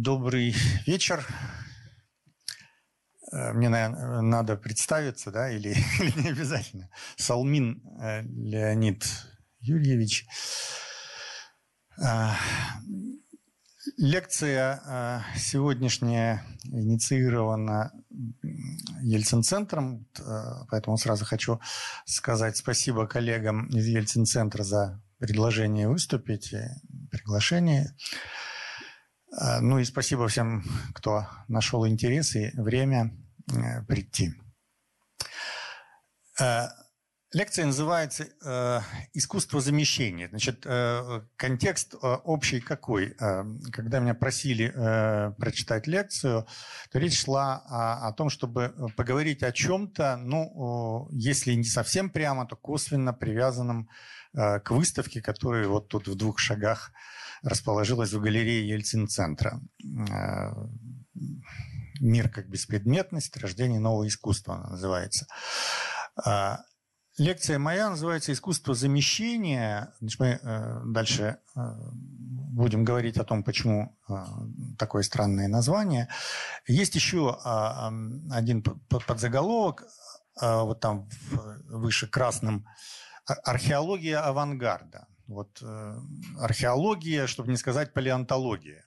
Добрый вечер. Э, мне, наверное, надо представиться, да, или, или не обязательно. Салмин э, Леонид Юрьевич. Э, лекция сегодняшняя инициирована Ельцин-центром, поэтому сразу хочу сказать спасибо коллегам из Ельцин-центра за предложение выступить, приглашение. А, ну и спасибо всем, кто нашел интерес и время э, прийти. Э, лекция называется э, «Искусство замещения». Значит, контекст общий какой? Когда меня просили прочитать лекцию, то речь шла о, о том, чтобы поговорить о чем-то, ну, если не совсем прямо, то косвенно привязанном к выставке, которая вот тут в двух шагах расположилась в галерее Ельцин-центра. Э, «Мир как беспредметность. Рождение нового искусства» называется. А, лекция моя называется «Искусство замещения». Мы э, дальше э, будем говорить о том, почему такое странное название. Есть еще один подзаголовок, вот там выше красным, «Археология авангарда». Вот э, археология, чтобы не сказать палеонтология.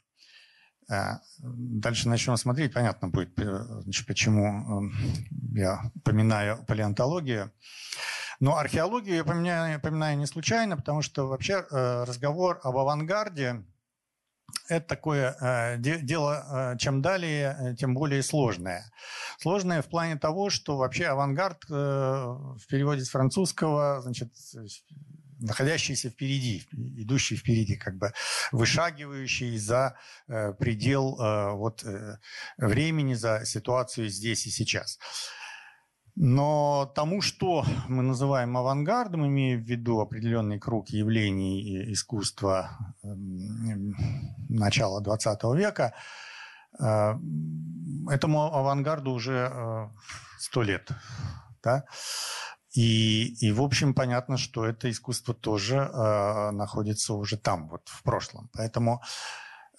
Э, дальше начнем смотреть, понятно будет, э, значит, почему я упоминаю палеонтологию. Но археологию я упоминаю, упоминаю не случайно, потому что вообще разговор об авангарде это такое дело, чем далее, тем более сложное. Сложное в плане того, что вообще авангард в переводе с французского, значит, находящийся впереди, идущий впереди, как бы вышагивающий за э, предел э, вот, э, времени, за ситуацию здесь и сейчас. Но тому, что мы называем авангардом, имея в виду определенный круг явлений искусства э, начала XX века, э, этому авангарду уже э, сто лет. Да? И, и, в общем, понятно, что это искусство тоже э, находится уже там, вот в прошлом. Поэтому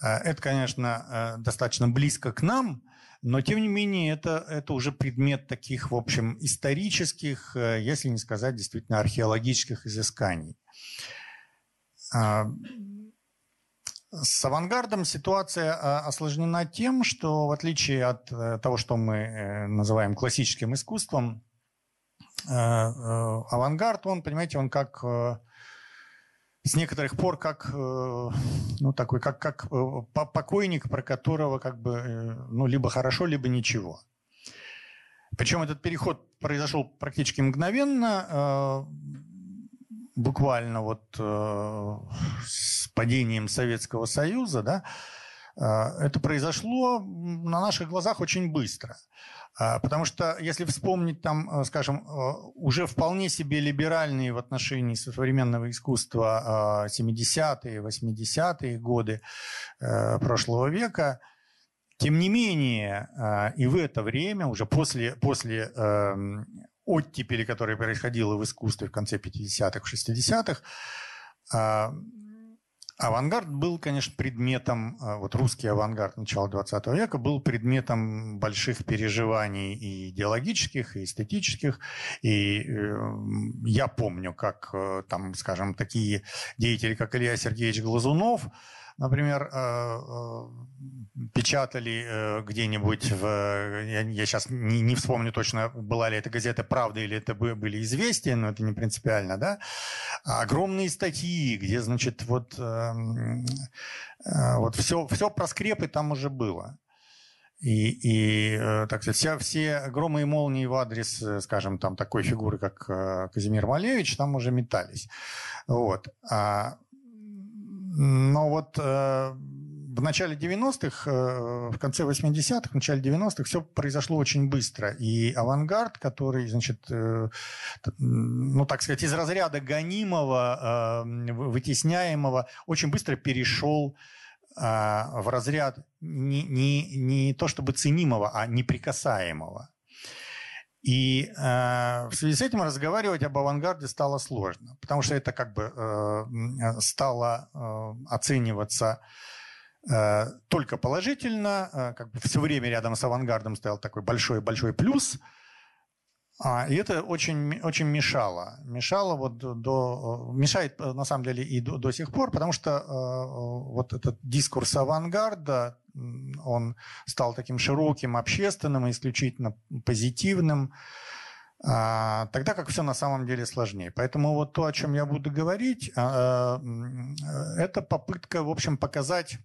э, это, конечно, э, достаточно близко к нам, но, тем не менее, это, это уже предмет таких, в общем, исторических, э, если не сказать действительно археологических изысканий. С авангардом ситуация осложнена тем, что в отличие от э, того, что мы э, называем классическим искусством, авангард, он, понимаете, он как э, с некоторых пор как ну такой как как покойник, про которого как бы ну либо хорошо, либо ничего. Причем этот переход произошел практически мгновенно, буквально вот с падением Советского Союза, да, это произошло на наших глазах очень быстро. А, потому что, если вспомнить там, э, скажем, э, уже вполне себе либеральные в отношении современного искусства 70-е, а, 80-е годы э, прошлого века, тем не менее, а, и в это время, уже после, после эм, оттепели, которая происходила в искусстве в конце 50-х, 60-х, Авангард был, конечно, предметом, э, вот русский авангард начала 20 века был предметом больших переживаний и идеологических, и эстетических. И э, я помню, как э, там, скажем, такие деятели, как Илья Сергеевич Глазунов, например, э, э, печатали э, где-нибудь в... Я, сейчас не, вспомню точно, была ли это газета «Правда» или это были «Известия», но это не принципиально, да? Огромные статьи, где, значит, вот, вот все, все про скрепы там уже было. И, и так сказать, вся, все громы и молнии в адрес, скажем, там такой фигуры, как Казимир Малевич, там уже метались. Вот. Но вот э, в начале 90-х, э, в конце 80-х, в начале 90-х все произошло очень быстро. И авангард, который, значит, э, ну, так сказать, из разряда гонимого, э, вытесняемого, очень быстро перешел э, в разряд не, не, не то чтобы ценимого, а неприкасаемого. И э, в связи с этим разговаривать об авангарде стало сложно, потому что это как бы э, стало э, оцениваться только положительно, как бы все время рядом с авангардом стоял такой большой-большой плюс – а, и это очень, очень мешало. Мешало вот до, мешает э, на самом деле и до, до сих пор, потому что э, вот этот дискурс авангарда, он стал таким широким, общественным, исключительно позитивным, а, тогда как все на самом деле сложнее. Поэтому вот то, о чем я буду говорить, а, э, это попытка, в общем, показать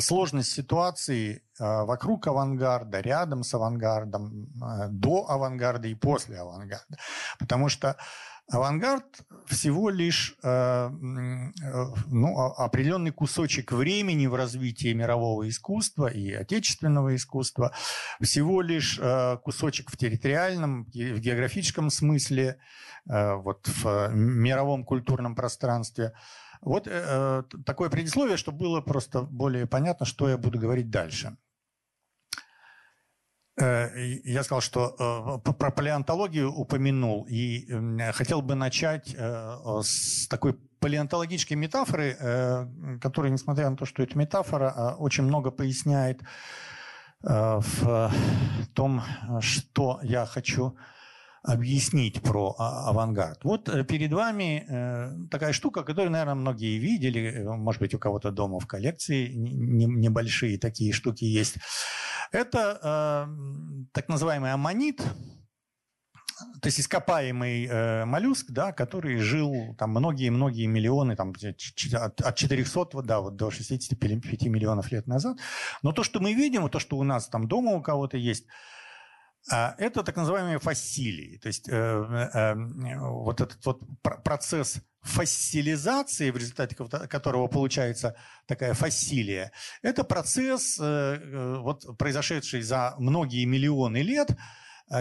сложность ситуации а, вокруг авангарда, рядом с авангардом, до авангарда и после авангарда. Потому что авангард всего лишь а, ну, определенный кусочек времени в развитии мирового искусства и отечественного искусства, всего лишь кусочек в территориальном, в географическом смысле, вот в мировом культурном пространстве – вот э, такое предисловие, чтобы было просто более понятно, что я буду говорить дальше. Э, я сказал, что э, про палеонтологию упомянул, и хотел бы начать э, с такой палеонтологической метафоры, которая, несмотря на то, что это метафора, э, очень много поясняет в том, что я хочу объяснить про а, авангард. Вот э, перед вами э, такая штука, которую, наверное, многие видели, э, может быть, у кого-то дома в коллекции небольшие такие штуки есть. Это так называемый аммонит, то есть ископаемый э, моллюск, да, который жил там многие-многие миллионы, там, от, от 400 да, вот до 65 миллионов лет назад. Но то, что мы видим, то, что у нас там дома у кого-то есть, это так называемые фасилии. То есть э, э, вот этот вот процесс фасилизации, в результате которого получается такая фасилия, это процесс, э, вот, произошедший за многие миллионы лет,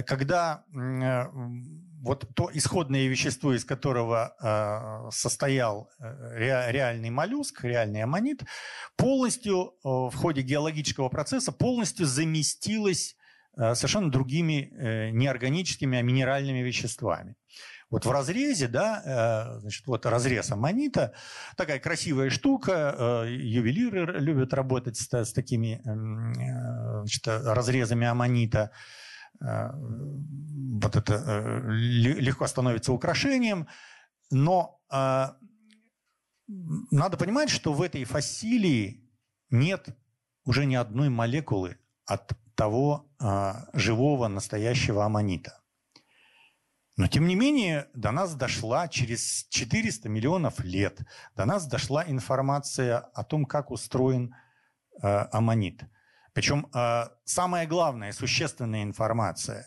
когда вот то исходное вещество, из которого состоял реальный моллюск, реальный аммонит, полностью в ходе геологического процесса полностью заместилось Э, совершенно другими э, неорганическими, а минеральными веществами. Вот в разрезе, да, э, значит, вот разрез аммонита, такая красивая штука, ювелиры любят работать с, с такими значит, разрезами аммонита, вот это легко становится украшением, но надо понимать, что в этой фасилии нет уже ни одной молекулы от того а, живого настоящего аммонита. Но тем не менее до нас дошла через 400 миллионов лет, до нас дошла информация о том, как устроен э, аммонит. Причем э, самая главная, существенная информация,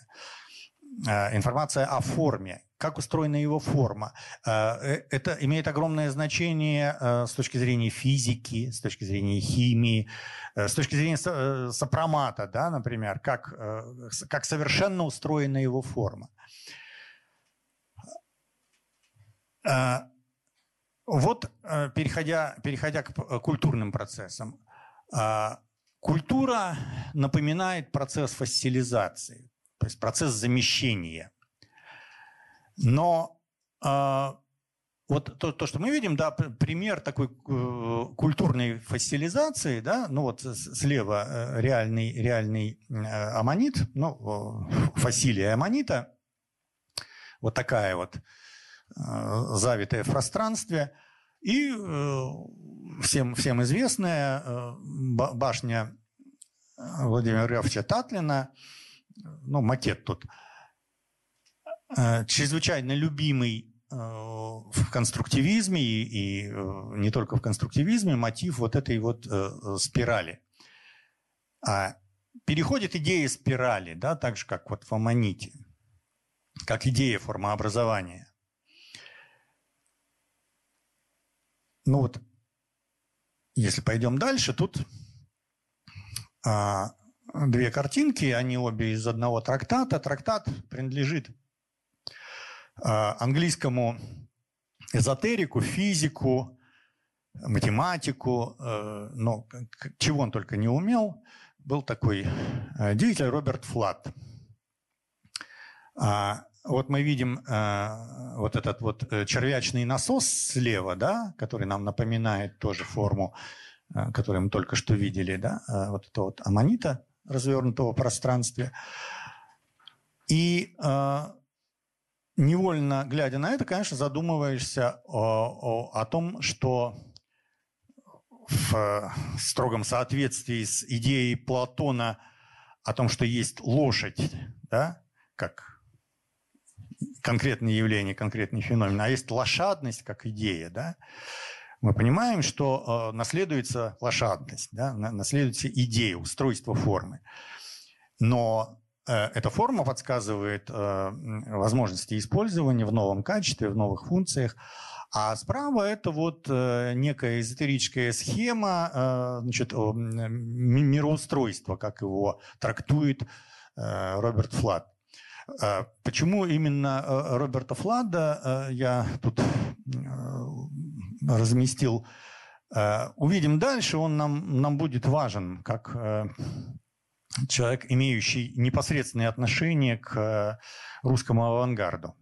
информация о форме, как устроена его форма. Это имеет огромное значение с точки зрения физики, с точки зрения химии, Э, с точки зрения э, сопромата, да, например, как, э, как совершенно устроена его форма. Вот, переходя, переходя к культурным процессам. Культура напоминает процесс фасилизации, то есть процесс замещения. Но вот то, то, что мы видим, да, пример такой э, культурной фасилизации, да, ну вот слева э, реальный, реальный э, аммонит, ну, э, фасилия аммонита, вот такая вот э, завитая в пространстве, и э, всем, всем известная э, башня Владимира Графовича Татлина, ну, макет тут, э, чрезвычайно любимый Э, в конструктивизме и, и э, не только в конструктивизме мотив вот этой вот э, спирали. А переходит идея спирали, да, так же, как вот в аммоните, как идея формообразования. Ну вот, если пойдем дальше, тут а, две картинки, они обе из одного трактата. Трактат принадлежит английскому эзотерику, физику, математику, э, но чего он только не умел, был такой э, деятель Роберт Флат. А, вот мы видим э, вот этот вот червячный насос слева, да, который нам напоминает тоже форму который мы только что видели, да, вот это вот аммонита, развернутого пространстве. И невольно, глядя на это, конечно, задумываешься о, о, о том, что в строгом соответствии с идеей Платона о том, что есть лошадь, да, как конкретное явление, конкретный феномен, а есть лошадность как идея, да, мы понимаем, что э, наследуется лошадность, да, наследуется идея, устройство формы. Но Э, эта форма подсказывает э, возможности использования в новом качестве, в новых функциях. А справа это вот э, некая эзотерическая схема значит, мироустройства, как его трактует Роберт Флад. Почему именно Роберта Флада я тут разместил? Увидим дальше, он нам, нам будет важен как человек, имеющий непосредственное отношение к э, русскому авангарду.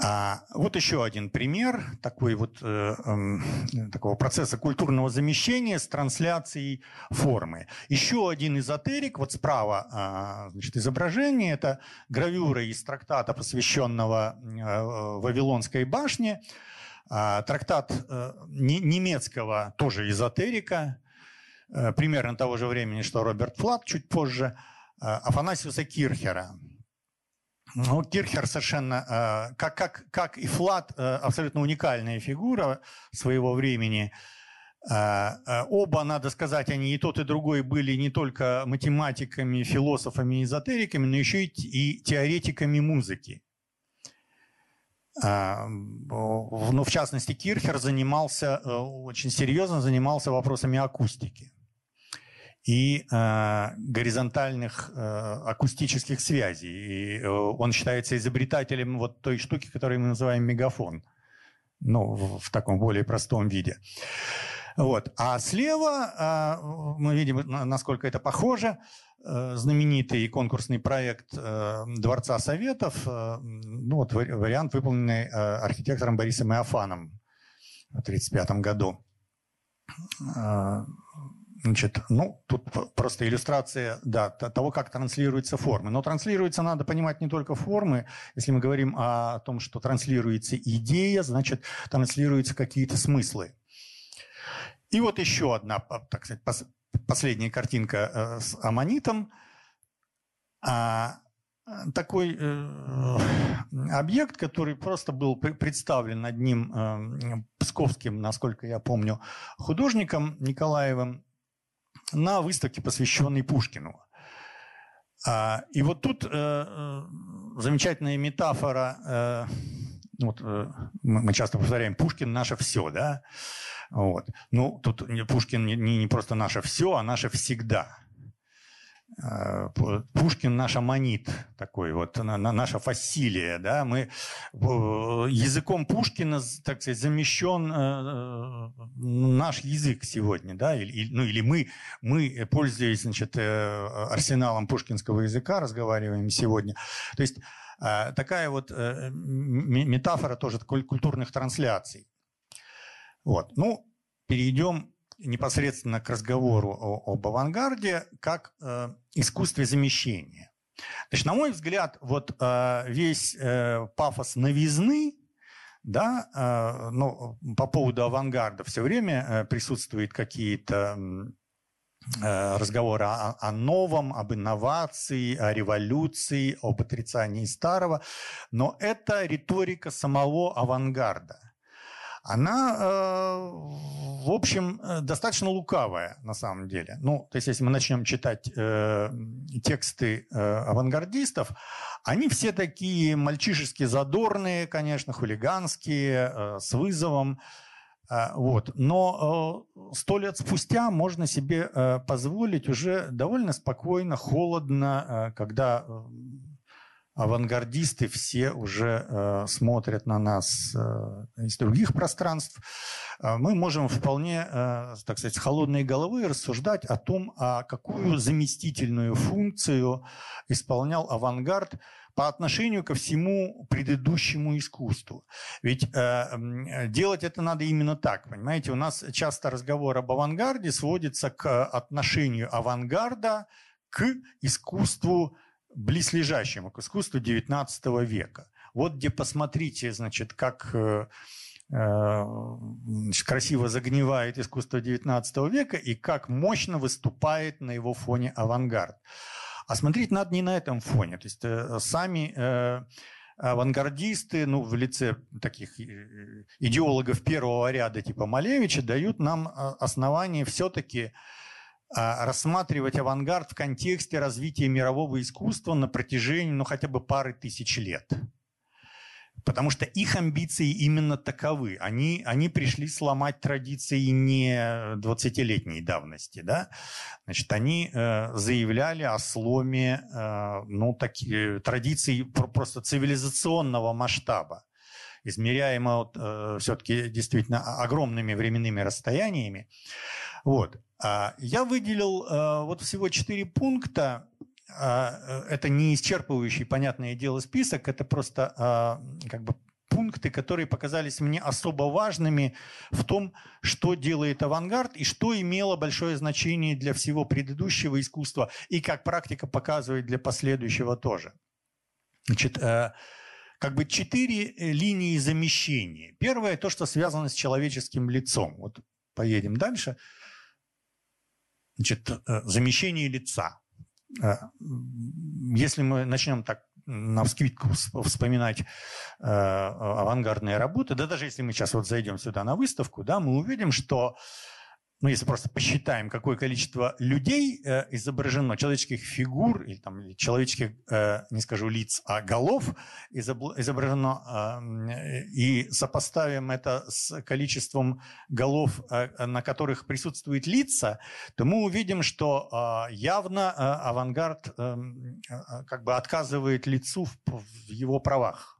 А вот еще один пример такой вот, э, э, такого процесса культурного замещения с трансляцией формы. Еще один эзотерик, вот справа э, значит, изображение, это гравюра из трактата, посвященного э, Вавилонской башне. Э, трактат э, немецкого тоже эзотерика, примерно того же времени, что Роберт Флат, чуть позже, э, Афанасиуса Кирхера. Ну, Кирхер совершенно, э, как, как, как и Флат, абсолютно уникальная фигура своего времени. Оба, надо сказать, они и тот, и другой были не только математиками, философами, эзотериками, но еще и теоретиками музыки. Ну, в частности, Кирхер занимался, очень серьезно занимался вопросами акустики и э, горизонтальных э, акустических связей. И э, он считается изобретателем вот той штуки, которую мы называем мегафон. Ну, в, в таком более простом виде. Вот. А слева э, мы видим, насколько это похоже. Э, знаменитый конкурсный проект э, Дворца Советов. Э, ну, вот вариант, выполненный э, архитектором Борисом Иофаном в 1935 году. Значит, ну, тут просто иллюстрация да, того, как транслируются формы. Но транслируется, надо понимать, не только формы. Если мы говорим о том, что транслируется идея, значит, транслируются какие-то смыслы. И вот еще одна, так сказать, последняя картинка э, с аммонитом. А, такой э, объект, который просто был представлен одним э, псковским, насколько я помню, художником Николаевым, на выставке, посвященной Пушкину. А, и вот тут э, э, замечательная метафора, э, вот, мы часто повторяем, Пушкин наше все, да? Вот. Ну, тут Пушкин не, не просто наше все, а наше всегда. Э, Пушкин наш аммонит такой, вот наша фасилия, да, мы языком Пушкина, так сказать, замещен э, э, наш язык сегодня, да, или, ну или мы, мы, пользуясь, значит, арсеналом пушкинского языка, разговариваем сегодня. То есть такая вот метафора тоже культурных трансляций. Вот, ну, перейдем непосредственно к разговору о, об авангарде как э, искусстве замещения. Значит, на мой взгляд, вот э, весь э, пафос новизны, да, э, ну, по поводу авангарда все время э, присутствуют какие-то э, разговоры о, о новом, об инновации, о революции, об отрицании старого, но это риторика самого авангарда – она, э, в общем, э, достаточно лукавая на самом деле. Ну, то есть, если мы начнем читать э, тексты авангардистов, они все такие мальчишески задорные, конечно, хулиганские, с вызовом. Вот. Но сто лет спустя можно себе позволить уже довольно спокойно, холодно, когда авангардисты все уже э, смотрят на нас э, из других пространств, э, мы можем вполне, э, так сказать, с холодной головы рассуждать о том, а какую заместительную функцию исполнял авангард по отношению ко всему предыдущему искусству. Ведь э, делать это надо именно так, понимаете? У нас часто разговор об авангарде сводится к отношению авангарда к искусству близлежащему, к искусству XIX века. Вот где посмотрите, значит, как э, э, красиво загнивает искусство XIX века и как мощно выступает на его фоне авангард. А смотреть надо не на этом фоне. То есть э, сами э, авангардисты, ну, в лице таких э, идеологов первого ряда типа Малевича, дают нам основание все-таки рассматривать авангард в контексте развития мирового искусства на протяжении, ну, хотя бы пары тысяч лет. Потому что их амбиции именно таковы. Они, они пришли сломать традиции не 20-летней давности. Да? Значит, они э, заявляли о сломе э, ну, таки, традиций просто цивилизационного масштаба измеряемого э, все-таки действительно огромными временными расстояниями. Вот. А я выделил э, вот всего четыре пункта, а, э, это не исчерпывающий, понятное дело, список, это просто а, как бы пункты, которые показались мне особо важными в том, что делает авангард и что имело большое значение для всего предыдущего искусства и как практика показывает для последующего тоже. Значит, э, как бы четыре линии замещения. Первое – то, что связано с человеческим лицом. Вот поедем дальше. Значит, замещение лица. Э, если мы начнем так на вскидку вспоминать э, авангардные работы, да даже если мы сейчас вот зайдем сюда на выставку, да, мы увидим, что ну, если просто посчитаем, какое количество людей э, изображено, человеческих фигур, или, там, или человеческих, э, не скажу лиц, а голов изображено, э, и сопоставим это с количеством голов, э, на которых присутствуют лица, то мы увидим, что э, явно э, авангард э, э, как бы отказывает лицу в, в его правах.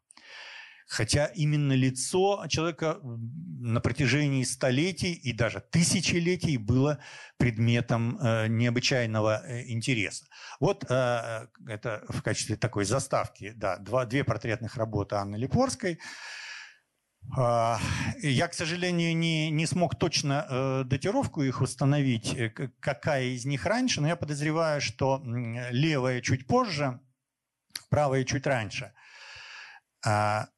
Хотя именно лицо человека на протяжении столетий и даже тысячелетий было предметом э, необычайного э, интереса. Вот э, это в качестве такой заставки, да, два, две портретных работы Анны Липорской. А, я, к сожалению, не, не смог точно датировку их установить, какая из них раньше, но я подозреваю, что левая чуть позже, правая чуть раньше. А,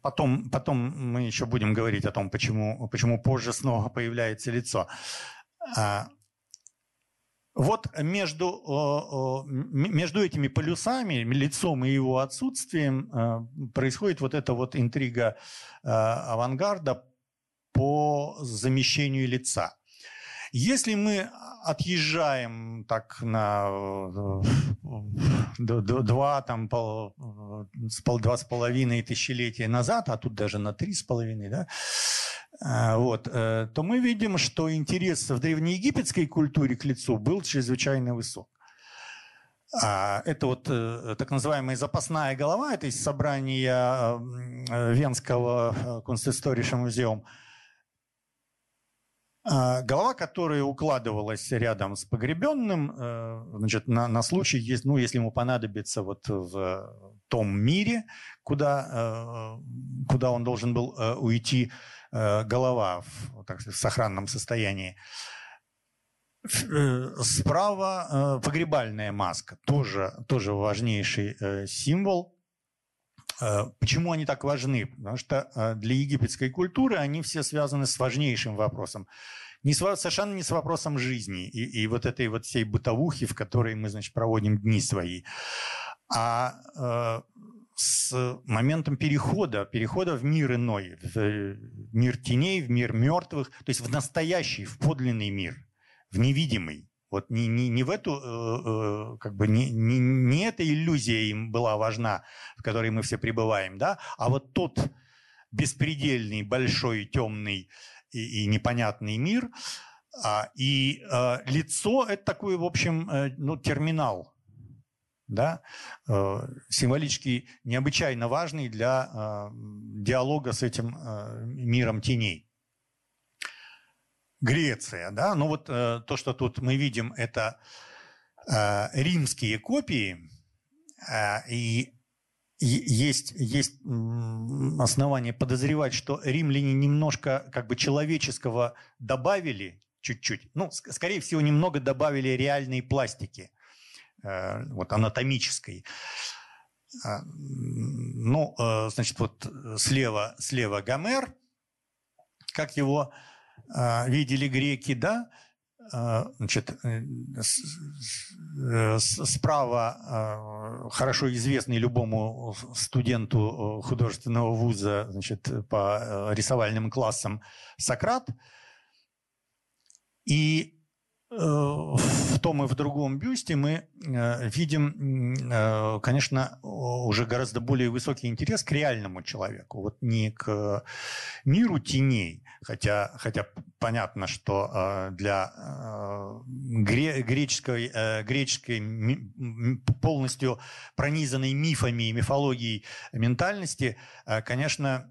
Потом, потом мы еще будем говорить о том, почему, почему позже снова появляется лицо. А, вот между, между этими полюсами, лицом и его отсутствием, а, происходит вот эта вот интрига а, авангарда по замещению лица. Если мы отъезжаем так на два, там, пол, два с половиной тысячелетия назад, а тут даже на три с половиной, да, а, вот, э, то мы видим, что интерес в древнеегипетской культуре к лицу был чрезвычайно высок. А, это вот э, так называемая запасная голова, это из собрания э, Венского Kunsthistorische музеум. А, голова, которая укладывалась рядом с погребенным, э, значит, на, на случай, ну, если ему понадобится вот в том мире, куда, э, куда он должен был э, уйти, голова в, так сказать, в сохранном состоянии. Справа погребальная маска, тоже, тоже важнейший символ почему они так важны? Потому что э, для египетской культуры они все связаны с важнейшим вопросом. Не с, совершенно не с вопросом жизни и, и вот этой вот всей бытовухи, в которой мы, значит, проводим дни свои, а э, с моментом перехода, перехода в мир иной, в мир теней, в мир мертвых, то есть в настоящий, в подлинный мир, в невидимый. Вот не, не, не в эту, э, э, как бы не, не, не эта иллюзия им была важна, в которой мы все пребываем, да, а вот тот беспредельный, большой, темный и, и непонятный мир. А, и э, лицо – это такой, в общем, э, ну, терминал. да, э, символически необычайно важный для э, диалога с этим э, миром теней. Греция, да, ну вот то, что тут мы видим, это римские копии, и есть, есть основания подозревать, что римляне немножко как бы человеческого добавили чуть-чуть. Ну, скорее всего, немного добавили реальной пластики – Э, вот, анатомической. А, ну, э, значит, вот слева, слева Гомер, как его э, видели греки, да, значит, справа хорошо известный любому студенту художественного вуза значит, по рисовальным классам Сократ. И в том и в другом бюсте мы э, видим, э, конечно, уже гораздо более высокий интерес к реальному человеку, вот не к миру теней, хотя, хотя понятно, что э, для греческой, греческой полностью пронизанной мифами и мифологией ментальности, конечно,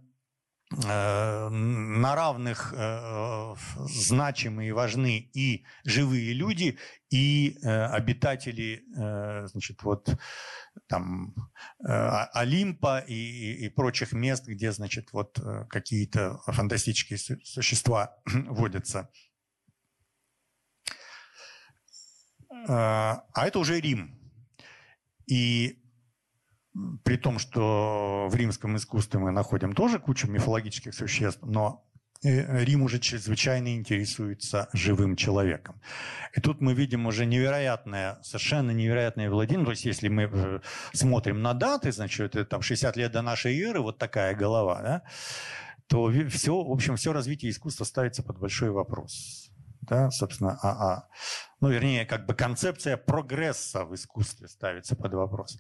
на равных э, значимы и важны и живые люди, и э, обитатели, значит, вот там Олимпа и, и, и прочих мест, где, значит, вот какие-то фантастические существа водятся. А это уже Рим. И при том, что в римском искусстве мы находим тоже кучу мифологических существ, но э, Рим уже чрезвычайно интересуется живым человеком. И тут мы видим уже невероятное, совершенно невероятное владение. То есть если мы э, смотрим на даты, значит, это там 60 лет до нашей эры, вот такая голова, да, то все, в общем, все развитие искусства ставится под большой вопрос. Да, собственно, а, а, ну, вернее, как бы концепция прогресса в искусстве ставится под вопрос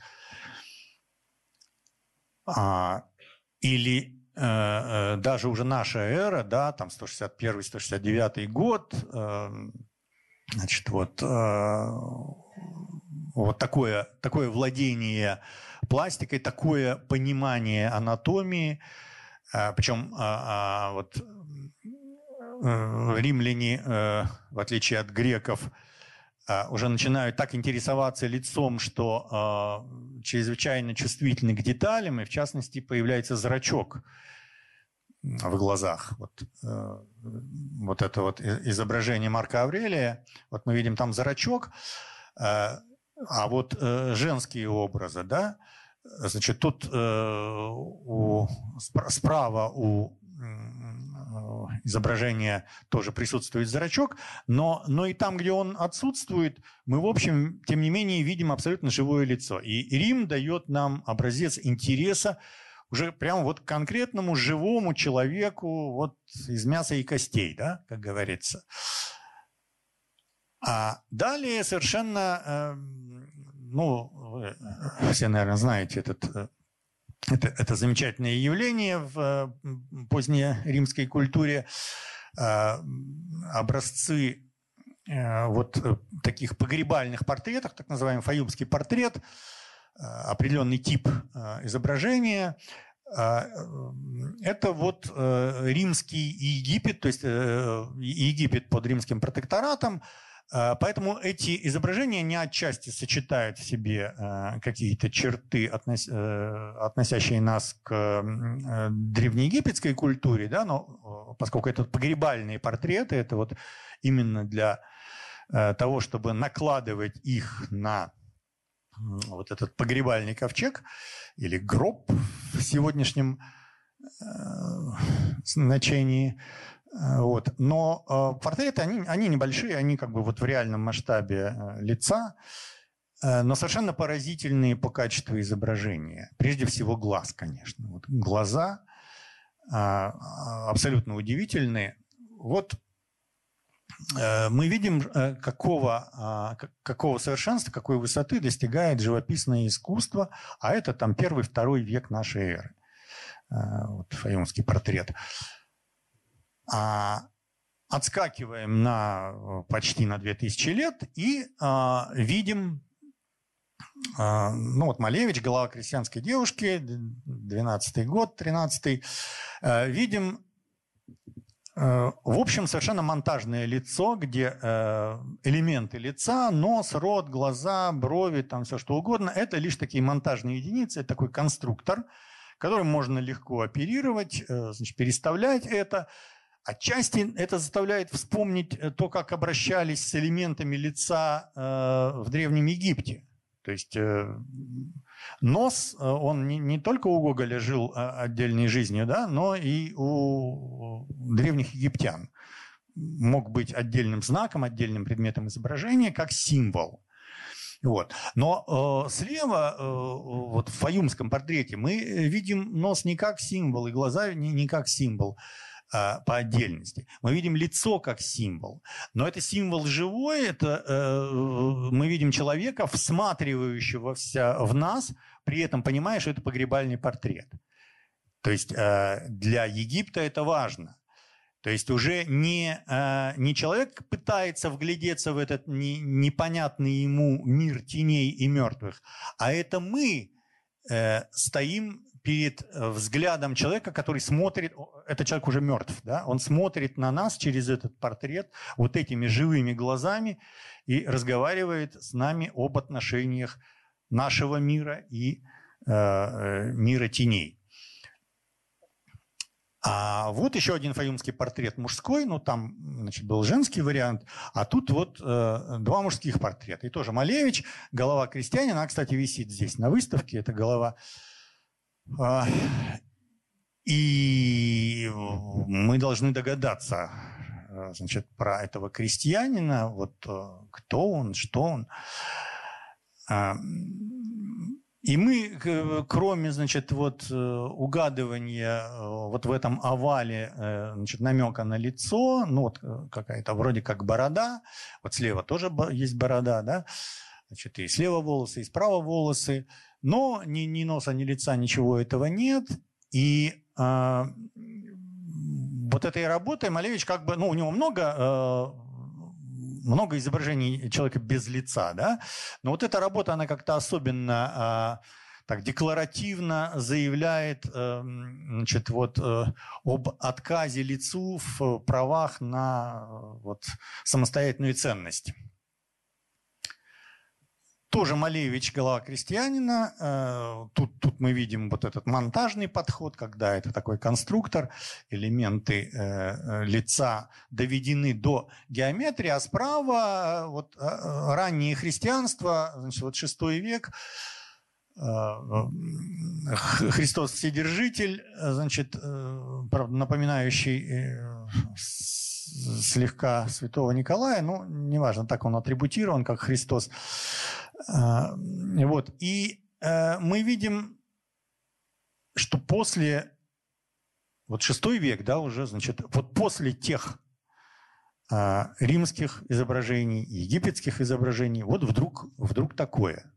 а, или э, э, даже уже наша эра, да, там 161-169 год, э, значит, вот, э, вот такое, такое владение пластикой, такое понимание анатомии, э, причем э, э, вот римляне, в отличие от греков, а, уже начинают так интересоваться лицом, что э, чрезвычайно чувствительны к деталям, и в частности появляется зрачок в глазах. Вот, э, вот это вот изображение Марка Аврелия, вот мы видим там зрачок, э, а вот э, женские образы, да, значит, тут э, у, справа у изображения тоже присутствует зрачок, но, но и там, где он отсутствует, мы, в общем, тем не менее, видим абсолютно живое лицо. И Рим дает нам образец интереса уже прямо вот конкретному живому человеку вот из мяса и костей, да, как говорится. А далее совершенно, э, ну, вы все, наверное, знаете этот э, это, это замечательное явление в поздней римской культуре. А, образцы э, вот э, таких погребальных портретов, так называемый фаюмский портрет, э, определенный тип изображения, это вот римский Египет, то есть Египет под римским протекторатом – а, поэтому эти изображения не отчасти сочетают в себе а, какие-то черты, э, относящие нас к э, древнеегипетской культуре, да, но поскольку это погребальные портреты, это вот именно для э, того, чтобы накладывать их на вот этот погребальный ковчег или гроб в сегодняшнем значении, Э, вот. Но э, портреты, они, они небольшие, они как бы вот в реальном масштабе э, лица, э, но совершенно поразительные по качеству изображения. Прежде всего глаз, конечно. Вот глаза э, абсолютно удивительные. Вот э, мы видим, э, какого, э, какого совершенства, какой высоты достигает живописное искусство, а это там первый-второй век нашей эры. Э, вот фаюмский портрет. А, отскакиваем на почти на 2000 лет и а, видим А, ну вот Малевич, голова крестьянской девушки, 12 год, 13 э, Видим, э, в общем, совершенно монтажное лицо, где э, элементы лица, нос, рот, глаза, брови, там все что угодно, это лишь такие монтажные единицы, это такой конструктор, которым можно легко оперировать, значит, переставлять это. Отчасти это заставляет вспомнить то, как обращались с элементами лица в Древнем Египте. То есть э, нос, э, он не, не только у Гоголя жил а, отдельной жизнью, да, но и у древних египтян мог быть отдельным знаком, отдельным предметом изображения, как символ. Вот. Но э, слева, э, вот в фаюмском портрете, мы видим нос не как символ и глаза не, не как символ. А, по отдельности. Мы видим лицо как символ, но это символ живой, это э, мы видим человека, всматривающегося в нас, при этом понимая, что это погребальный портрет. То есть э, для Египта это важно. То есть уже не, э, не человек пытается вглядеться в этот не, непонятный ему мир теней и мертвых, а это мы э, стоим перед э, взглядом человека, который смотрит, этот человек уже мертв, да, он смотрит на нас через этот портрет вот этими живыми глазами и разговаривает с нами об отношениях нашего мира и э, э мира теней. А вот еще один фаюмский портрет мужской, ну там значит, был женский вариант, а тут вот э, два мужских портрета. И тоже Малевич, голова крестьянина, она, кстати, висит здесь на выставке, это голова а, и мы должны догадаться э, значит, про этого крестьянина, вот э, кто он, что он. А, и мы, кроме, значит, вот э, угадывания вот в этом овале, значит, намека на лицо, ну вот какая-то вроде как борода, вот слева тоже есть борода, да, значит, и слева волосы, и справа волосы, но ни, ни носа, ни лица, ничего этого нет. И э, вот этой работой Малевич как бы, ну, у него много, э, много изображений человека без лица, да, но вот эта работа, она как-то особенно э, так декларативно заявляет э, значит, вот, э, об отказе лицу в правах на вот, самостоятельную ценность. Тоже Малевич «Голова крестьянина». Э, тут, тут мы видим вот этот монтажный подход, когда это такой конструктор, элементы э, э, лица доведены до геометрии, а справа вот, раннее христианство, значит, вот шестой век, Христос Вседержитель, значит, правда, напоминающий слегка святого Николая, ну, неважно, так он атрибутирован, как Христос. А, вот. И э, мы видим, что после, вот шестой век, да, уже, значит, вот после тех а, римских изображений, египетских изображений, вот вдруг, вдруг такое.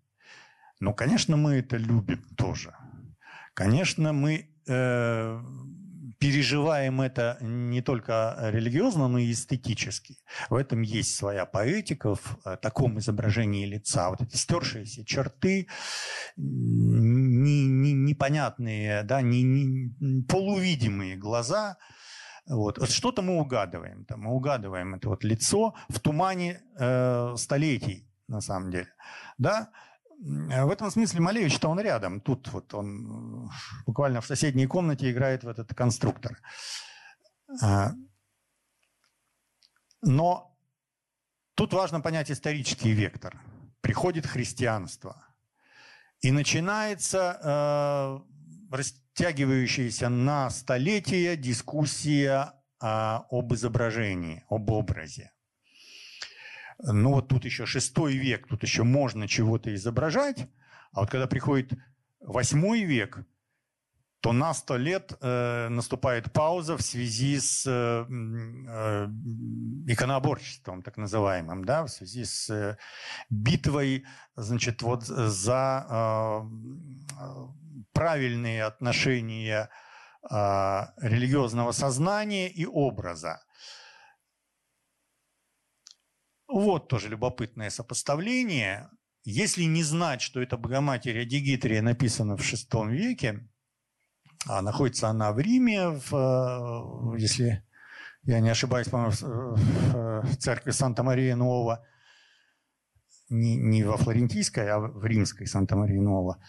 Ну, конечно, мы это любим тоже. Конечно, мы э, переживаем это не только религиозно, но и эстетически. В этом есть своя поэтика в э, таком изображении лица. Вот эти стершиеся черты, не, не, непонятные, да, не, не, полувидимые глаза. Вот. что-то мы угадываем. Там, мы угадываем это вот лицо в тумане э, столетий, на самом деле. Да? В этом смысле Малевич-то он рядом. Тут вот он буквально в соседней комнате играет в этот конструктор. А, но тут важно понять исторический вектор. Приходит христианство. И начинается э, растягивающаяся на столетия дискуссия об изображении, об образе. Ну вот тут еще шестой век, тут еще можно чего-то изображать, а вот когда приходит восьмой век, то на сто лет э, наступает пауза в связи с э, э, иконоборчеством, так называемым, да, в связи с э, битвой, значит, вот за э, правильные отношения э, религиозного сознания и образа. Вот тоже любопытное сопоставление. если не знать, что это Богоматерь Адигитрия написана в VI веке, а находится она в Риме, в, если я не ошибаюсь, по-моему, в церкви Санта-Мария Нова, не, не во Флорентийской, а в римской Санта-Мария Нова.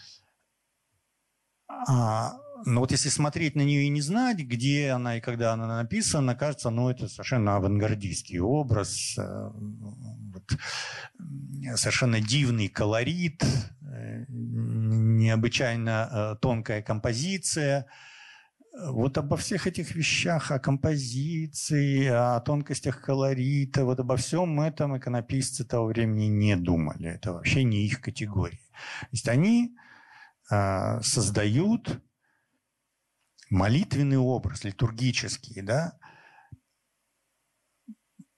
А, но вот если смотреть на нее и не знать, где она и когда она написана, кажется, ну, это совершенно авангардистский образ, э, вот, совершенно дивный колорит, э, необычайно э, тонкая композиция. Вот обо всех этих вещах, о композиции, о тонкостях колорита, вот обо всем этом иконописцы того времени не думали. Это вообще не их категория. То есть они создают молитвенный образ, литургический, да,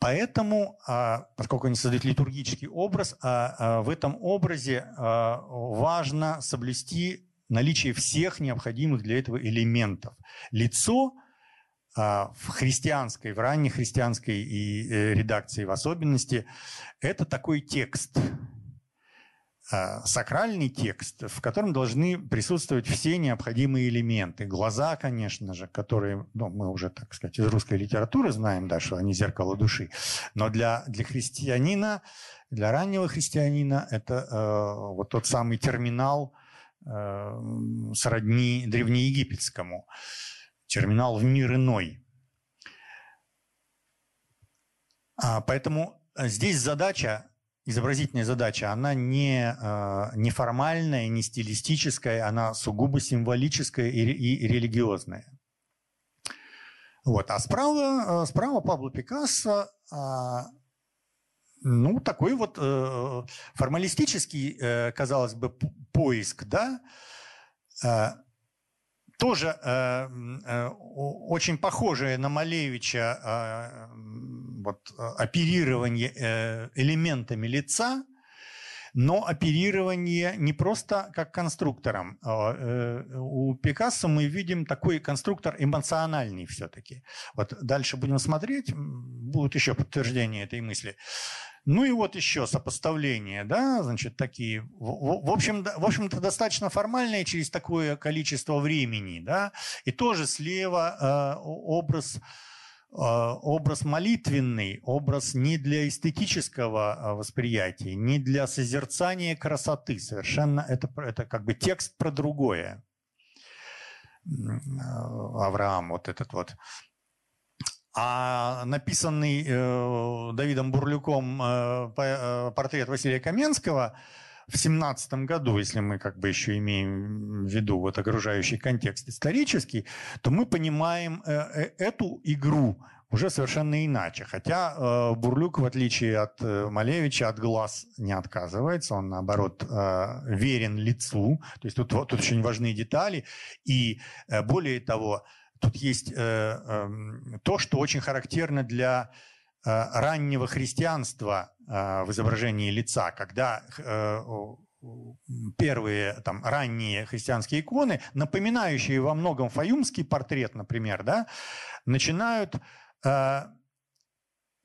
Поэтому, а, поскольку они создают литургический образ, а, а, в этом образе важно соблюсти наличие всех необходимых для этого элементов. Лицо в христианской, в ранней христианской и э, редакции в особенности, это такой текст – сакральный текст, в котором должны присутствовать все необходимые элементы. Глаза, конечно же, которые, ну, мы уже, так сказать, из русской литературы знаем, да, что они зеркало души. Но для, для христианина, для раннего христианина это э, вот тот самый терминал э, сродни древнеегипетскому. Терминал в мир иной. А, поэтому здесь задача изобразительная задача, она не, а, не формальная, не стилистическая, она сугубо символическая и, и религиозная. Вот. А справа, а, справа Пабло Пикассо, а, ну, такой вот э, формалистический, э, казалось бы, поиск, да, тоже э, э, очень похожее на Малевича вот, оперирование э, элементами лица, но оперирование не просто как конструктором. Э, у Пикассо мы видим такой конструктор эмоциональный все-таки. Вот дальше будем смотреть, будут еще подтверждения этой мысли. Ну и вот еще сопоставление, да, значит, такие, в, общем, в общем-то, достаточно формальные через такое количество времени, да, и тоже слева э, образ, э, образ молитвенный, образ не для эстетического э, восприятия, не для созерцания красоты, совершенно это, это как бы текст про другое. Авраам, вот этот вот а написанный э, Давидом Бурлюком э, э, портрет Василия Каменского в семнадцатом году, если мы как бы еще имеем в виду вот окружающий контекст исторический, то мы понимаем э, э, эту игру уже совершенно иначе. Хотя э, Бурлюк, в отличие от Малевича, от глаз не отказывается, он, наоборот, верен лицу. То есть тут, тут очень важные детали. И более того, Тут есть э, э, то, что очень характерно для раннего христианства э, в изображении лица, когда э, первые там, ранние христианские иконы, напоминающие во многом фаюмский портрет, например, да, начинают э,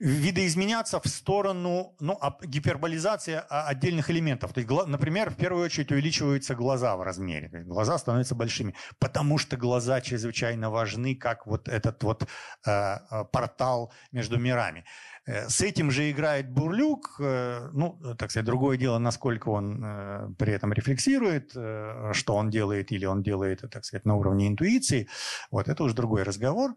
видоизменяться в сторону ну, гиперболизации отдельных элементов. То есть, например, в первую очередь увеличиваются глаза в размере. глаза становятся большими, потому что глаза чрезвычайно важны, как вот этот вот э, э портал между мирами. Э, с этим же играет Бурлюк. Э, ну, так сказать, другое дело, насколько он при этом рефлексирует, что он делает, или он делает, так сказать, на уровне интуиции. Вот, это уже другой разговор.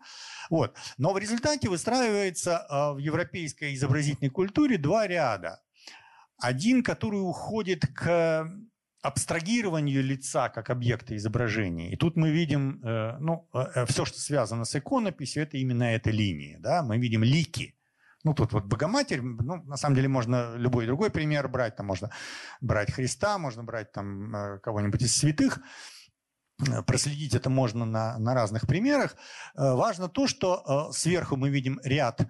Вот. Но в результате выстраивается в европейской изобразительной культуре два ряда. Один, который уходит к абстрагированию лица как объекта изображения. И тут мы видим, э, ну, э, э, все, что связано с иконописью, это именно эта линия. Да? Мы видим лики. Ну, тут вот Богоматерь, ну, на самом деле можно любой другой пример брать. Там можно брать Христа, можно брать там кого-нибудь из святых. Э, проследить это можно на, на разных примерах. Э, важно то, что э, сверху мы видим ряд,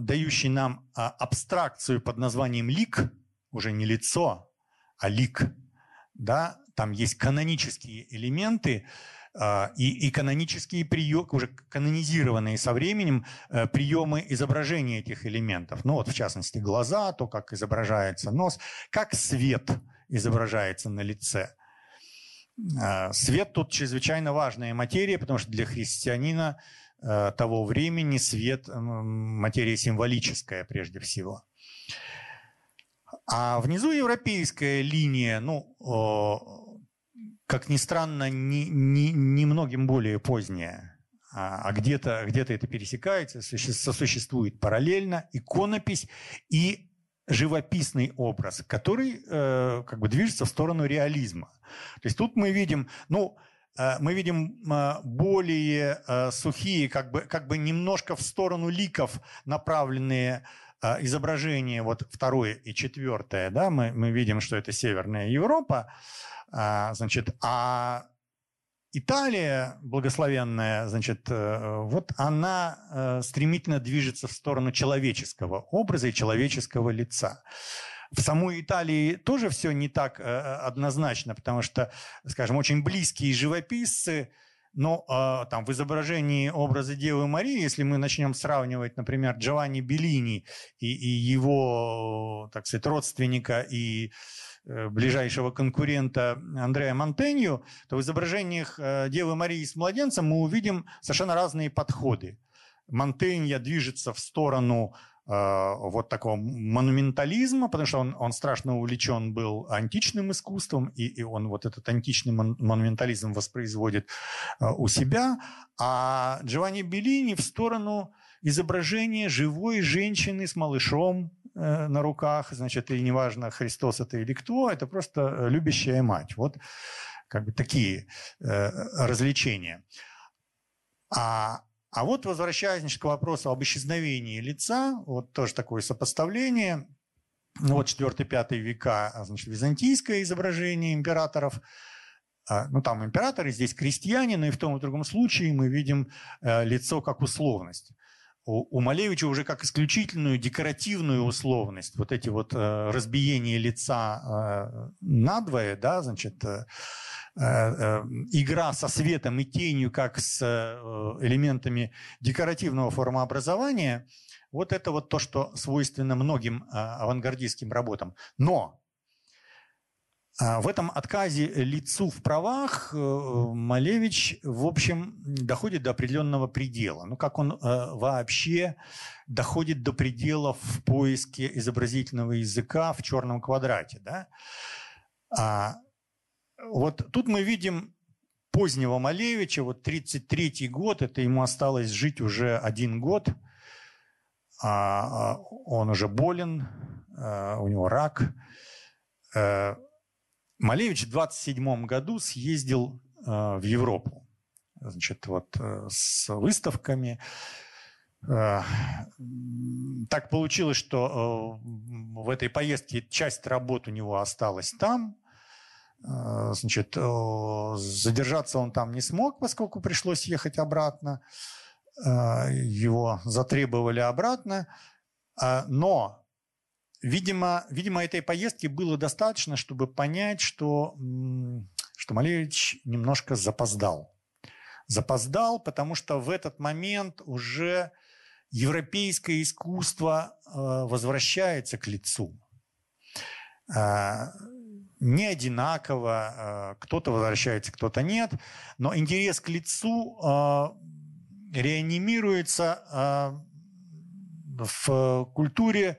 дающий нам абстракцию под названием лик, уже не лицо, а лик. Да? Там есть канонические элементы, и, и канонические приемы, уже канонизированные со временем э, приемы изображения этих элементов. Ну вот, в частности, глаза, то, как изображается нос, как свет изображается на лице. А, свет тут чрезвычайно важная материя, потому что для христианина э, того времени свет – материя символическая прежде всего. А внизу европейская линия, ну, как ни странно, не, не, немногим более поздняя, а, а где-то где это пересекается, сосуществует параллельно иконопись и живописный образ, который э, как бы движется в сторону реализма. То есть тут мы видим, ну, э, мы видим э, более э, сухие, как бы, как бы немножко в сторону ликов направленные э, изображения, вот второе и четвертое, да, мы, мы видим, что это Северная Европа, а, значит, а Италия благословенная, значит, э, вот она э, стремительно движется в сторону человеческого образа и человеческого лица. В самой Италии тоже все не так э, однозначно, потому что, скажем, очень близкие живописцы, но э, там в изображении образа Девы Марии, если мы начнем сравнивать, например, Джованни Беллини и, и его, так сказать, родственника и Э, ближайшего конкурента Андрея Монтенью, то в изображениях э, Девы Марии с младенцем мы увидим совершенно разные подходы. Монтенья движется в сторону вот такого монументализма, потому что он, он страшно увлечен был античным искусством, и, и он вот этот античный мон, монументализм воспроизводит э, у себя, а Джованни Беллини в сторону изображения живой женщины с малышом, Э, на руках, значит, и неважно, Христос это или кто, это просто э, любящая мать. Вот как бы такие э, развлечения. А, а вот возвращаясь к вопросу об исчезновении лица, вот тоже такое сопоставление. Ну, вот 4-5 века, а, значит, византийское изображение императоров – а, ну там императоры, здесь крестьяне, но и в том и в другом случае мы видим э, лицо как условность. У, Малевича уже как исключительную декоративную условность, вот эти вот э, разбиения лица э, надвое, да, значит, игра со светом и тенью, как с э, элементами декоративного формообразования, вот это вот то, что свойственно многим э, авангардистским работам. Но а в этом отказе лицу в правах э, Малевич, в общем, доходит до определенного предела. Ну, как он э, вообще доходит до предела в поиске изобразительного языка в черном квадрате. Да? А, вот тут мы видим позднего Малевича, вот 33 год, это ему осталось жить уже один год. А, он уже болен, а, у него рак. А, Малевич в 27 году съездил э, в Европу. Значит, вот э, с выставками. Э, так получилось, что в этой поездке часть работ у него осталась там. Значит, задержаться он там не смог, поскольку пришлось ехать обратно. Его затребовали обратно. Но Видимо, видимо, этой поездки было достаточно, чтобы понять, что, что Малевич немножко запоздал. Запоздал, потому что в этот момент уже европейское искусство э, возвращается к лицу. Э, не одинаково, э, кто-то возвращается, кто-то нет, но интерес к лицу реанимируется в культуре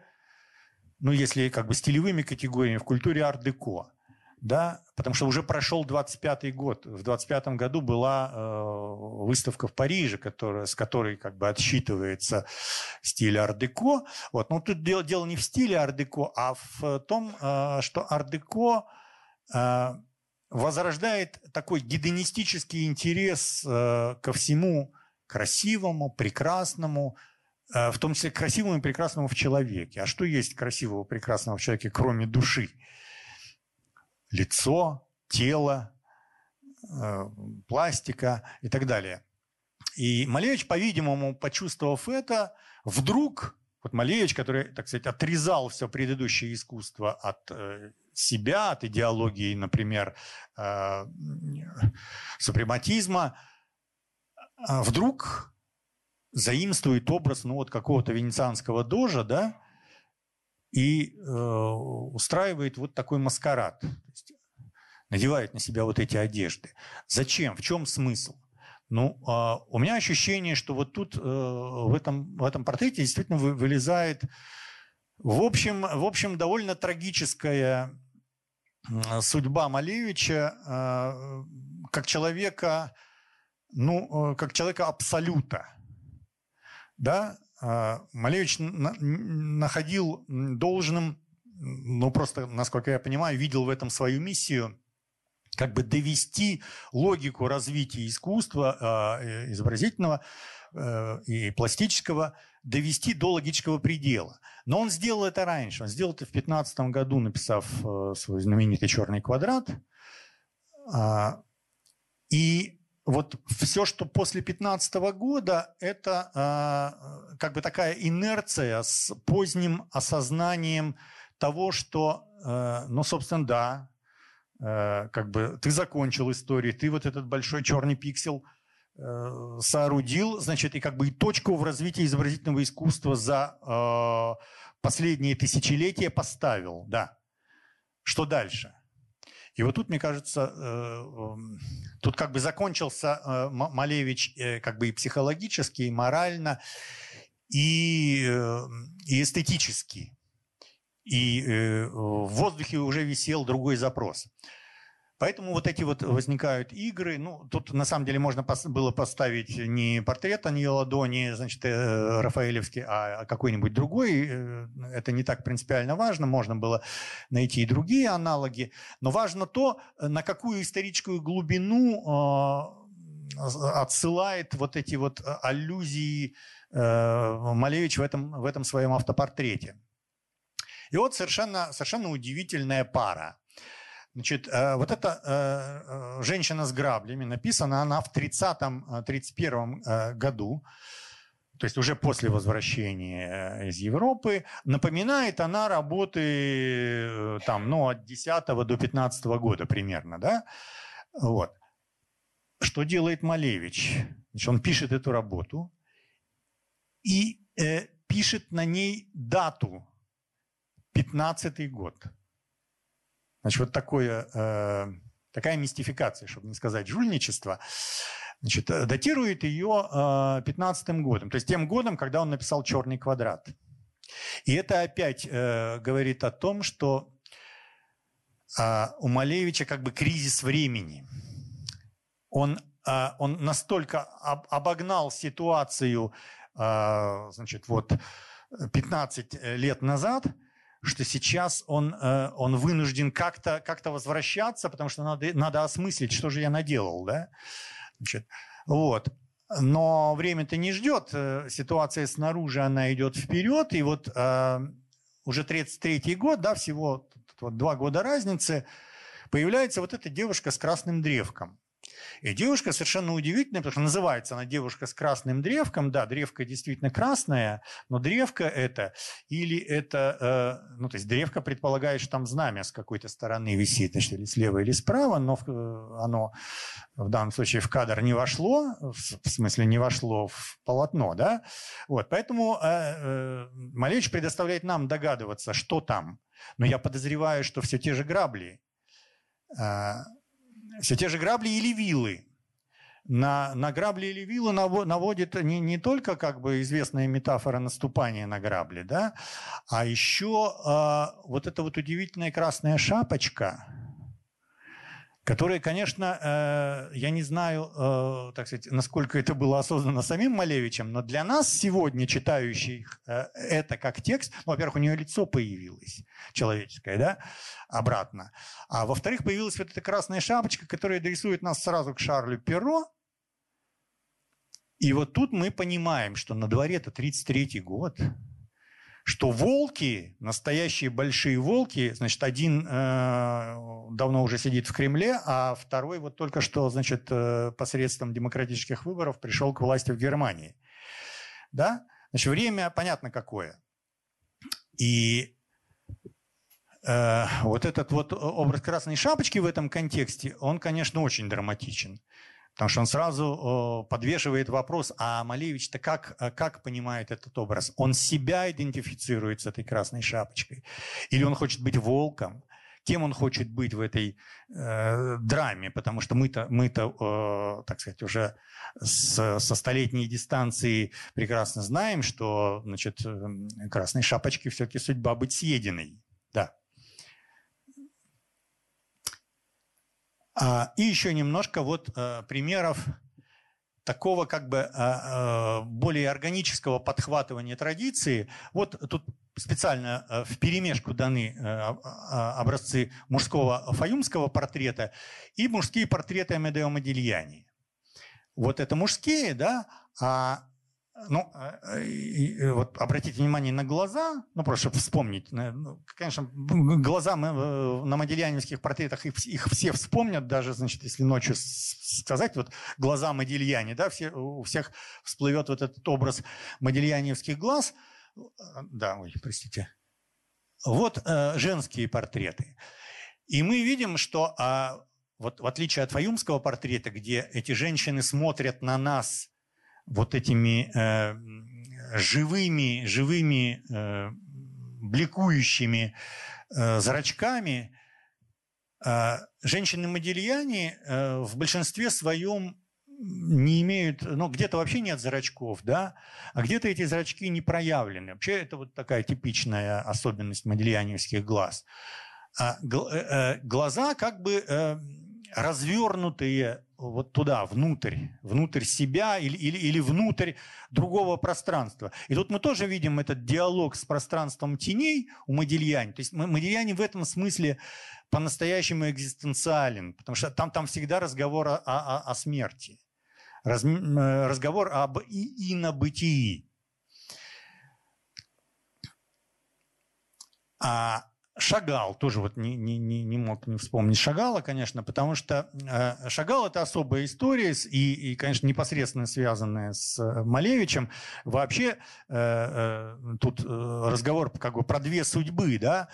ну, если как бы стилевыми категориями, в культуре ар-деко, да, потому что уже прошел 25-й год. В 25-м году была э, выставка в Париже, которая, с которой как бы отсчитывается стиль ар-деко. Вот. Но тут дело, дело не в стиле ар-деко, а в том, э, что ар-деко э, возрождает такой гедонистический интерес э, ко всему красивому, прекрасному, Э, в том числе красивому и прекрасному в человеке. А что есть красивого прекрасного в человеке, кроме души? Лицо, тело, э, пластика и так далее. И Малевич, по-видимому, почувствовав это, вдруг Вот Малевич, который, так сказать, отрезал все предыдущее искусство от э, себя, от идеологии, например, э, супрематизма, а вдруг заимствует образ ну, вот какого-то венецианского дожа, да, и э, устраивает вот такой маскарад. Надевает на себя вот эти одежды. Зачем? В чем смысл? Ну, э, у меня ощущение, что вот тут э, в, этом, в этом портрете действительно вы, вылезает, в общем, в общем, довольно трагическая судьба Малевича э, как человека, ну, э, как человека абсолюта. Да? Э, Малевич на, находил должным, ну, просто, насколько я понимаю, видел в этом свою миссию – как бы довести логику развития искусства э, изобразительного э, и пластического, довести до логического предела. Но он сделал это раньше. Он сделал это в 2015 году, написав э, свой знаменитый «Черный квадрат». А, и вот все, что после 2015 года, это а, как бы такая инерция с поздним осознанием того, что, ну, собственно, да, как бы ты закончил историю, ты вот этот большой черный пиксель э, соорудил, значит, и как бы и точку в развитии изобразительного искусства за э, последние тысячелетия поставил, да. Что дальше? И вот тут, мне кажется, эм, тут как бы закончился Малевич как бы и психологически, и морально, и, и эстетически и э, в воздухе уже висел другой запрос. Поэтому вот эти вот возникают игры. Ну, тут на самом деле можно было поставить не портрет Аньела Дони, значит, э, Рафаэлевский, а, какой-нибудь другой. Э, это не так принципиально важно. Можно было найти и другие аналоги. Но важно то, на какую историческую глубину отсылает вот эти вот аллюзии Малевич в этом, в этом своем автопортрете. И вот совершенно, совершенно удивительная пара. Значит, э, вот эта э, э, женщина с граблями написана она в 30-31 году, то есть уже после возвращения из Европы. Напоминает она работы там, ну, от 10 до 15 года примерно. Да? Вот. Что делает Малевич? Значит, он пишет эту работу и э, пишет на ней дату 15 год. Значит, вот такое, э, такая мистификация, чтобы не сказать жульничество, значит, э, датирует ее э, 15 годом, то есть тем годом, когда он написал «Черный квадрат». И это опять э, говорит о том, что э, у Малевича как бы кризис времени. Он, э, он настолько об, обогнал ситуацию э, значит, вот 15 лет назад – что сейчас он, э, он вынужден как-то как возвращаться, потому что надо, надо осмыслить, что же я наделал. Да? Значит, вот. Но время-то не ждет, э, ситуация снаружи, она идет вперед, и вот э, уже 33-й год, да, всего вот, два года разницы, появляется вот эта девушка с красным древком. И девушка совершенно удивительная, потому что называется она девушка с красным древком. Да, древко действительно красное, но древко это или это, э, ну то есть древко предполагает, что там знамя с какой-то стороны висит, значит, или слева, или справа, но э, оно в данном случае в кадр не вошло, в смысле не вошло в полотно, да. Вот, поэтому э, э, Малевич предоставляет нам догадываться, что там. Но я подозреваю, что все те же грабли э, все те же грабли или вилы. На, на грабли или вилы наводит не, не только как бы известная метафора наступания на грабли, да, а еще э, вот эта вот удивительная красная шапочка – которые, конечно, э, я не знаю, э, так сказать, насколько это было осознано самим Малевичем, но для нас сегодня, читающих э, это как текст, ну, во-первых, у нее лицо появилось человеческое, да, обратно, а во-вторых, появилась вот эта красная шапочка, которая рисует нас сразу к Шарлю Перро, и вот тут мы понимаем, что на дворе это 33-й год – что волки, настоящие большие волки, значит, один э, давно уже сидит в Кремле, а второй вот только что, значит, э, посредством демократических выборов пришел к власти в Германии. Да? Значит, время понятно какое. И э, вот этот вот образ красной шапочки в этом контексте, он, конечно, очень драматичен. Потому что он сразу подвешивает вопрос, а Малевич-то как, как понимает этот образ? Он себя идентифицирует с этой красной шапочкой? Или он хочет быть волком? Кем он хочет быть в этой э, драме? Потому что мы-то, мы-то э, так сказать, уже с, со столетней дистанции прекрасно знаем, что значит, красной шапочке все-таки судьба быть съеденной. Да. А, и еще немножко вот э, примеров такого как бы э, более органического подхватывания традиции. Вот тут специально э, в перемешку даны образцы мужского фаюмского портрета и мужские портреты Амедео Модильяни. Вот это мужские, да, а ну, э, э, вот обратите внимание на глаза, ну, просто чтобы вспомнить. Ну, конечно, глаза мы э, на модельяневских портретах их, их все вспомнят, даже, значит, если ночью сказать, вот глаза Модельяне, да, все, у всех всплывет вот этот образ модельяневских глаз. Да, ой, простите. Вот э, женские портреты. И мы видим, что а, вот в отличие от фаюмского портрета, где эти женщины смотрят на нас – вот этими э, живыми, живыми, э, бликующими э, зрачками, э, женщины-модельяне э, в большинстве своем не имеют, ну, где-то вообще нет зрачков, да, а где-то эти зрачки не проявлены. Вообще это вот такая типичная особенность модельяневских глаз. А, э, э, глаза как бы э, развернутые вот туда, внутрь, внутрь себя или, или, или внутрь другого пространства. И тут мы тоже видим этот диалог с пространством теней у Модильяни. То есть Модильяни в этом смысле по-настоящему экзистенциален, потому что там, там всегда разговор о, о, о смерти, раз, разговор об и, инобытии. А Шагал, тоже вот не, не, не, не мог не вспомнить Шагала, конечно, потому что э, Шагал – это особая история, и, и, конечно, непосредственно связанная с э, Малевичем. Вообще э, тут разговор как бы про две судьбы, да,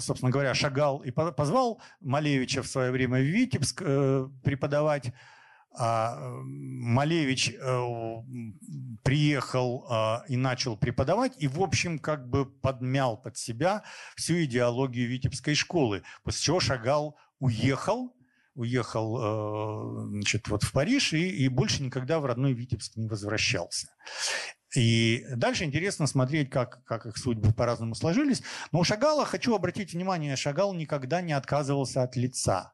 собственно говоря, Шагал и позвал Малевича в свое время в Витебск преподавать, а Малевич э, приехал а, и начал преподавать, и, в общем, как бы подмял под себя всю идеологию Витебской школы, после чего Шагал уехал, уехал э, значит, вот в Париж и, и больше никогда в родной Витебск не возвращался. И дальше интересно смотреть, как, как их судьбы по-разному сложились. Но у Шагала, хочу обратить внимание, Шагал никогда не отказывался от лица.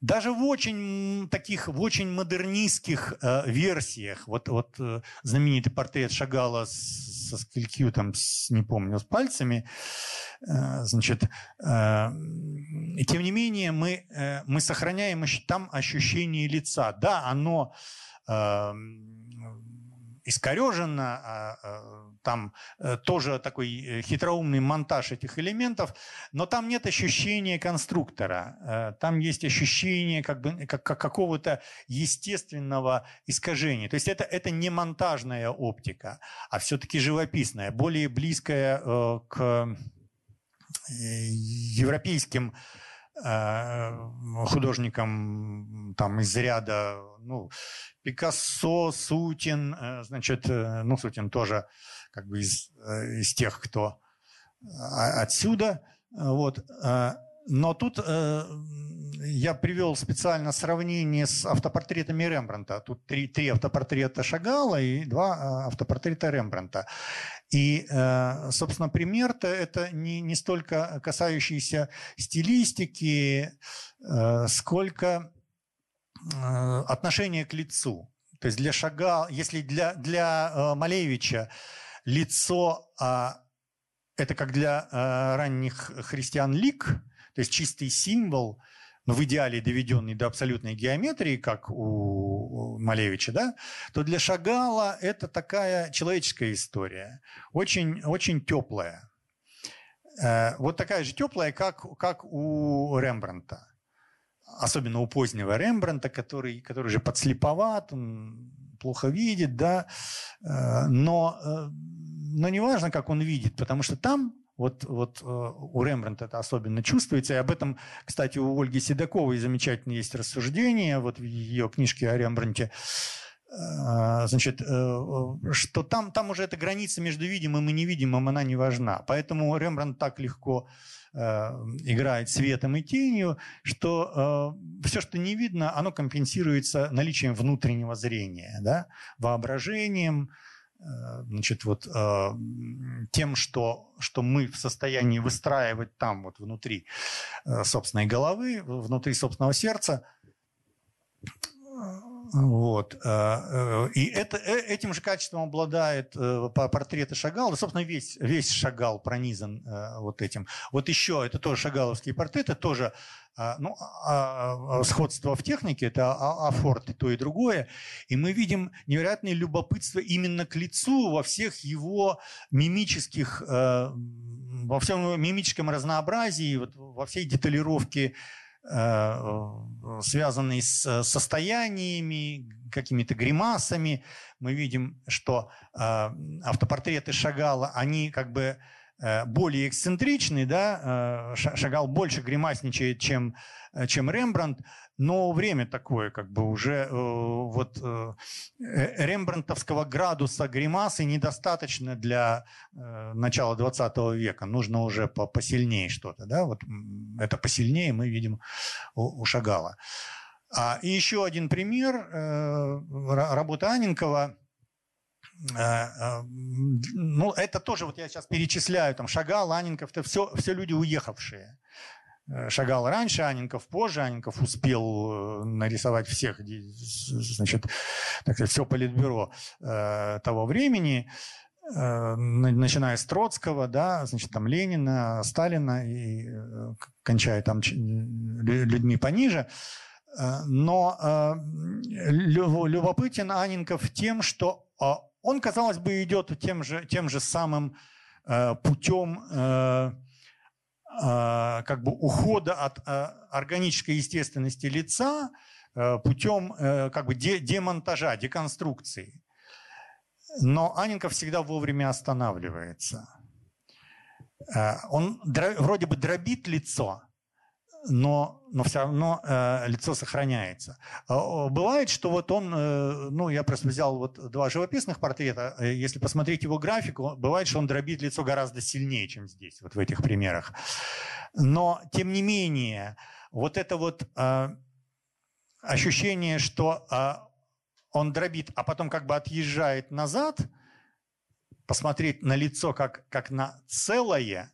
Даже в очень таких, в очень модернистских э, версиях, вот, вот э, знаменитый портрет Шагала со скелькью там, с, не помню, с пальцами, э, значит, э, тем не менее мы, э, мы сохраняем там ощущение лица. Да, оно э, искорежено, а, а, там э, тоже такой э, хитроумный монтаж этих элементов, но там нет ощущения конструктора, э, там есть ощущение как бы, как, как какого-то естественного искажения. То есть это, это не монтажная оптика, а все-таки живописная, более близкая к европейским художникам там из ряда ну, Пикассо, Сутин, э, значит, э, ну, Сутин тоже как бы из, э, из тех, кто отсюда, вот. Но тут я привел специально сравнение с автопортретами Рембранта. Тут три, три автопортрета Шагала и два автопортрета Рембранта. И, собственно, пример-то это не, не столько касающийся стилистики, сколько Э, отношение к лицу. То есть для Шага, если для, для э, Малевича лицо а, это как для ранних христиан лик, то есть чистый символ, но в идеале доведенный до абсолютной геометрии, как у Малевича, да, то для Шагала это такая человеческая история, очень, очень теплая. Вот такая же теплая, как, как у Рембранта особенно у позднего Рембранта, который, который же подслеповат, он плохо видит, да, э, но э, но не важно, как он видит, потому что там вот, вот у Рембрандта это особенно чувствуется. И об этом, кстати, у Ольги Седоковой замечательно есть рассуждение вот в ее книжке о Рембрандте. Значит, что там, там уже эта граница между видимым и невидимым, она не важна. Поэтому Рембрандт так легко Э, играет светом и тенью, что э, все, что не видно, оно компенсируется наличием внутреннего зрения, да, воображением, э, значит, вот э, тем, что, что мы в состоянии выстраивать там, вот внутри э, собственной головы, внутри собственного сердца, вот. Э, э, и это, э, этим же качеством обладает портреты Шагала. Собственно, весь, весь Шагал пронизан вот этим. Вот еще, это тоже шагаловские портреты, тоже ну, а, а, сходство в технике, это а, афорт и то, и другое. И мы видим невероятное любопытство именно к лицу во всех его мимических, во всем мимическом разнообразии, вот во всей деталировке Э, связанный с состояниями, какими-то гримасами. Мы видим, что э, автопортреты Шагала, они как бы Э, более эксцентричный, да, э, Шагал больше гримасничает, чем, э, чем Рембрандт, но время такое, как бы уже вот рембрандтовского градуса гримасы недостаточно для начала 20 века, нужно уже посильнее что-то, да, вот это посильнее мы видим у, Шагала. А, и еще один пример, Э, э, ну, это тоже, вот я сейчас перечисляю, там, Шагал, Анинков, это все, все люди уехавшие. Э, Шагал раньше, Анинков позже. Анинков успел нарисовать всех, значит, так сказать, все политбюро того времени, начиная с Троцкого, да, значит, там Ленина, Сталина и кончая там людьми пониже. Но любопытен Анинков тем, что а, он, казалось бы, идет тем же, тем же самым э, путем э, э, как бы ухода от органической естественности лица, путем как бы де, демонтажа, деконструкции. Но Аненков всегда вовремя останавливается. Он вроде бы дробит лицо, но, но все равно э, лицо сохраняется. А, бывает, что вот он, э, ну, я просто взял вот два живописных портрета, э, если посмотреть его графику, бывает, что он дробит лицо гораздо сильнее, чем здесь, вот в этих примерах. Но, тем не менее, вот это вот э, ощущение, что э, он дробит, а потом как бы отъезжает назад, посмотреть на лицо как, как на целое,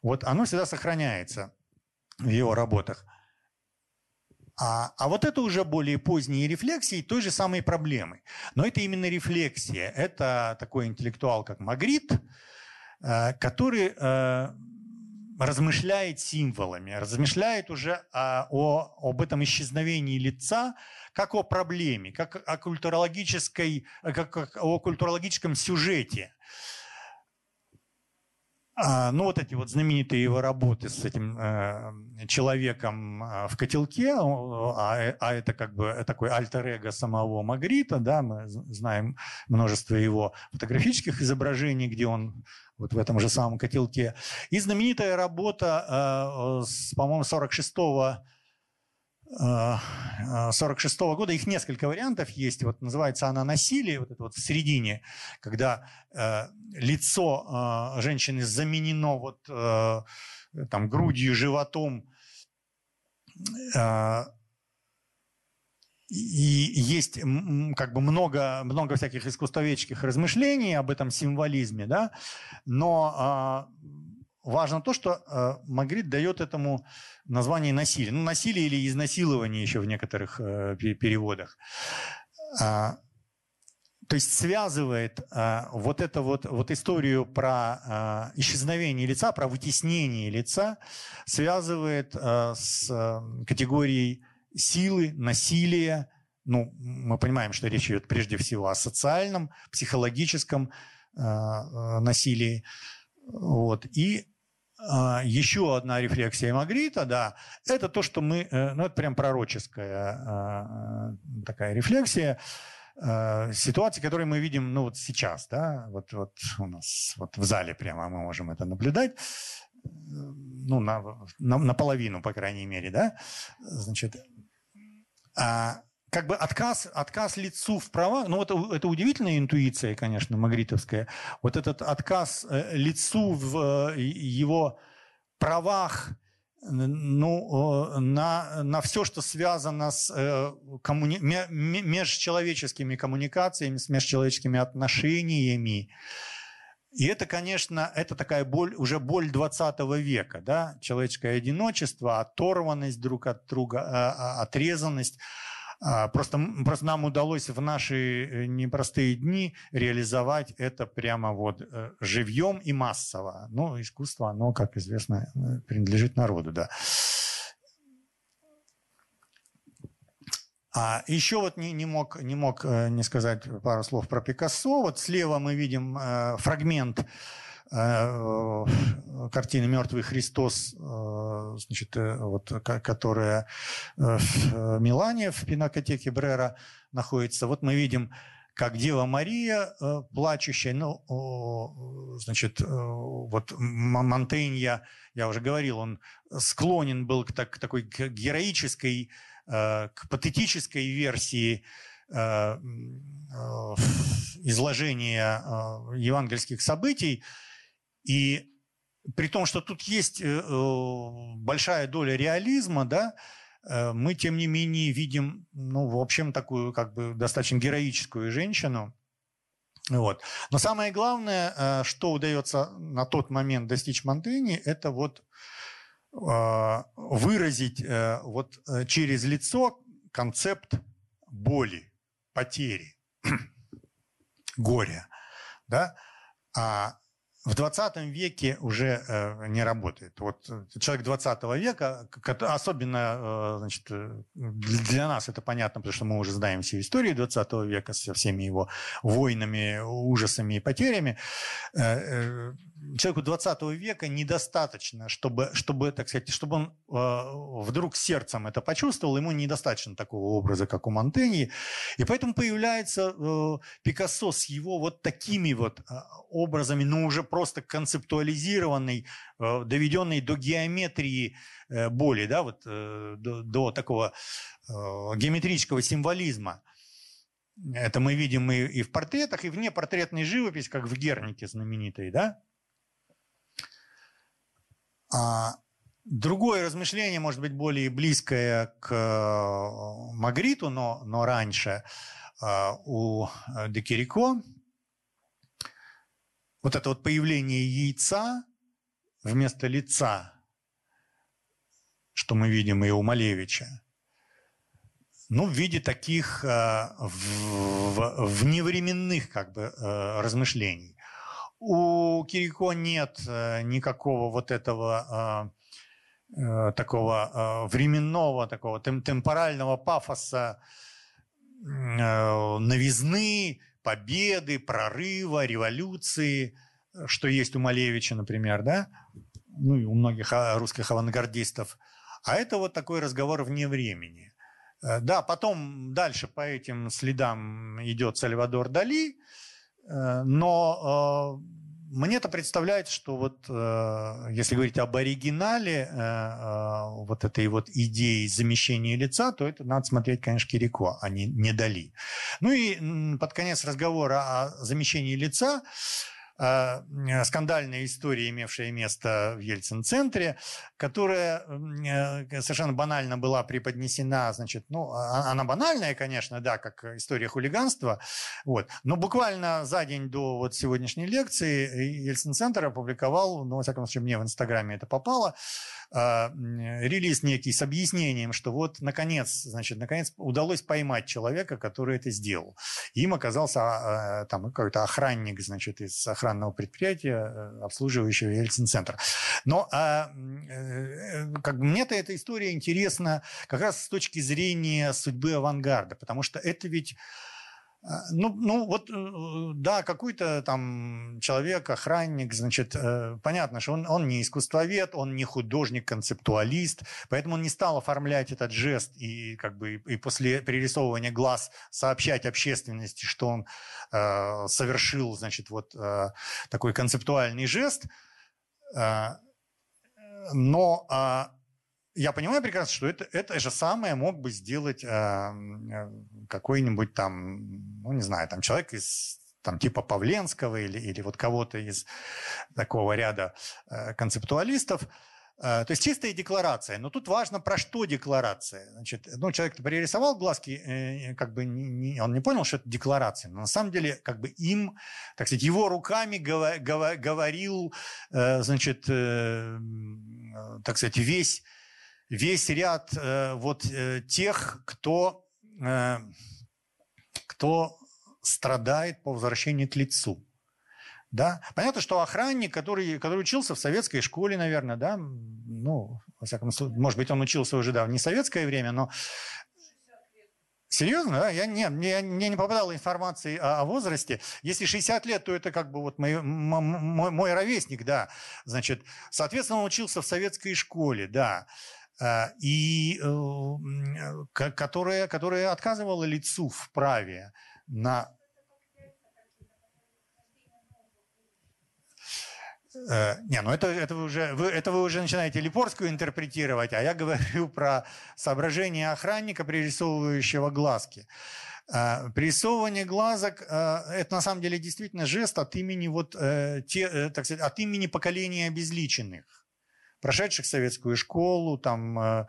вот оно всегда сохраняется в его работах. А, а вот это уже более поздние рефлексии той же самой проблемы. Но это именно рефлексия. Это такой интеллектуал, как Магрит, э, который э, размышляет символами, размышляет уже о, о, об этом исчезновении лица как о проблеме, как о, культурологической, как, как о культурологическом сюжете. А, ну, вот эти вот знаменитые его работы с этим э, человеком э, в котелке, а, а это как бы такой альтер-эго самого Магрита, да, мы знаем множество его фотографических изображений, где он вот в этом же самом котелке. И знаменитая работа, э, по-моему, 46-го 46 -го года. Их несколько вариантов есть. Вот называется она «Насилие», вот это вот в середине, когда э, лицо э, женщины заменено вот э, там грудью, животом. Э, и есть как бы много, много всяких искусствоведческих размышлений об этом символизме, да, но важно то, что э, Магрит дает этому название насилие. Ну, насилие или изнасилование еще в некоторых э, переводах. А, то есть связывает а, вот эту вот, вот историю про а, исчезновение лица, про вытеснение лица, связывает а, с а, категорией силы, насилия. Ну, мы понимаем, что речь идет прежде всего о социальном, психологическом а, насилии. Вот. И еще одна рефлексия Магрита, да, это то, что мы, э, ну это прям пророческая а, такая рефлексия, ситуации, которые мы видим, ну, вот сейчас, да, вот, вот у нас вот в зале прямо мы можем это наблюдать, ну, на, на, наполовину, по крайней мере, да, значит, а, как бы отказ, отказ лицу в правах, ну, это, это удивительная интуиция, конечно, магритовская, вот этот отказ э, лицу в э, его правах, ну, на, на все, что связано с э, коммуни... межчеловеческими коммуникациями, с межчеловеческими отношениями. И это, конечно, это такая боль, уже боль 20 века, да, человеческое одиночество, оторванность друг от друга, а, а, отрезанность. А, просто, просто нам удалось в наши э, непростые дни реализовать это прямо вот э, живьем и массово. Но искусство, оно, как известно, э, принадлежит народу, да. А еще вот не, не, мог, не мог не сказать пару слов про Пикассо. Вот слева мы видим фрагмент Э, картины «Мертвый Христос», э, значит, э, вот, которая в Милане, в пинакотеке Брера находится. Вот мы видим, как Дева Мария, плачущая, ну, значит, вот Монтейн, я, уже говорил, он склонен был к, так, к такой героической, к патетической версии изложения евангельских событий, и при том, что тут есть э, э, большая доля реализма, да, э, мы, тем не менее, видим, ну, в общем, такую как бы достаточно героическую женщину. Вот. Но самое главное, что удается на тот момент достичь Монтени, это вот выразить вот через лицо концепт боли, потери, горя. Да? А в 20 веке уже э, не работает. Вот э, человек 20 века, особенно э, значит, э, для нас это понятно, потому что мы уже знаем все истории 20 века со всеми его войнами, ужасами и потерями. Э, э, человеку 20 века недостаточно, чтобы, чтобы, так сказать, чтобы он э, вдруг сердцем это почувствовал, ему недостаточно такого образа, как у Монтеньи. И поэтому появляется э, Пикассо с его вот такими вот э, образами, ну уже просто концептуализированный, э, доведенный до геометрии э, боли, да, вот э, до, до такого э, геометрического символизма. Это мы видим и, и в портретах, и вне портретной живопись, как в Гернике знаменитой, да? А другое размышление, может быть, более близкое к э, Магриту, но, но раньше э, у Декирико. Вот это вот появление яйца вместо лица, что мы видим и у Малевича, ну, в виде таких э, в, в невременных как бы размышлений. У Кирико нет э, никакого вот этого э, э, такого временного, такого темпорального пафоса, новизны, победы, прорыва, революции, что есть у Малевича, например, да, ну и у многих а, русских авангардистов. А это вот такой разговор вне времени. Да, потом дальше по этим следам идет Сальвадор Дали – Э, но э, мне это представляется, что вот э, если говорить об оригинале вот этой вот идеи замещения лица, то это надо смотреть, конечно, Кирико, а не, не Дали. Ну и под конец разговора о замещении лица Э, скандальная история, имевшая место в Ельцин-центре, которая э, совершенно банально была преподнесена, значит, ну, а, она банальная, конечно, да, как история хулиганства, вот, но буквально за день до вот сегодняшней лекции Ельцин-центр опубликовал, ну, во всяком случае, мне в Инстаграме это попало, э, релиз некий с объяснением, что вот, наконец, значит, наконец удалось поймать человека, который это сделал. Им оказался там какой-то охранник, значит, из охранного предприятия, э, обслуживающего Ельцин-центр. Но а, э, как бы мне-то эта история интересна как раз с точки зрения судьбы авангарда, потому что это ведь А, ну, ну вот, э, да, какой-то там человек, охранник, значит, э, понятно, что он, он не искусствовед, он не художник-концептуалист, поэтому он не стал оформлять этот жест и как бы и после перерисовывания глаз сообщать общественности, что он э, совершил, значит, вот э, такой концептуальный жест. Э, но э, я понимаю прекрасно, что это, это же самое мог бы сделать э, какой-нибудь там, ну не знаю, там человек из там типа Павленского или, или вот кого-то из такого ряда э, концептуалистов. Э, то есть чистая декларация. Но тут важно, про что декларация. Значит, ну, человек пририсовал глазки, э, как бы не, он не понял, что это декларация. Но на самом деле, как бы им, так сказать, его руками гова, гова, говорил, э, значит, э, так сказать, весь весь ряд э, вот э, тех, кто, э, кто страдает по возвращению к лицу. Да? Понятно, что охранник, который, который учился в советской школе, наверное, да, ну, во всяком случае, может быть, он учился уже, да, в не советское время, но Серьезно, да? Я, не, мне, мне не попадала информации о, о возрасте. Если 60 лет, то это как бы вот мой, мой, мой ровесник, да. Значит, соответственно, он учился в советской школе, да. А, и э, которая, которая отказывала лицу в праве на э, Не, ну это, это, вы уже, вы, это вы уже начинаете Липорскую интерпретировать, а я говорю про соображение охранника, пририсовывающего глазки. Пририсовывание глазок это на самом деле действительно жест от имени, вот, э, те, так сказать, от имени поколения обезличенных прошедших советскую школу, там, э,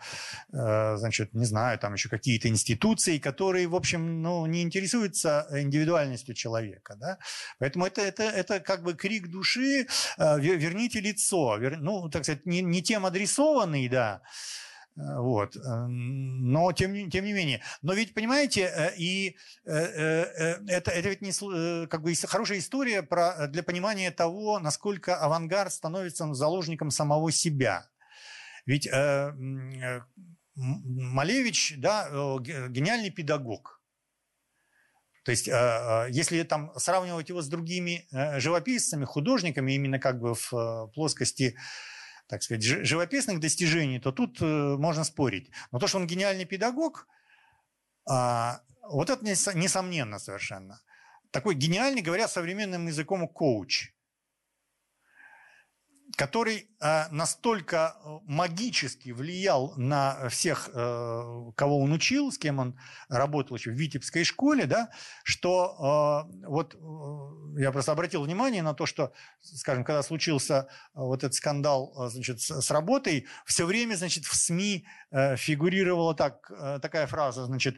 э, значит, не знаю, там еще какие-то институции, которые, в общем, ну, не интересуются индивидуальностью человека, да. Поэтому это, это, это как бы крик души, э, верните лицо, ну, так сказать, не, не тем адресованный, да, вот. Э, но тем, тем не менее. Но ведь, понимаете, э, и это, это ведь не, как бы хорошая история про, для понимания того, насколько авангард становится заложником самого себя. Ведь Малевич, да, гениальный педагог. То есть, если там сравнивать его с другими живописцами, художниками, именно как бы в плоскости так сказать, живописных достижений, то тут э, можно спорить. Но то, что он гениальный педагог, а, вот это несомненно совершенно. Такой гениальный, говоря современным языком, коуч который э, настолько э, магически влиял на всех, э, кого он учил, с кем он работал еще в Витебской школе, да, что вот я просто обратил внимание на то, что, скажем, когда случился вот этот скандал значит, с работой, все время значит, в СМИ фигурировала так, такая фраза, значит,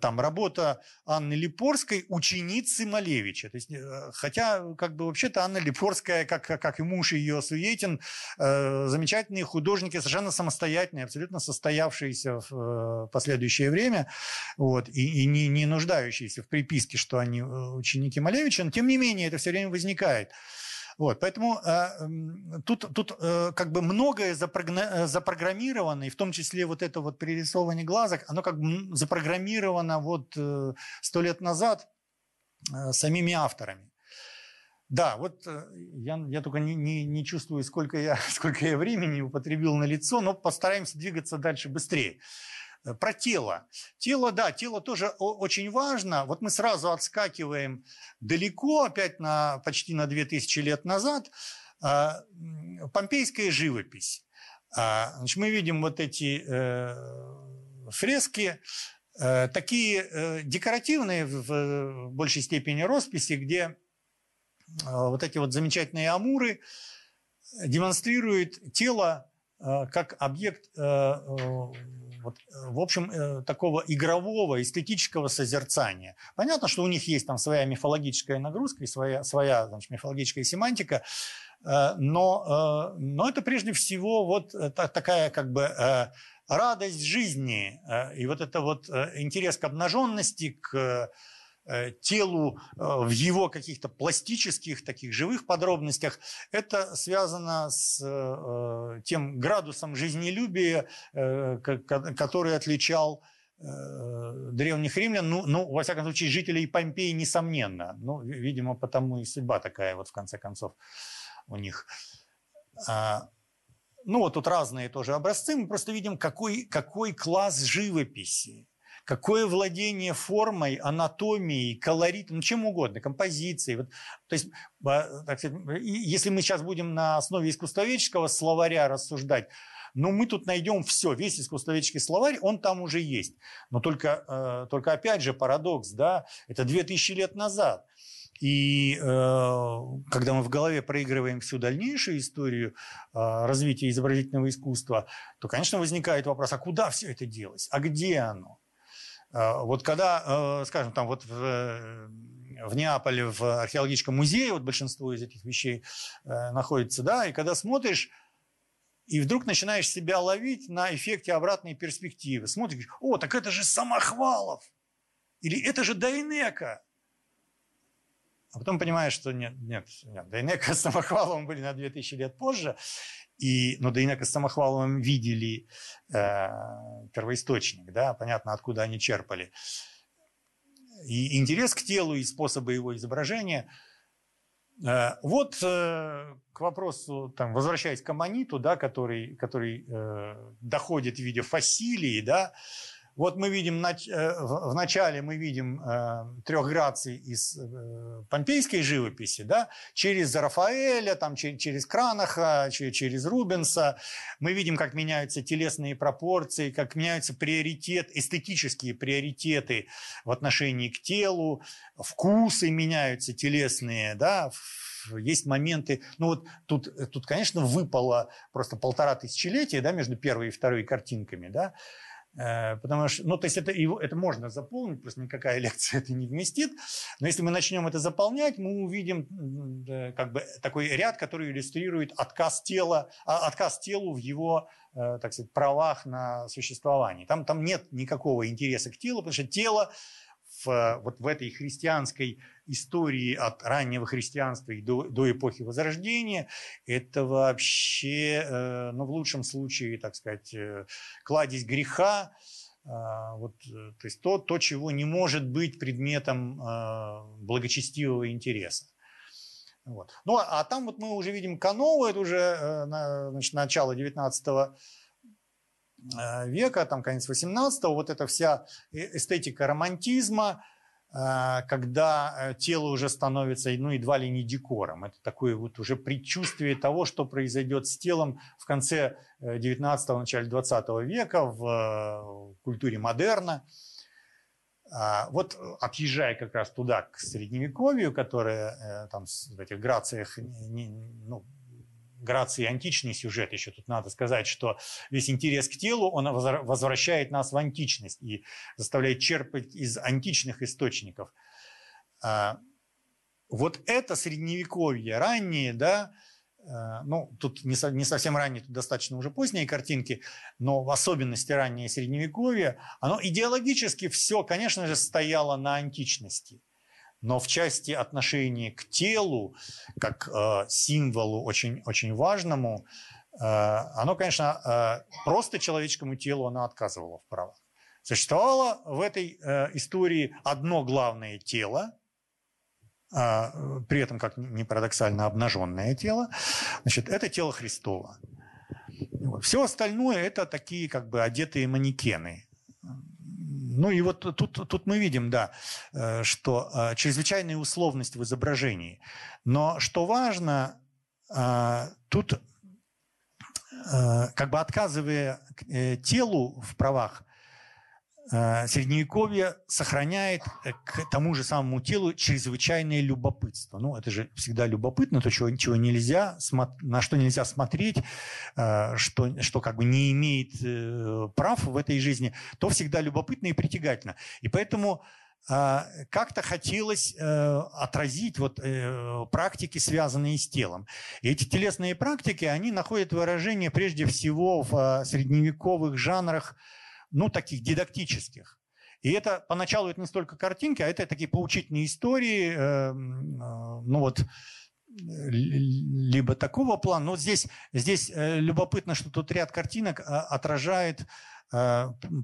там, работа Анны Липорской, ученицы Малевича. То есть, хотя, как бы, вообще-то Анна Липорская, как, как и муж ее Суей, Светин, э, замечательные художники, совершенно самостоятельные, абсолютно состоявшиеся в э, последующее время, вот, и, и не, не нуждающиеся в приписке, что они э, ученики Малевича, но тем не менее это все время возникает. Вот, поэтому э, тут, тут э, как бы многое запрограммировано, и в том числе вот это вот пририсовывание глазок, оно как бы запрограммировано вот сто э, лет назад э, самими авторами. Да, вот э, я, я только не, не, не чувствую, сколько я, сколько я времени употребил на лицо, но постараемся двигаться дальше быстрее. Э, про тело. Тело, да, тело тоже очень важно. Вот мы сразу отскакиваем далеко, опять на, почти на 2000 лет назад. А, помпейская живопись. А, значит, мы видим вот эти э, фрески, такие декоративные в большей степени росписи, где вот эти вот замечательные амуры демонстрируют тело э, как объект, э, вот, в общем, такого игрового, эстетического созерцания. Понятно, что у них есть там своя мифологическая нагрузка и своя, своя значит, мифологическая семантика, но, но это прежде всего вот такая как бы радость жизни и вот это вот интерес к обнаженности, к Э, телу э, в его каких-то пластических, таких живых подробностях, это связано с э, тем градусом жизнелюбия, который отличал э, древних римлян, ну, ну, во всяком случае, жителей Помпеи, несомненно. Ну, видимо, потому и судьба такая, вот в конце концов, у них. А, ну, вот тут разные тоже образцы. Мы просто видим, какой, какой класс живописи, какое владение формой, анатомией, колоритом, ну, чем угодно, композицией. Вот, то есть, если мы сейчас будем на основе искусствоведческого словаря рассуждать, ну, мы тут найдем все, весь искусствоведческий словарь, он там уже есть. Но только, э, только опять же парадокс, да, это 2000 лет назад. И э, когда мы в голове проигрываем всю дальнейшую историю э, развития изобразительного искусства, то, конечно, возникает вопрос, а куда все это делось? А где оно? Э, вот когда, э, скажем, там вот в, э, в Неаполе в археологическом музее вот большинство из этих вещей э, находится, да, и когда смотришь, и вдруг начинаешь себя ловить на эффекте обратной перспективы. Смотришь, о, так это же Самохвалов, или это же Дайнека. А потом понимаешь, что нет, нет, нет Дайнека с Самохваловым были на 2000 лет позже, и, но Дайнека с Самохваловым видели э, первоисточник, да, понятно, откуда они черпали. И интерес к телу и способы его изображения. Э, вот э, к вопросу, там, возвращаясь к аммониту, да, который, который э, доходит в виде фасилии, да, вот мы видим, э, в начале мы видим э, трех граций из э, помпейской живописи, да, через Рафаэля, там, через Кранаха, через Рубенса. Мы видим, как меняются телесные пропорции, как меняются приоритет, эстетические приоритеты в отношении к телу, вкусы меняются телесные, да, есть моменты, ну вот тут, тут, конечно, выпало просто полтора тысячелетия, да, между первой и второй картинками, да, потому что, ну, то есть это, его, это можно заполнить, просто никакая лекция это не вместит. Но если мы начнем это заполнять, мы увидим как бы такой ряд, который иллюстрирует отказ тела, а, отказ телу в его, э, так сказать, правах на существование. Там, там нет никакого интереса к телу, потому что тело в, вот в этой христианской истории от раннего христианства и до, до эпохи Возрождения, это вообще, э, ну, в лучшем случае, так сказать, э, кладезь греха, вот, э, то есть то, то, чего не может быть предметом благочестивого интереса. Вот. Ну, а там вот мы уже видим Канову, это уже значит, начало 19 века, там конец 18 вот эта вся эстетика романтизма, а, когда э, тело уже становится ну, едва ли не декором. Это такое вот уже предчувствие того, что произойдет с телом в конце 19-го, э, начале 20 века в э, культуре модерна. А, вот отъезжая как раз туда, к Средневековью, которое там в этих грациях ну, грации античный сюжет еще тут надо сказать, что весь интерес к телу, он возвращает нас в античность и заставляет черпать из античных источников. А, вот это средневековье, раннее, да, а, ну, тут не, не совсем ранние, тут достаточно уже поздние картинки, но в особенности раннее средневековье, оно идеологически все, конечно же, стояло на античности – но в части отношения к телу, как э, символу очень, очень важному, э, оно, конечно, э, просто человеческому телу оно отказывало в правах. Существовало в этой э, истории одно главное тело, э, при этом, как не парадоксально, обнаженное тело. Значит, это тело Христова. Все остальное – это такие как бы одетые манекены, ну и вот тут, тут мы видим, да, э, что э, чрезвычайная условность в изображении. Но что важно, э, тут как бы отказывая телу в правах, средневековье сохраняет э, к тому же самому телу чрезвычайное любопытство. Ну, это же всегда любопытно, то, чего, чего нельзя, на что нельзя смотреть, э, что, что как бы не имеет прав в этой жизни, то всегда любопытно и притягательно. И поэтому как-то хотелось отразить вот практики, связанные с телом. И эти телесные практики, они находят выражение прежде всего в средневековых жанрах ну, таких дидактических. И это поначалу это не столько картинки, а это такие поучительные истории, э, э, ну вот, либо такого плана. Но здесь, здесь э, любопытно, что тут ряд картинок а, отражает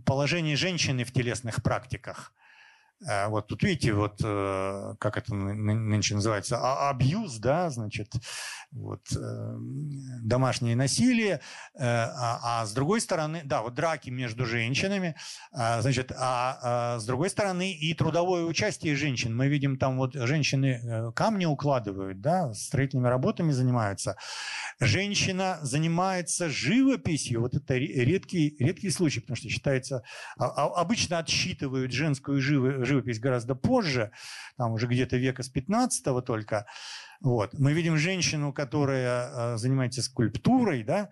положение женщины в телесных практиках. Э, вот тут видите, вот э, как это нынче называется, а, абьюз, да, значит, вот э, домашнее насилие, а, а с другой стороны, да, вот драки между женщинами, а, значит, а с другой стороны и трудовое участие женщин. Мы видим там вот женщины камни укладывают, да, строительными работами занимаются. Женщина занимается живописью, вот это редкий, редкий случай, потому что считается, обычно отсчитывают женскую живопись живопись гораздо позже, там уже где-то века с 15 только. Вот. Мы видим женщину, которая э, занимается скульптурой, да,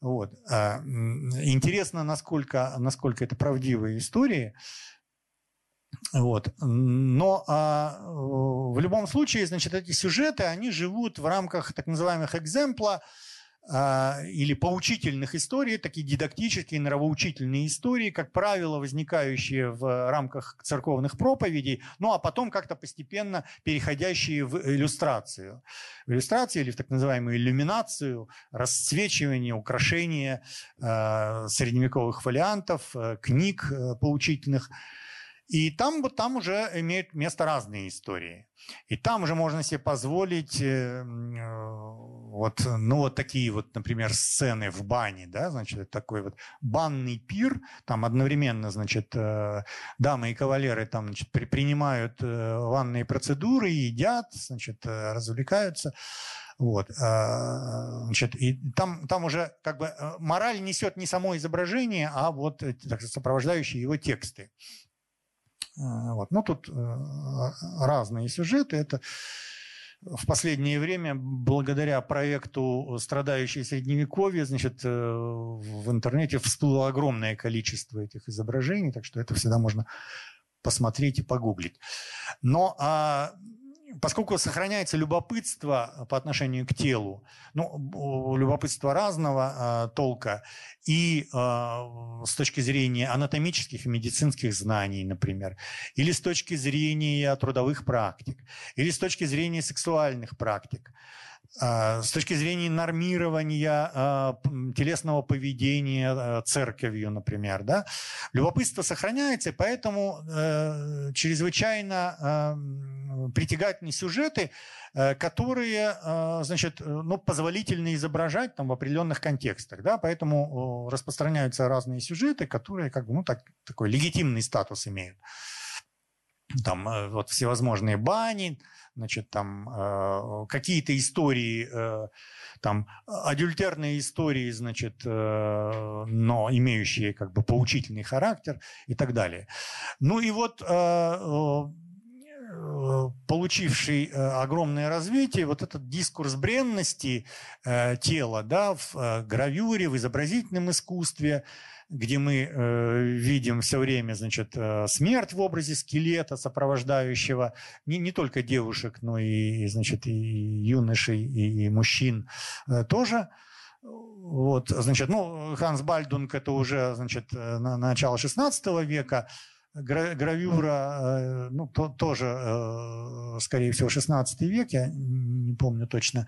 вот. А, интересно, насколько, насколько это правдивые истории. Вот. Но а, в любом случае, значит, эти сюжеты, они живут в рамках так называемых экземпла, или поучительных историй, такие дидактические, нравоучительные истории, как правило, возникающие в рамках церковных проповедей, ну а потом как-то постепенно переходящие в иллюстрацию. В иллюстрацию или в так называемую иллюминацию, расцвечивание, украшение э, средневековых фолиантов, э, книг поучительных. И там, там уже имеют место разные истории. И там уже можно себе позволить э, вот, ну, вот такие вот, например, сцены в бане, да, значит, такой вот банный пир, там одновременно, значит, э, дамы и кавалеры там, значит, при, принимают э, ванные процедуры, едят, значит, э, развлекаются. Вот, значит, и там, там уже как бы мораль несет не само изображение, а вот так, сопровождающие его тексты. Вот. Ну, тут разные сюжеты. Это в последнее время, благодаря проекту «Страдающие Средневековье», значит, э, в интернете всплыло огромное количество этих изображений, так что это всегда можно посмотреть и погуглить. Но а, поскольку сохраняется любопытство по отношению к телу, ну, любопытство разного э, толка, и э, с точки зрения анатомических и медицинских знаний, например, или с точки зрения трудовых практик, или с точки зрения сексуальных практик, с точки зрения нормирования а, телесного поведения а, церковью, например, да, любопытство сохраняется, поэтому э, чрезвычайно притягательные сюжеты, э, которые, значит, ну, позволительно изображать там в определенных контекстах, да, поэтому распространяются разные сюжеты, которые как бы, ну, так, такой легитимный статус имеют. Там э, вот всевозможные бани, значит, там э, какие-то истории, э, там адюльтерные истории, значит, э, но имеющие как бы поучительный характер и так далее. Ну и вот получивший огромное развитие, вот этот дискурс бренности тела да, в гравюре, в изобразительном искусстве, где мы э, видим все время, значит, э, смерть в образе скелета, сопровождающего не, не только девушек, но и, значит, и юношей, и, и мужчин э, тоже. Вот, значит, ну, Ханс Бальдунг это уже, значит, э, на, на начало 16 века, гравюра, э, ну, то, тоже, э, скорее всего, 16 век, я не помню точно.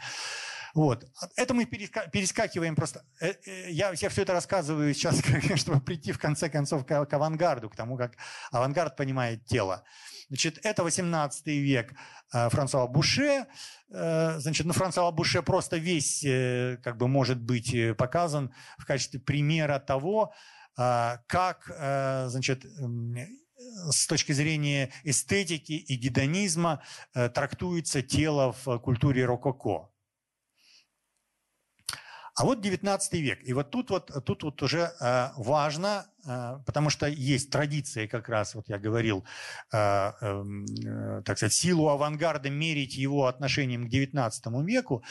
Вот. Это мы перескакиваем просто. Э, э, я, я все это рассказываю сейчас, чтобы прийти в конце концов к, к авангарду, к тому, как авангард понимает тело. Значит, это 18 век э, Франсуа Буше. Значит, ну, Франсуа Буше просто весь как бы может быть показан в качестве примера того, как, значит, с точки зрения эстетики и гедонизма трактуется тело в культуре рококо. А вот 19 век. И вот тут вот, тут вот уже э, важно, э, потому что есть традиция как раз, вот я говорил, э, эм, э, так сказать, силу авангарда мерить его отношением к 19 веку.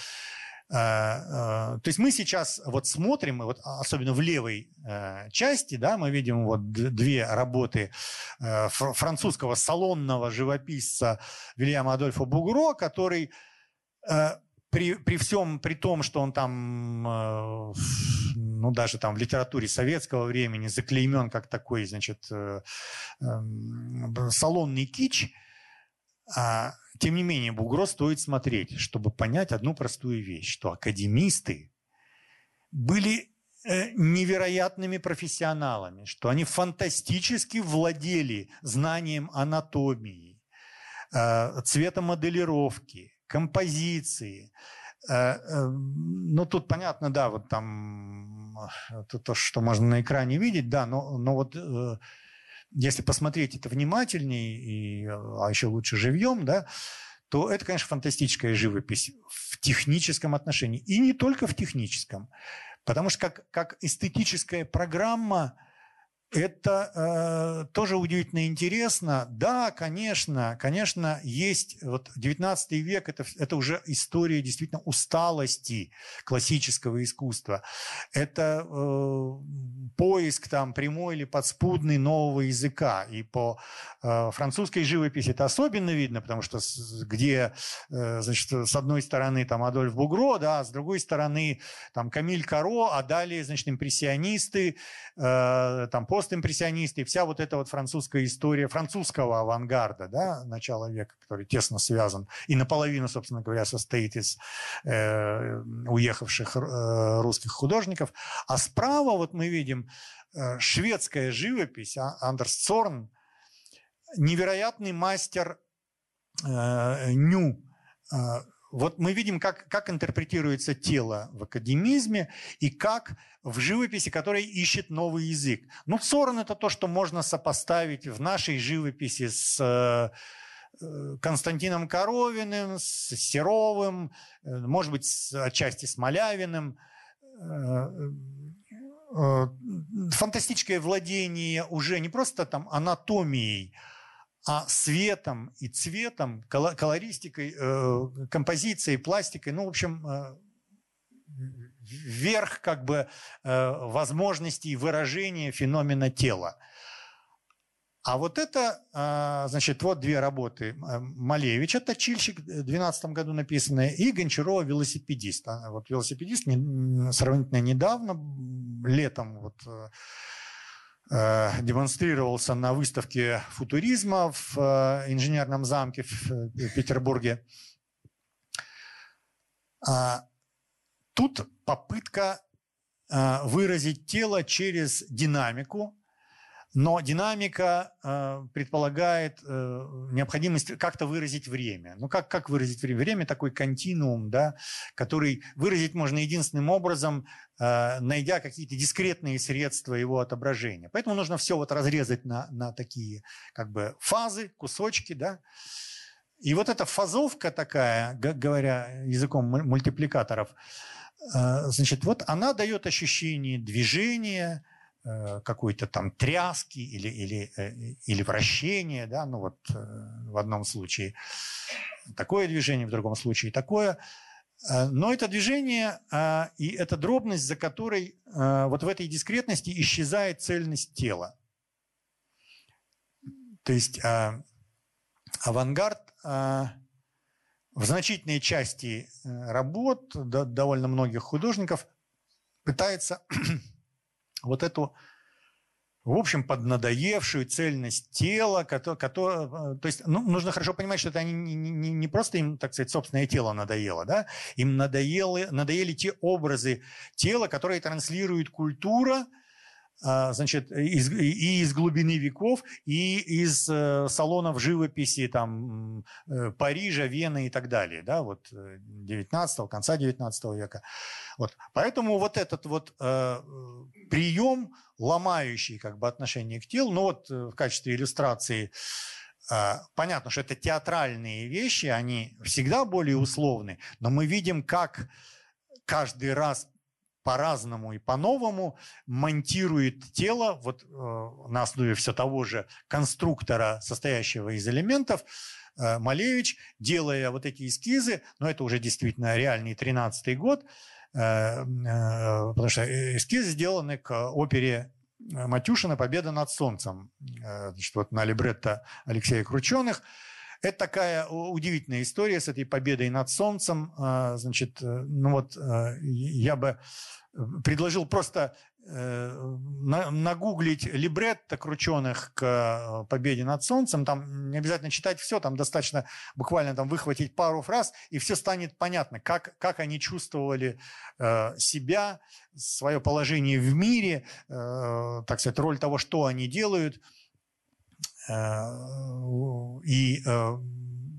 Э, э, то есть мы сейчас вот смотрим, вот особенно в левой э, части, да, мы видим вот две работы э, французского салонного живописца Вильяма Адольфа Бугро, который э, при, при всем, при том, что он там, э, ну, даже там в литературе советского времени заклеймен как такой, значит, э, э, салонный кич, а, тем не менее, Бугро стоит смотреть, чтобы понять одну простую вещь, что академисты были э, невероятными профессионалами, что они фантастически владели знанием анатомии, э, цветомоделировки, композиции. Ну, тут понятно, да, вот там то, что можно на экране видеть, да, но, но вот если посмотреть это внимательнее, и, а еще лучше живьем, да, то это, конечно, фантастическая живопись в техническом отношении. И не только в техническом. Потому что как, как эстетическая программа – это э, тоже удивительно интересно. Да, конечно, конечно, есть вот 19 век, это, это уже история действительно усталости классического искусства. Это э, поиск там прямой или подспудный нового языка. И по э, французской живописи это особенно видно, потому что где, э, значит, с одной стороны там Адольф Бугро, да, а с другой стороны там Камиль Каро, а далее, значит, импрессионисты, э, там постимпрессионисты, вся вот эта вот французская история французского авангарда, да, начала века, который тесно связан и наполовину, собственно говоря, состоит из э, уехавших э, русских художников. А справа вот мы видим э, шведская живопись, а, Андерс Цорн, невероятный мастер э, ню, э, вот мы видим, как, как интерпретируется тело в академизме и как в живописи, которая ищет новый язык. Ну, Сорон – это то, что можно сопоставить в нашей живописи с э, Константином Коровиным, с Серовым, э, может быть, отчасти с Малявиным. Э, фантастическое владение уже не просто там анатомией, а светом и цветом, колористикой, э, композицией, пластикой, ну, в общем, э, верх как бы э, возможностей выражения феномена тела. А вот это, значит, вот две работы Малевича, «Точильщик» в 2012 году написанные, и Гончарова «Велосипедист». Вот «Велосипедист» сравнительно недавно, летом вот Э, демонстрировался на выставке футуризма в э, инженерном замке в э, Петербурге. А, тут попытка выразить тело через динамику, но динамика э, предполагает э, необходимость как-то выразить время. Ну как, как выразить время? Время такой континуум, да, который выразить можно единственным образом, э, найдя какие-то дискретные средства его отображения. Поэтому нужно все вот разрезать на, на такие как бы фазы, кусочки, да. И вот эта фазовка такая, говоря языком мультипликаторов, э, значит, вот она дает ощущение движения, какой-то там тряски или, или, э, или вращения, да, ну вот э, в одном случае такое движение, в другом случае такое. Но это движение и эта дробность, за которой вот в этой дискретности исчезает цельность тела. То есть авангард в значительной части работ довольно многих художников пытается вот эту, в общем, поднадоевшую цельность тела, которая, которая, то есть ну, нужно хорошо понимать, что это не, не, не просто им, так сказать, собственное тело надоело, да? им надоело, надоели те образы тела, которые транслирует культура, значит, из, и из глубины веков, и из э, салонов живописи там, э, Парижа, Вены и так далее, да, вот 19 э, конца 19 века. Вот. Поэтому вот этот вот э, прием, ломающий как бы отношение к телу, ну вот в качестве иллюстрации понятно, что это театральные вещи, они всегда более условны, но мы видим, как каждый раз по-разному и по-новому монтирует тело вот, э, на основе все того же конструктора, состоящего из элементов, э, Малевич, делая вот эти эскизы, но это уже действительно реальный 13-й год, э, э, потому что эскизы сделаны к опере Матюшина «Победа над солнцем», э, значит, вот на либретто Алексея Крученых. Это такая удивительная история с этой победой над Солнцем. А, значит, ну вот я бы предложил просто нагуглить либретто крученых к победе над Солнцем. Там не обязательно читать все, там достаточно буквально там выхватить пару фраз, и все станет понятно, как, как они чувствовали себя, свое положение в мире, так сказать, роль того, что они делают – Э, и э,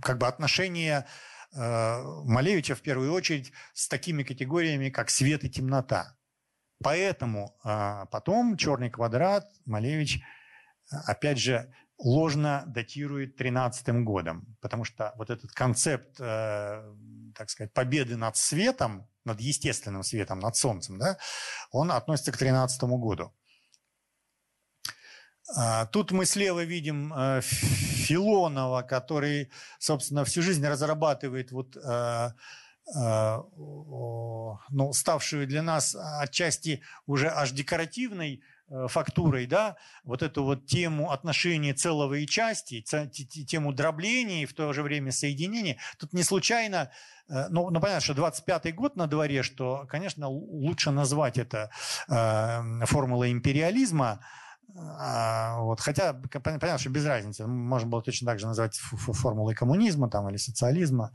как бы отношение э, Малевича в первую очередь с такими категориями, как свет и темнота. Поэтому потом черный квадрат Малевич, опять же, ложно датирует 13 годом, потому что вот этот концепт, так сказать, победы над светом, над естественным светом, над солнцем, да, он относится к 13 году. А, тут мы слева видим э, Филонова, который, собственно, всю жизнь разрабатывает вот э, э, ну, ставшую для нас отчасти уже аж декоративной фактурой, да, вот эту вот тему отношений целого и части, тему дробления и в то же время соединения. Тут не случайно, ну, ну понятно, что 25-й год на дворе, что, конечно, лучше назвать это формулой империализма, вот, хотя понятно, что без разницы. Можно было точно так же назвать формулой коммунизма там, или социализма.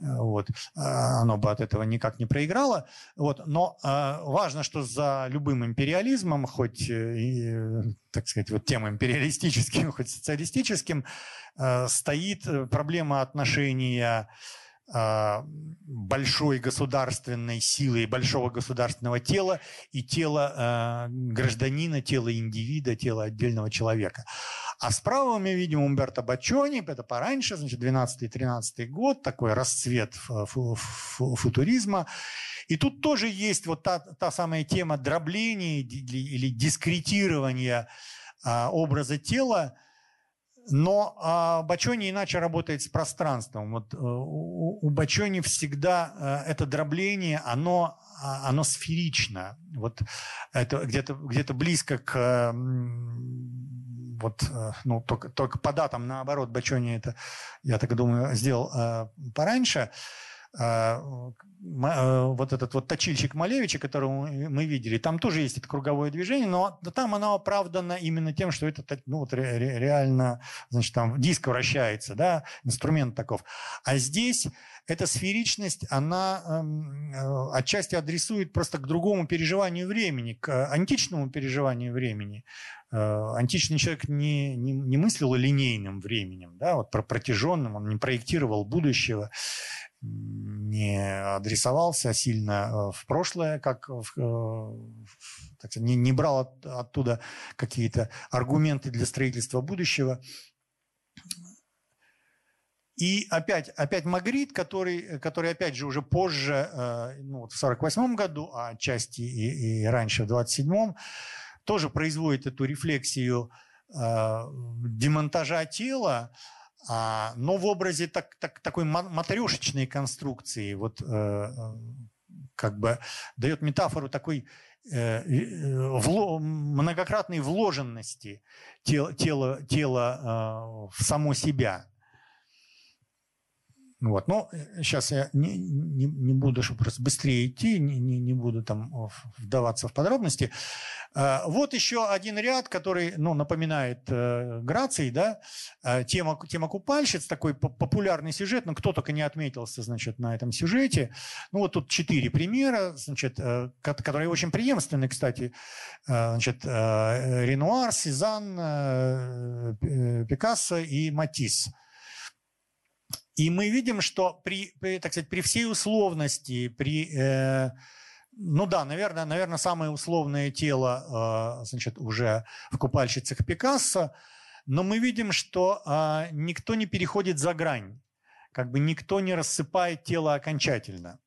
Э, вот. А, оно бы от этого никак не проиграло. Вот. Но а, важно, что за любым империализмом, хоть э, и, так сказать, вот тем империалистическим, хоть социалистическим, э, стоит проблема отношения а, большой государственной силы и большого государственного тела и тела э, гражданина, тела индивида, тела отдельного человека. А справа мы видим Умберто Бачони, это пораньше, значит, 12-13 год, такой расцвет фу фу футуризма. И тут тоже есть вот та, та самая тема дробления или дискретирования э, образа тела, но а, Бачони иначе работает с пространством. Вот, э, у, у Бачони всегда э, это дробление, оно, а, оно сферично. Вот это где-то где близко к вот, э, ну, только, только по датам, наоборот, Бачони это, я так думаю, сделал пораньше. Э, Э, вот этот вот точильщик Малевича, которого мы видели, там тоже есть это круговое движение, но там оно оправдано именно тем, что это ну, вот реально, значит, там диск вращается, да, инструмент таков. А здесь эта сферичность, она эм, э, отчасти адресует просто к другому переживанию времени, к античному переживанию времени. Э, античный человек не, не, не мыслил линейным временем, да, вот про протяженным, он не проектировал будущего не адресовался сильно э, в прошлое, как в, э, так сказать, не, не брал от, оттуда какие-то аргументы для строительства будущего. И опять, опять Магрит, который, который опять же уже позже, э, ну, вот в 1948 году, а отчасти и, и раньше, в 1927, тоже производит эту рефлексию демонтажа тела, но в образе так, так, такой матрешечной конструкции, вот э, как бы дает метафору такой э, э, многократной вложенности тела, тела, тела в само себя. Вот. Но сейчас я не, не, не буду, чтобы просто быстрее идти, не, не, не буду там вдаваться в подробности. А, вот еще один ряд, который ну, напоминает э, Граций, да, а, тема, тема купальщиц, такой популярный сюжет, но кто только не отметился, значит, на этом сюжете. Ну, вот тут четыре примера, значит, э, которые очень преемственны, кстати, э, значит, Ренуар, Сезанн, Пикассо и Матисс. И мы видим, что при, при так сказать, при всей условности, при, э, ну да, наверное, наверное, самое условное тело, э, значит, уже в купальщицах Пикассо, но мы видим, что э, никто не переходит за грань, как бы никто не рассыпает тело окончательно.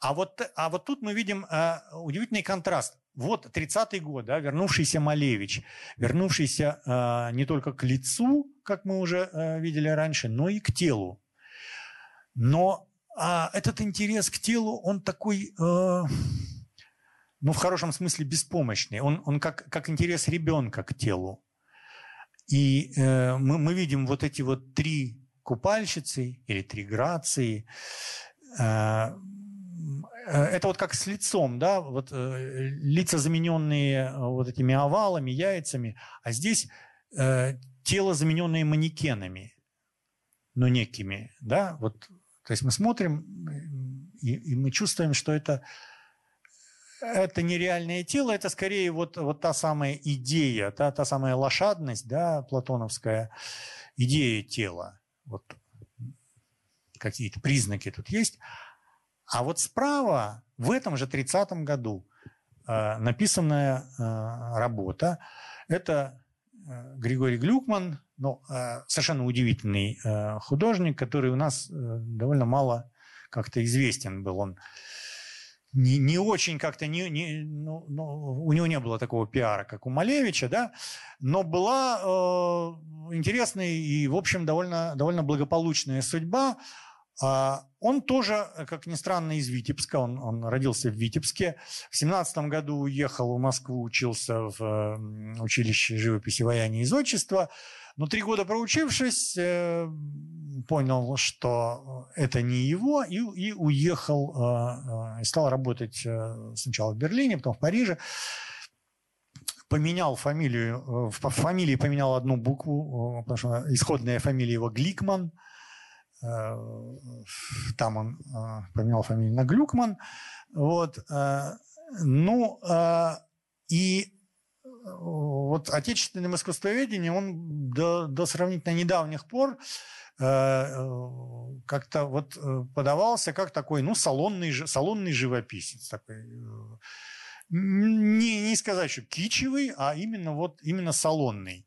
А вот, а вот тут мы видим э, удивительный контраст. Вот 30-й год, да, вернувшийся Малевич, вернувшийся э, не только к лицу, как мы уже э, видели раньше, но и к телу. Но э, этот интерес к телу, он такой, э, ну, в хорошем смысле, беспомощный. Он, он как, как интерес ребенка к телу. И э, мы, мы видим вот эти вот три купальщицы или три грации. Э, э, это вот как с лицом, да, вот э, лица, замененные э, вот этими овалами, яйцами, а здесь э, тело, замененное манекенами, но некими, да, вот, то есть мы смотрим и, и мы чувствуем, что это это нереальное тело, это скорее вот, вот та самая идея, та, та самая лошадность, да, платоновская идея тела. Вот какие-то признаки тут есть. А вот справа, в этом же 30-м году, э, написанная э, работа, это Григорий Глюкман, ну, э, совершенно удивительный э, художник, который у нас э, довольно мало как-то известен был. Он не, не очень как-то, не, не, ну, ну, у него не было такого пиара, как у Малевича, да, но была э, интересная и, в общем, довольно, довольно благополучная судьба. А он тоже, как ни странно, из Витебска, он, он родился в Витебске. В семнадцатом году уехал в Москву, учился в училище живописи, ваяния и зодчества. Но три года проучившись, э, понял, что это не его, и, и уехал, э, э, и стал работать сначала в Берлине, потом в Париже. Поменял фамилию, в фамилии поменял одну букву, потому что исходная фамилия его Гликман. Там он поменял фамилию на Глюкман. Вот. Ну, и вот отечественным искусствоведением он до, до сравнительно недавних пор э, э, как-то вот э, подавался как такой, ну, салонный, салонный живописец. Такой, не, не сказать, что кичевый, а именно вот именно салонный.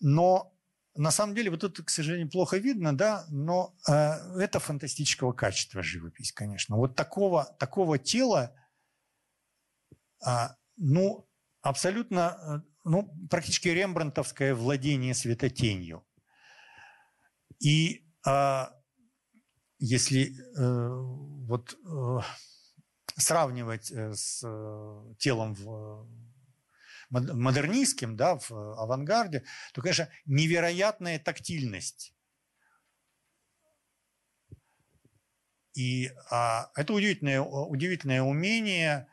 Но на самом деле, вот тут, к сожалению, плохо видно, да, но э, это фантастического качества живопись, конечно. Вот такого, такого тела, э, ну, абсолютно, э, ну, практически рембрандтовское владение светотенью. И а, если э, вот э, сравнивать э, с э, телом в модернистским, да, в авангарде, то, конечно, невероятная тактильность. И а, это удивительное, удивительное умение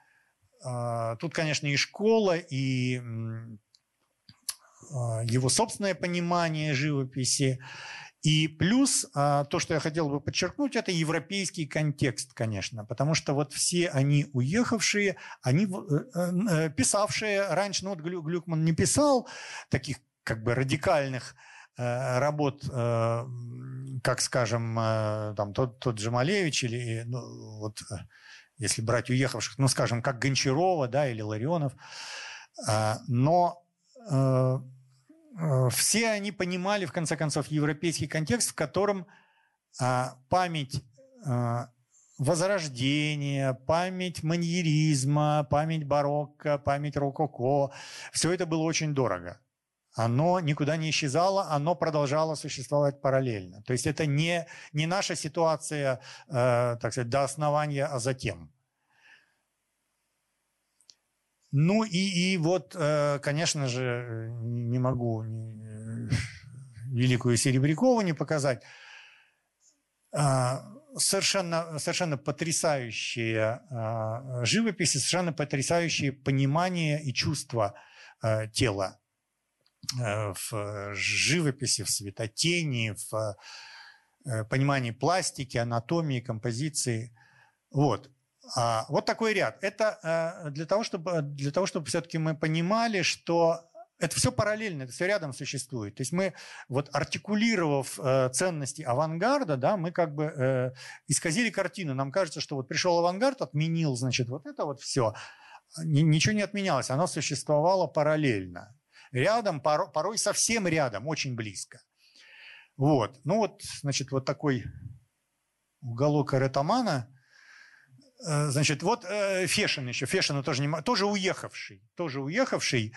а, тут, конечно, и школа, и а, его собственное понимание живописи. И плюс а, то, что я хотел бы подчеркнуть, это европейский контекст, конечно, потому что вот все они уехавшие, они э, э, писавшие раньше, ну вот Глюкман не писал таких как бы радикальных э, работ, как, скажем, там тот, тот же Малевич или ну, вот если брать уехавших, ну, скажем, как Гончарова, да, или Ларионов. А, но э, э, все они понимали, в конце концов, европейский контекст, в котором а, память а, Возрождения, память маньеризма, память барокко, память рококо, все это было очень дорого оно никуда не исчезало, оно продолжало существовать параллельно. То есть это не, не наша ситуация, э, так сказать, до основания, а затем. Ну и, и вот, э, конечно же, не могу э, великую Серебрякову не показать. Э, совершенно, совершенно потрясающие э, живописи, совершенно потрясающее понимание и чувство э, тела Э, в живописи, в светотении, в э, понимании пластики, анатомии, композиции. Вот. А, вот такой ряд. Это э, для того, чтобы, для того, чтобы все-таки мы понимали, что это все параллельно, это все рядом существует. То есть мы, вот артикулировав э, ценности авангарда, да, мы как бы э, исказили картину. Нам кажется, что вот пришел авангард, отменил, значит, вот это вот все. Ничего не отменялось, оно существовало параллельно рядом, порой совсем рядом, очень близко. Вот. Ну вот, значит, вот такой уголок Аретамана. Э, значит, вот э, Фешин еще, Фешин тоже, не, тоже уехавший, тоже уехавший,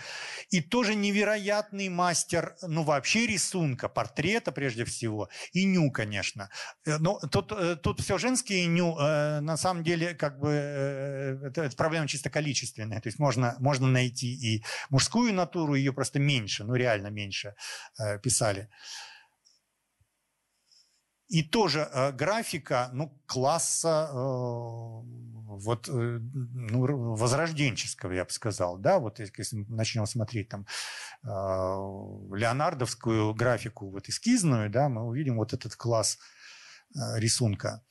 и тоже невероятный мастер, ну, вообще рисунка, портрета прежде всего, и ню, конечно. Э, но тут, тут все женские ню, на самом деле, как бы, это, это проблема чисто количественная, то есть можно, можно найти и мужскую натуру, ее просто меньше, ну, реально меньше писали. И тоже э, графика ну, класса э, вот, э, ну, возрожденческого, я бы сказал. Да? Вот если начнем смотреть там, э, леонардовскую графику вот, эскизную, да, мы увидим вот этот класс э, рисунка.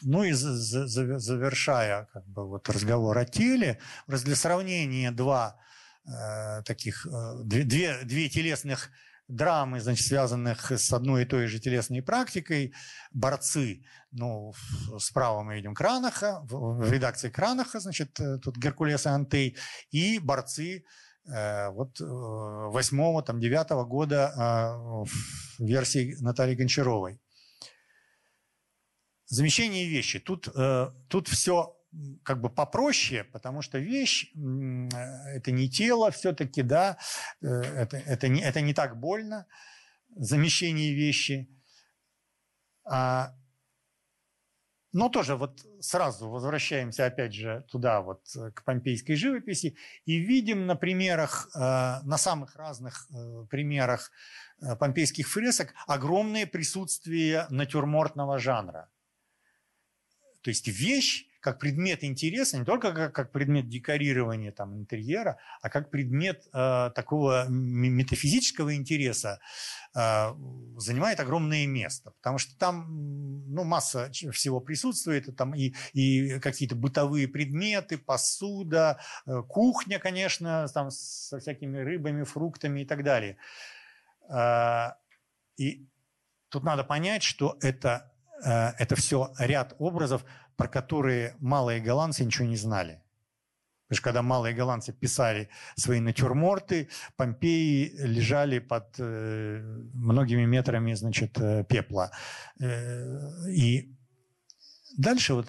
Ну и за, за, завершая как бы, вот, разговор о теле, для сравнения два э, таких, э, две, две телесных драмы, значит, связанных с одной и той же телесной практикой, борцы, ну, справа мы видим Кранаха, в редакции Кранаха, значит, э, тут Геркулес и Антей, и борцы э, вот э, восьмого, там, девятого года э, версии Натальи Гончаровой. Замещение вещи. Тут, тут все как бы попроще, потому что вещь – это не тело все-таки, да, э, это, это, не, это не так больно, замещение вещи. А, но тоже вот сразу возвращаемся опять же туда, вот к помпейской живописи, и видим на примерах, э, на самых разных э, примерах помпейских фресок огромное присутствие натюрмортного жанра. То есть вещь как предмет интереса, не только как, как предмет декорирования там, интерьера, а как предмет э, такого метафизического интереса э, занимает огромное место. Потому что там ну, масса всего присутствует, там и, и какие-то бытовые предметы, посуда, э, кухня, конечно, там со всякими рыбами, фруктами и так далее. Э, и тут надо понять, что это, э, это все ряд образов, про которые малые голландцы ничего не знали. Потому что когда малые голландцы писали свои натюрморты, Помпеи лежали под э, многими метрами значит, э, пепла. Э, и дальше вот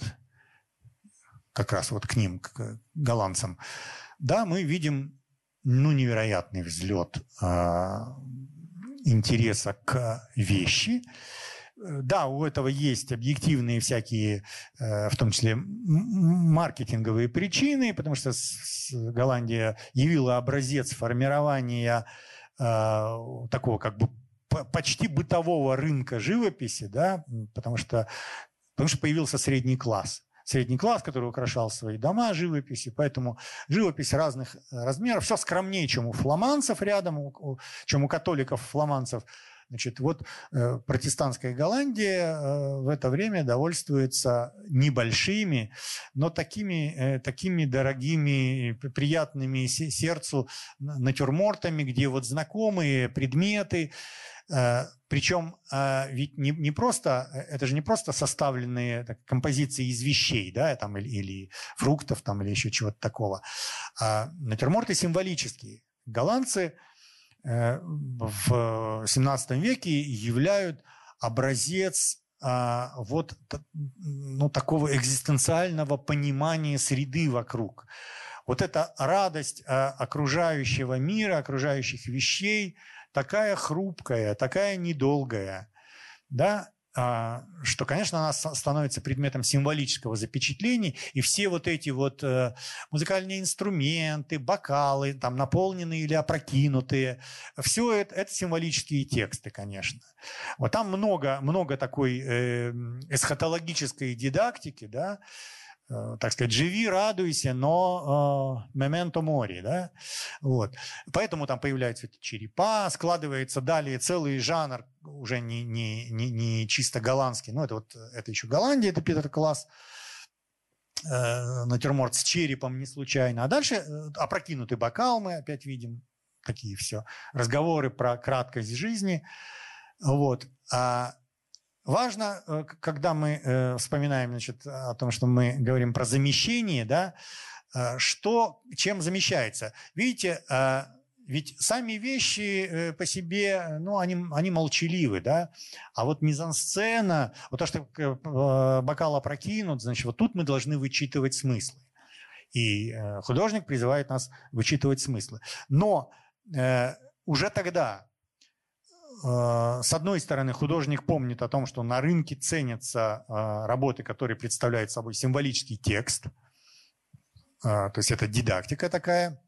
как раз вот к ним, к голландцам, да, мы видим ну, невероятный взлет э, интереса к вещи, да, у этого есть объективные всякие, э, в том числе маркетинговые причины, потому что Голландия явила образец формирования э, такого как бы почти бытового рынка живописи, да, потому что, потому что появился средний класс. Средний класс, который украшал свои дома живописи, поэтому живопись разных размеров, все скромнее, чем у фламанцев рядом, чем у католиков фламанцев – Значит, вот э, протестантская Голландия э, в это время довольствуется небольшими, но такими, э, такими дорогими, приятными сердцу натюрмортами, где вот знакомые предметы, э, причем э, ведь не, не просто, э, это же не просто составленные так, композиции из вещей, да, там, или, или фруктов, там, или еще чего-то такого. А натюрморты символические. Голландцы в 17 веке являют образец а, вот ну, такого экзистенциального понимания среды вокруг. Вот эта радость а, окружающего мира, окружающих вещей, такая хрупкая, такая недолгая, да, что, конечно, она становится предметом символического запечатления, и все вот эти вот э, музыкальные инструменты, бокалы, там наполненные или опрокинутые, все это, это символические тексты, конечно. Вот там много, много такой э, эсхатологической дидактики, да, так сказать, живи, радуйся, но мементо мори, да, вот. Поэтому там появляются эти черепа, складывается далее целый жанр, уже не, не, не, не чисто голландский, ну, это вот, это еще Голландия, это Питер Класс, э, натюрморт с черепом не случайно. А дальше э, опрокинутый бокал мы опять видим, такие все разговоры про краткость жизни, вот. А Важно, э, когда мы э, вспоминаем значит, о том, что мы говорим про замещение, да, э, что, чем замещается. Видите, ведь сами вещи по себе, ну, они, они молчаливы, да, а вот мизансцена, вот то, что бокал опрокинут, значит, вот тут мы должны вычитывать смыслы. И художник призывает нас вычитывать смыслы. Но уже тогда с одной стороны, художник помнит о том, что на рынке ценятся работы, которые представляют собой символический текст, то есть это дидактика такая,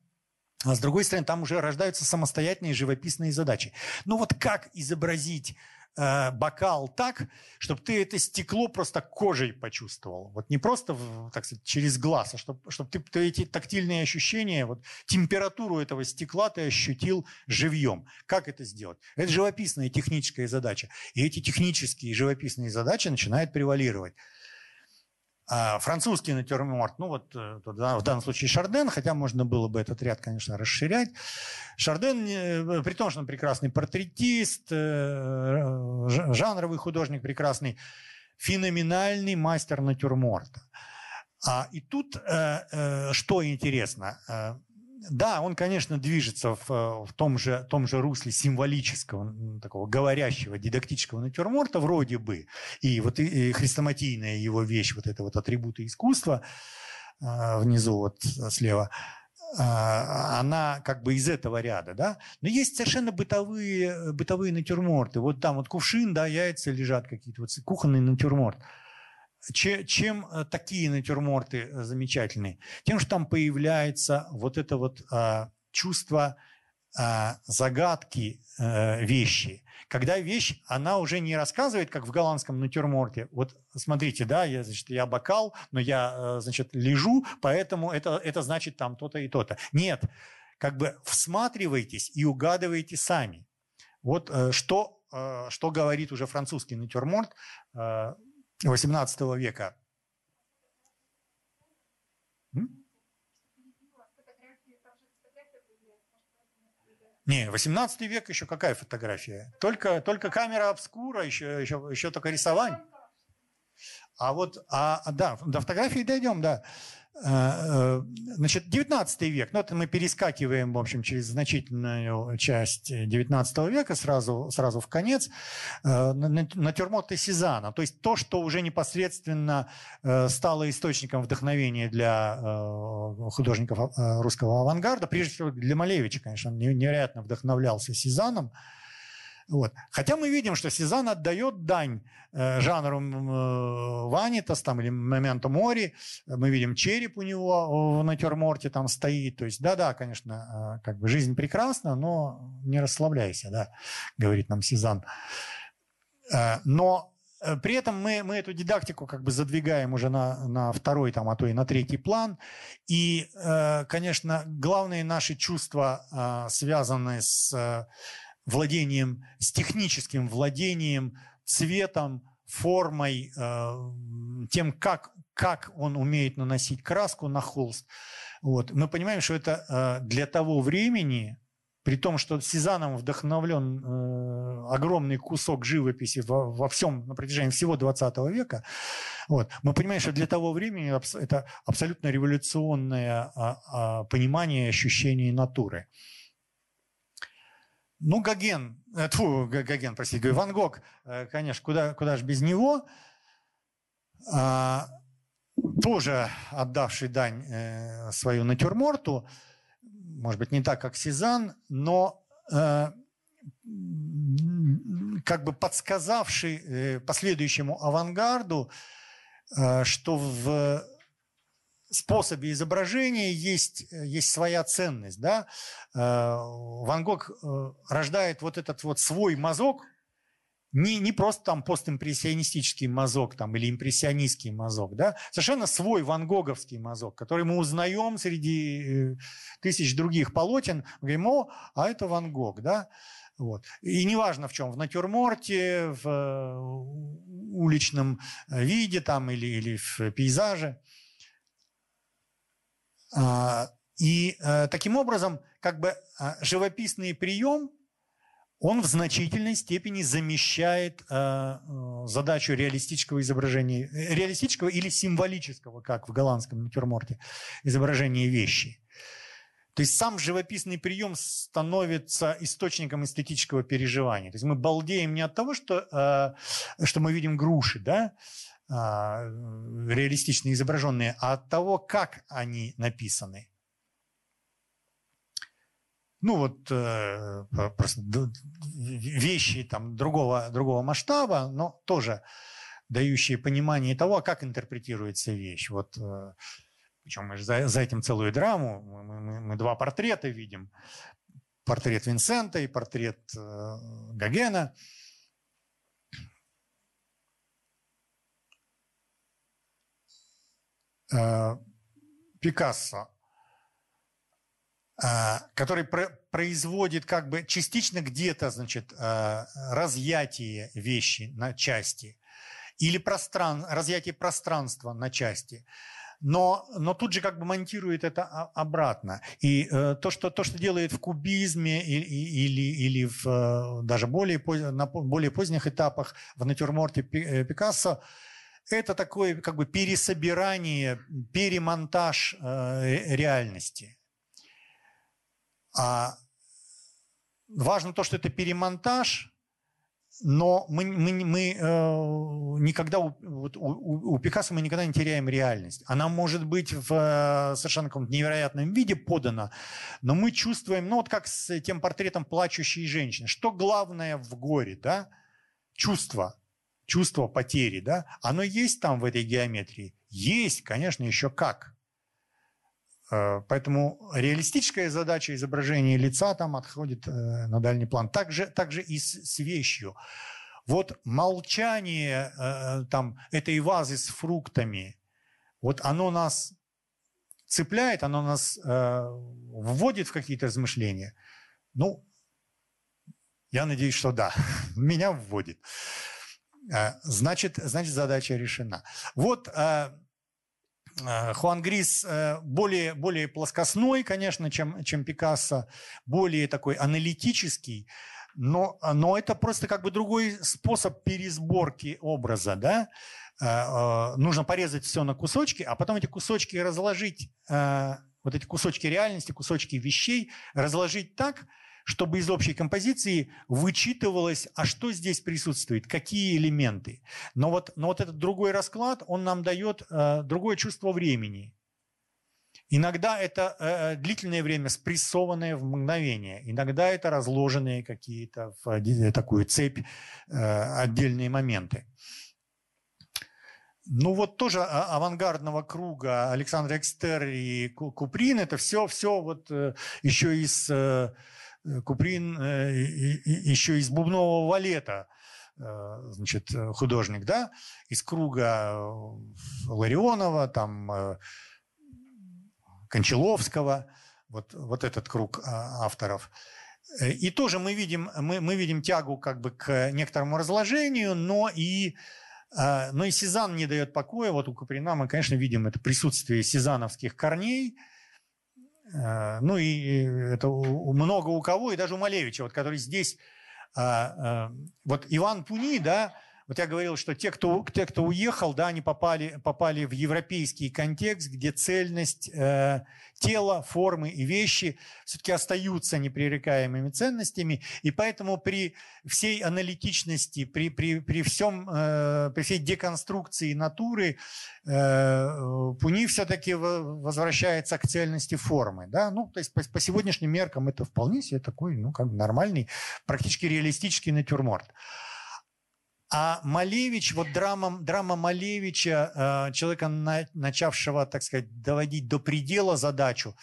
а с другой стороны, там уже рождаются самостоятельные живописные задачи. Ну вот как изобразить э, бокал так, чтобы ты это стекло просто кожей почувствовал. Вот не просто, так сказать, через глаз, а чтобы, чтобы ты, ты эти тактильные ощущения, вот температуру этого стекла ты ощутил живьем. Как это сделать? Это живописная техническая задача. И эти технические живописные задачи начинают превалировать. А французский натюрморт, ну вот э, в данном случае Шарден, хотя можно было бы этот ряд, конечно, расширять. Шарден, э, при том, что он прекрасный портретист, э, жанровый художник прекрасный, феноменальный мастер натюрморта. А, и тут что интересно, да, он, конечно, движется в, в том, же, том же русле символического, такого говорящего, дидактического натюрморта вроде бы. И вот и, и хрестоматийная его вещь, вот это вот атрибуты искусства э, внизу вот слева, э, она как бы из этого ряда, да. Но есть совершенно бытовые, бытовые натюрморты. Вот там вот кувшин, да, яйца лежат какие-то, вот кухонный натюрморт – чем э, такие натюрморты э, замечательные? Тем, что там появляется вот это вот а, чувство а, загадки а, вещи. Когда вещь, она уже не рассказывает, как в голландском натюрморте. Вот смотрите, да, я, значит, я бокал, но я, значит, лежу, поэтому это, это значит там то-то и то-то. Нет, как бы всматривайтесь и угадывайте сами. Вот что, что говорит уже французский натюрморт, 18 века. Не, 18 век еще какая фотография? Только, только камера обскура, еще, еще, еще только рисование. А вот, а, да, до фотографии дойдем, да. Э, э, значит, 19 век, ну это мы перескакиваем, в общем, через значительную часть 19 века сразу, сразу в конец, э, натюрморты Сезана, то есть то, что уже непосредственно стало источником вдохновения для художников русского авангарда, прежде всего для Малевича, конечно, он невероятно вдохновлялся Сезаном, вот. Хотя мы видим, что Сезанн отдает дань э, жанру э, Ванитас там, или Моменто Мори. Мы видим череп у него в натюрморте там стоит. То есть, да-да, конечно, э, как бы жизнь прекрасна, но не расслабляйся, да, говорит нам Сезанн. Э, но э, при этом мы, мы эту дидактику как бы задвигаем уже на, на второй, там, а то и на третий план. И, э, конечно, главные наши чувства, э, связанные с владением, с техническим владением, цветом, формой, э, тем, как, как он умеет наносить краску на холст. Вот. Мы понимаем, что это э, для того времени, при том, что Сезаном вдохновлен э, огромный кусок живописи во, всем, на протяжении всего 20 века, вот, мы понимаем, что для того времени это абсолютно революционное а, а, понимание и ощущение натуры. Ну, Гоген, э, тьфу, Гоген, простите, Ван Гог, э, конечно, куда, куда же без него, а, тоже отдавший дань э, свою натюрморту, может быть, не так, как Сезанн, но как бы подсказавший последующему авангарду, что в способе изображения есть, есть своя ценность. Да? Э, Ван Гог э, рождает вот этот вот свой мазок, не, не просто там постимпрессионистический мазок там, или импрессионистский мазок, да? совершенно свой ван Гоговский мазок, который мы узнаем среди э, тысяч других полотен. Мы говорим, о, а это Ван Гог. Да? Вот. И неважно в чем, в натюрморте, в уличном виде там, или, или в пейзаже. А, и э, таким образом, как бы а, живописный прием, он в значительной степени замещает э, э, задачу реалистического изображения, реалистического или символического, как в голландском натюрморте, изображения вещи. То есть сам живописный прием становится источником эстетического переживания. То есть мы балдеем не от того, что, что мы видим груши, да, реалистично изображенные, а от того, как они написаны. Ну вот э, просто вещи там другого, другого масштаба, но тоже дающие понимание того, как интерпретируется вещь. Вот э, причем мы же за, за этим целую драму. Мы, мы, мы два портрета видим. Портрет Винсента и портрет э, Гогена. Э, Пикассо, э, который про производит как бы частично где-то, значит, э, разъятие вещи на части или простран... разъятие пространства на части но, но тут же как бы монтирует это обратно. И э, то, что, то, что делает в кубизме или, или, или в э, даже более, на более поздних этапах в натюрморте э, Пикассо, это такое как бы пересобирание, перемонтаж э, реальности. А важно то, что это перемонтаж – но мы, мы, мы э, никогда, у, вот, у, у Пикассо мы никогда не теряем реальность. Она может быть в э, совершенно каком-то невероятном виде подана, но мы чувствуем, ну вот как с тем портретом плачущей женщины. Что главное в горе, да? Чувство, чувство потери, да? Оно есть там в этой геометрии? Есть, конечно, еще как. Э, поэтому реалистическая задача изображения лица там отходит э, на дальний план. Также, также и с, вещью. Вот молчание э, там, этой вазы с фруктами, вот оно нас цепляет, оно нас вводит в какие-то размышления. Ну, я надеюсь, что да, меня вводит. Значит, значит задача решена. Вот Э, Хуан Грис э, более, более плоскостной, конечно, чем, чем Пикассо, более такой аналитический, но, но это просто как бы другой способ пересборки образа, да? Э, нужно порезать все на кусочки, а потом эти кусочки разложить, вот эти кусочки реальности, кусочки вещей разложить так, чтобы из общей композиции вычитывалось, а что здесь присутствует, какие элементы. Но вот, но вот этот другой расклад, он нам дает э, другое чувство времени. Иногда это э, длительное время спрессованное в мгновение, иногда это разложенные какие-то в э, такую цепь э, отдельные моменты. Ну вот тоже а, авангардного круга Александр Экстер и Куприн, это все, все вот э, еще из э, Э, Куприн э, еще из бубнового валета, э, значит, художник, да, из круга Ларионова, там, Кончаловского, вот, вот этот круг а, авторов. И тоже мы видим, мы, мы видим тягу как бы к некоторому разложению, но и, но и Сезанн не дает покоя. Вот у Куприна мы, конечно, видим это присутствие сезановских корней – Э, ну и это много у кого, и даже у Малевича, вот, который здесь, а, а, вот Иван Пуни, да, вот я говорил, что те, кто, те, кто уехал, да, они попали, попали в европейский контекст, где цельность э, тела, формы и вещи все-таки остаются непререкаемыми ценностями. И поэтому при всей аналитичности, при, при, при, всем, э, при всей деконструкции натуры э, Пуни все-таки возвращается к цельности формы. Да? Ну, то есть по, по сегодняшним меркам это вполне себе такой ну, как нормальный, практически реалистический натюрморт. А Малевич, вот драма, драма Малевича, э, человека, начавшего, так сказать, доводить до предела задачу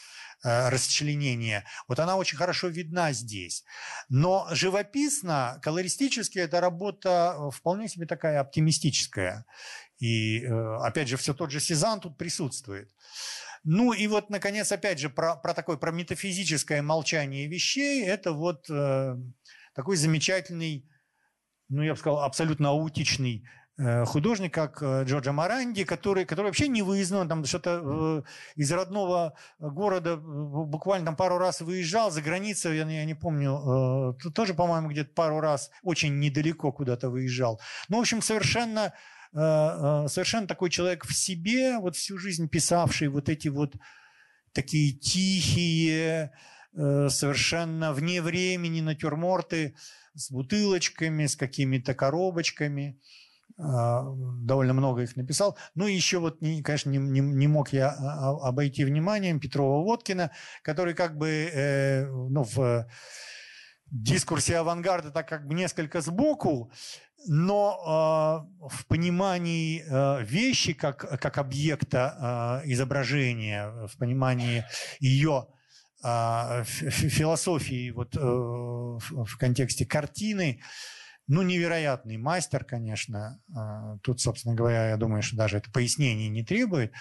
э, расчленения, вот она очень хорошо видна здесь. Но живописно, колористически, эта работа э, вполне себе такая оптимистическая. И, опять же, все тот же Сезанн тут присутствует. Ну и вот, наконец, опять же, про, про такое, про метафизическое молчание вещей, это вот э, такой замечательный ну, я бы сказал, абсолютно аутичный э, художник, как э, Джорджа Маранди, который, который вообще не выездной, там что-то э, из родного города буквально там пару раз выезжал, за границу, я, я не помню, тоже, по-моему, где-то пару раз очень недалеко куда-то выезжал. Ну, в общем, совершенно, совершенно такой человек в себе, вот всю жизнь писавший вот эти вот такие тихие, совершенно вне времени натюрморты с бутылочками, с какими-то коробочками. А, довольно много их написал. Ну и еще вот, конечно, не, не, не мог я а, а, обойти вниманием Петрова-Водкина, который как бы э, ну, в дискурсе авангарда так как бы несколько сбоку, но э, в понимании э, вещи как, как объекта э, изображения, в понимании ее э, философии вот, э, в контексте картины, ну, невероятный мастер, конечно. Тут, собственно говоря, я думаю, что даже это пояснение не требует.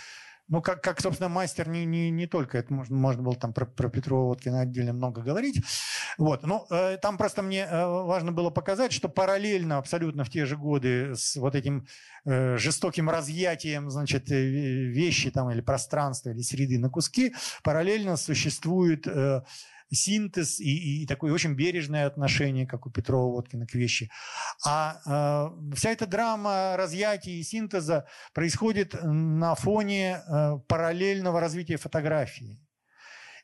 Ну, как, как собственно, мастер не, не, не только, это можно, можно было там про, про Петрова Водкина отдельно много говорить. Вот. Ну, э, там просто мне э, важно было показать, что параллельно абсолютно в те же годы с вот этим э, жестоким разъятием, значит, э, вещи там или пространства, или среды на куски, параллельно существует э, синтез и, и такое очень бережное отношение, как у Петрова Водкина к вещи. А э, вся эта драма разъятия и синтеза происходит на фоне э, параллельного развития фотографии.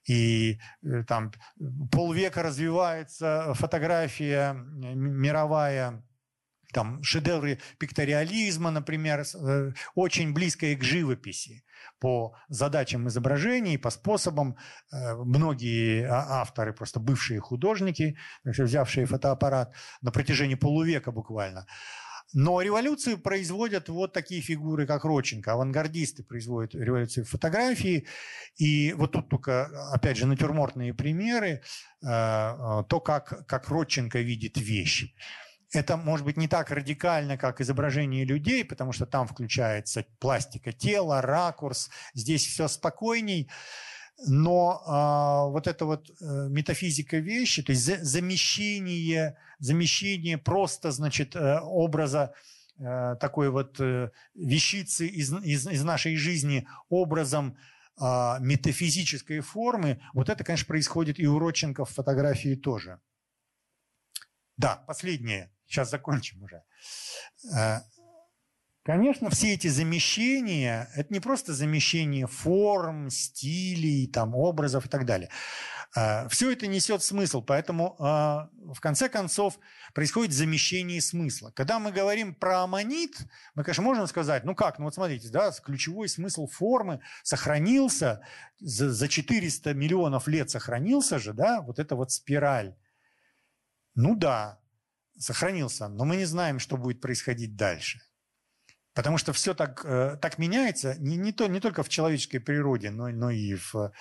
И э, там полвека развивается фотография мировая там шедевры пикториализма, например, э, очень близкие к живописи по задачам изображений, по способам. Э, многие а, авторы, просто бывшие художники, взявшие фотоаппарат на протяжении полувека буквально. Но революцию производят вот такие фигуры, как Родченко. Авангардисты производят революцию фотографии. И вот тут только, опять же, натюрмортные примеры. Э, то, как, как Родченко видит вещь. Это может быть не так радикально, как изображение людей, потому что там включается пластика тела, ракурс, здесь все спокойней. Но э, вот эта вот э, метафизика вещи, то есть за, замещение, замещение просто, значит, э, образа э, такой вот э, вещицы из, из, из нашей жизни образом э, метафизической формы, вот это, конечно, происходит и у Родченко в фотографии тоже. Да, последнее. Сейчас закончим уже. Э, конечно, все эти замещения – это не просто замещение форм, стилей, там, образов и так далее. Э, все это несет смысл, поэтому э, в конце концов происходит замещение смысла. Когда мы говорим про аммонит, мы, конечно, можем сказать, ну как, ну вот смотрите, да, ключевой смысл формы сохранился, за 400 миллионов лет сохранился же, да, вот эта вот спираль. Ну да, сохранился, но мы не знаем, что будет происходить дальше. Потому что все так, э, так меняется не, не, то, не только в человеческой природе, но, но и в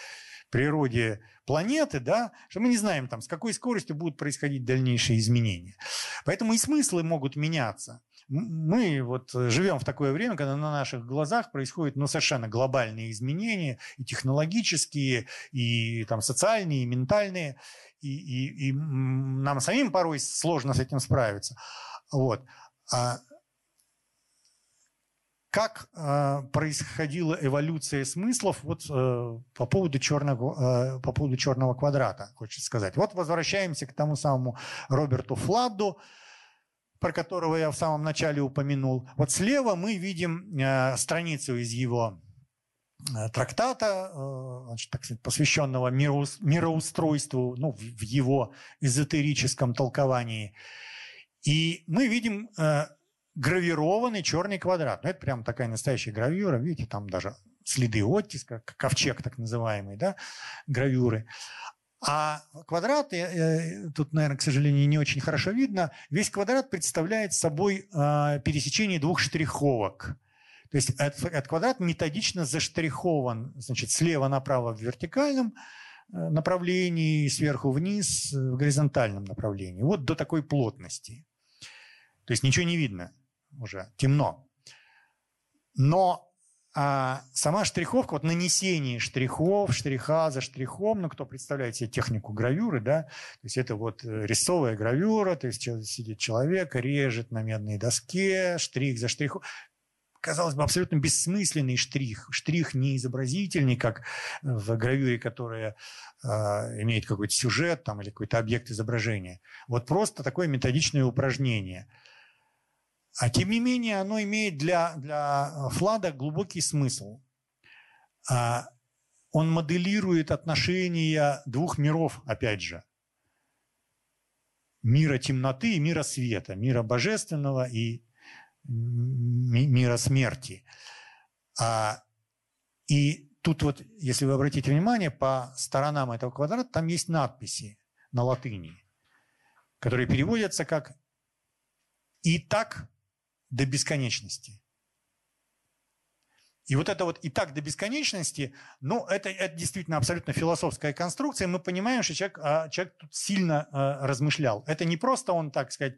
природе планеты, да, что мы не знаем, там, с какой скоростью будут происходить дальнейшие изменения. Поэтому и смыслы могут меняться. Мы вот живем в такое время, когда на наших глазах происходят ну, совершенно глобальные изменения, и технологические, и там, социальные, и ментальные и, и, и нам самим порой сложно с этим справиться. Вот. А как э, происходила эволюция смыслов вот, э, по, поводу черного, э, по поводу черного квадрата, хочется сказать. Вот возвращаемся к тому самому Роберту Фладду, про которого я в самом начале упомянул. Вот слева мы видим э, страницу из его Э, трактата, э, посвященного мироустройству ну, в его эзотерическом толковании. И мы видим гравированный черный квадрат. Ну, это прям такая настоящая гравюра. Видите, там даже следы оттиска, ковчег так называемый, да, гравюры. А квадрат, тут, наверное, к сожалению, не очень хорошо видно, весь квадрат представляет собой пересечение двух штриховок – то есть этот квадрат методично заштрихован значит, слева направо в вертикальном э, направлении, сверху вниз в горизонтальном направлении. Вот до такой плотности. То есть ничего не видно уже, темно. Но а сама штриховка, вот нанесение штрихов, штриха за штрихом, ну, кто представляет себе технику гравюры, да, то есть это вот э, рисовая гравюра, то есть сидит человек, режет на медной доске, штрих за штрихом казалось бы, абсолютно бессмысленный штрих. Штрих не изобразительный, как в гравюре, которая э, имеет какой-то сюжет там, или какой-то объект изображения. Вот просто такое методичное упражнение. А тем не менее, оно имеет для, для Флада глубокий смысл. А он моделирует отношения двух миров, опять же. Мира темноты и мира света, мира божественного и мира смерти. А, и тут вот, если вы обратите внимание, по сторонам этого квадрата там есть надписи на латыни, которые переводятся как «и так до бесконечности». И вот это вот и так до бесконечности, ну, это, это действительно абсолютно философская конструкция. Мы понимаем, что человек, а, человек тут сильно а, размышлял. Это не просто он, так сказать,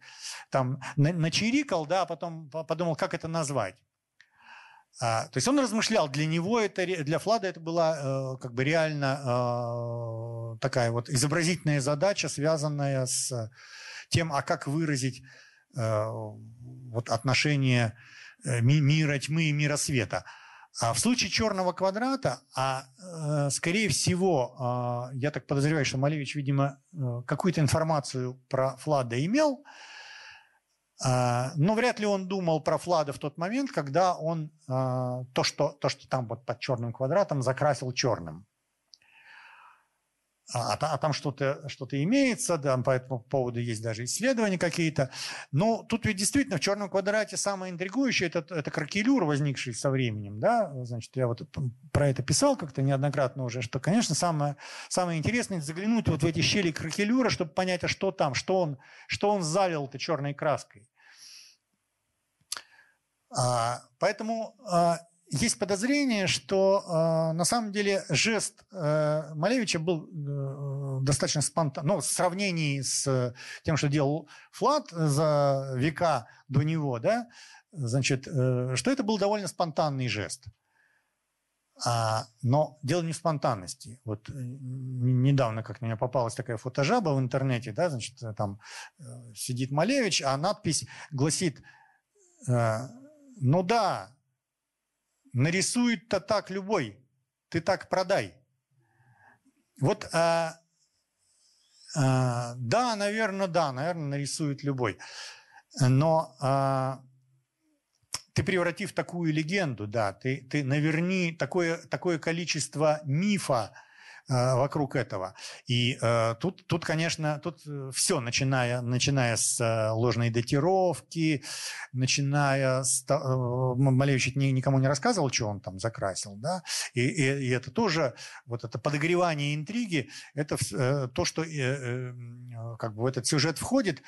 там начирикал, да, а потом подумал, как это назвать. А, то есть он размышлял, для него это, для Флада это была э, как бы реально э, такая вот изобразительная задача, связанная с тем, а как выразить э, вот отношение э, мира тьмы и мира света. А в случае черного квадрата, а э, скорее всего, э, я так подозреваю, что Малевич, видимо, э, какую-то информацию про Флада имел, э, но вряд ли он думал про Флада в тот момент, когда он э, то, что, то, что там вот под черным квадратом, закрасил черным. А, а, а там что-то что имеется, да, по этому поводу есть даже исследования какие-то. Но тут ведь действительно в черном квадрате самое интригующее это, это кракелюр, возникший со временем. Да? Значит, я вот про это писал как-то неоднократно уже, что, конечно, самое, самое интересное заглянуть вот в эти щели кракелюра, чтобы понять, а что там, что он, что он залил-то черной краской. А, поэтому а, есть подозрение, что э, на самом деле жест э, Малевича был э, достаточно спонтанный, ну, в сравнении с тем, что делал Флат за века до него, да, значит, э, что это был довольно спонтанный жест. А, но дело не в спонтанности. Вот э, недавно как мне попалась такая фотожаба в интернете, да, значит, там э, сидит Малевич, а надпись гласит, э, ну да, нарисует-то так любой, ты так продай. Вот, а, а, да, наверное, да, наверное, нарисует любой. Но а, ты превратив такую легенду, да, ты, ты наверни такое, такое количество мифа, вокруг этого. И э, тут, тут, конечно, тут э, все, начиная, начиная с э, ложной датировки, начиная с... Э, Малевич никому не рассказывал, что он там закрасил, да, и, и, и это тоже, вот это подогревание интриги, это э, то, что э, э, как бы в этот сюжет входит,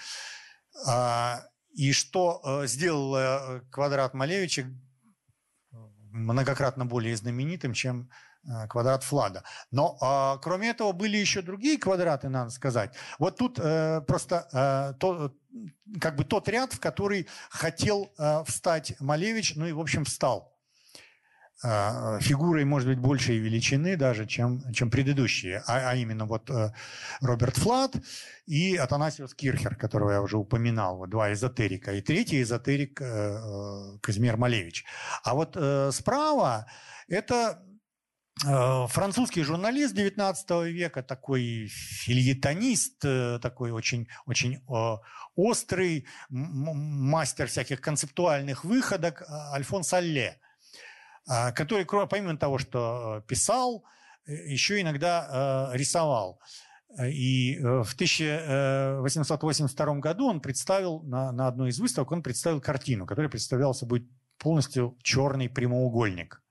э, и что э, сделал э, квадрат Малевича многократно более знаменитым, чем Э, квадрат Флада. Но а, кроме этого были еще другие квадраты, надо сказать. Вот тут э, просто э, то, как бы тот ряд, в который хотел встать Малевич, ну и в общем встал. Э, фигурой, может быть, большей величины даже, чем, чем предыдущие, а, а именно вот э, Роберт Флад и Атанасиус Кирхер, которого я уже упоминал, вот два эзотерика, и третий эзотерик э, Казимир Малевич. А вот справа это французский журналист 19 века, такой фильетонист, такой очень, очень острый, мастер всяких концептуальных выходок, Альфонс Алле, который, помимо того, что писал, еще иногда рисовал. И в 1882 году он представил на, на одной из выставок, он представил картину, которая представляла собой полностью черный прямоугольник –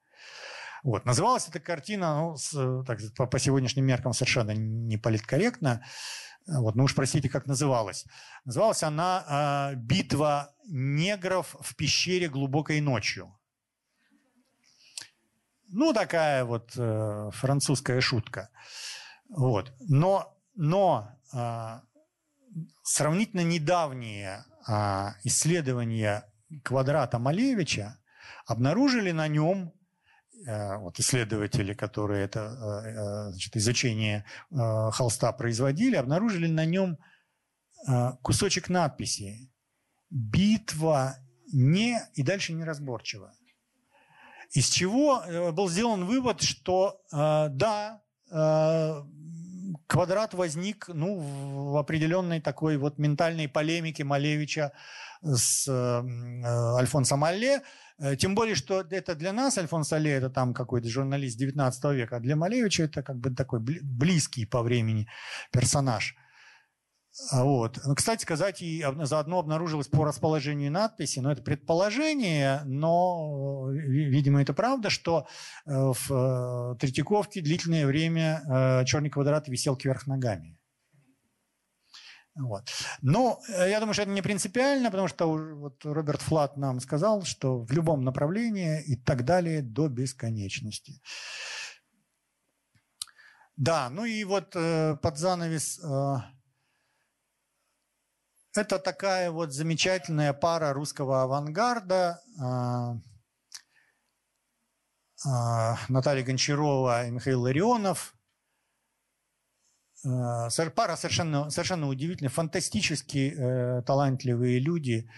вот. Называлась эта картина, ну, с, так, по, по сегодняшним меркам совершенно не политкорректно. Вот, ну уж простите, как называлась. Называлась она э, «Битва негров в пещере глубокой ночью». Ну, такая вот э, французская шутка. Вот. Но, но э, сравнительно недавние э, исследования квадрата Малевича обнаружили на нем Э, вот исследователи, которые это э, э, значит, изучение холста производили, обнаружили на нем кусочек надписи «Битва не...» и дальше неразборчиво. Из чего был сделан вывод, что да, к квадрат возник ну, в определенной такой вот ментальной полемике Малевича с э, Альфонсом Алле. Э, тем более, что это для нас Альфонс Алле, это там какой-то журналист 19 века, а для Малевича это как бы такой близкий по времени персонаж – вот. Ну, кстати сказать, и заодно обнаружилось по расположению надписи, но это предположение, но, видимо, это правда, что э, в э, Третьяковке длительное время э, черный квадрат висел кверх ногами. Вот. Но я думаю, что это не принципиально, потому что вот Роберт Флат нам сказал, что в любом направлении и так далее до бесконечности. Да, ну и вот под занавес это такая вот замечательная пара русского авангарда. А, а, Наталья Гончарова и Михаил Ларионов. А, пара совершенно, совершенно удивительная, фантастически э, талантливые люди,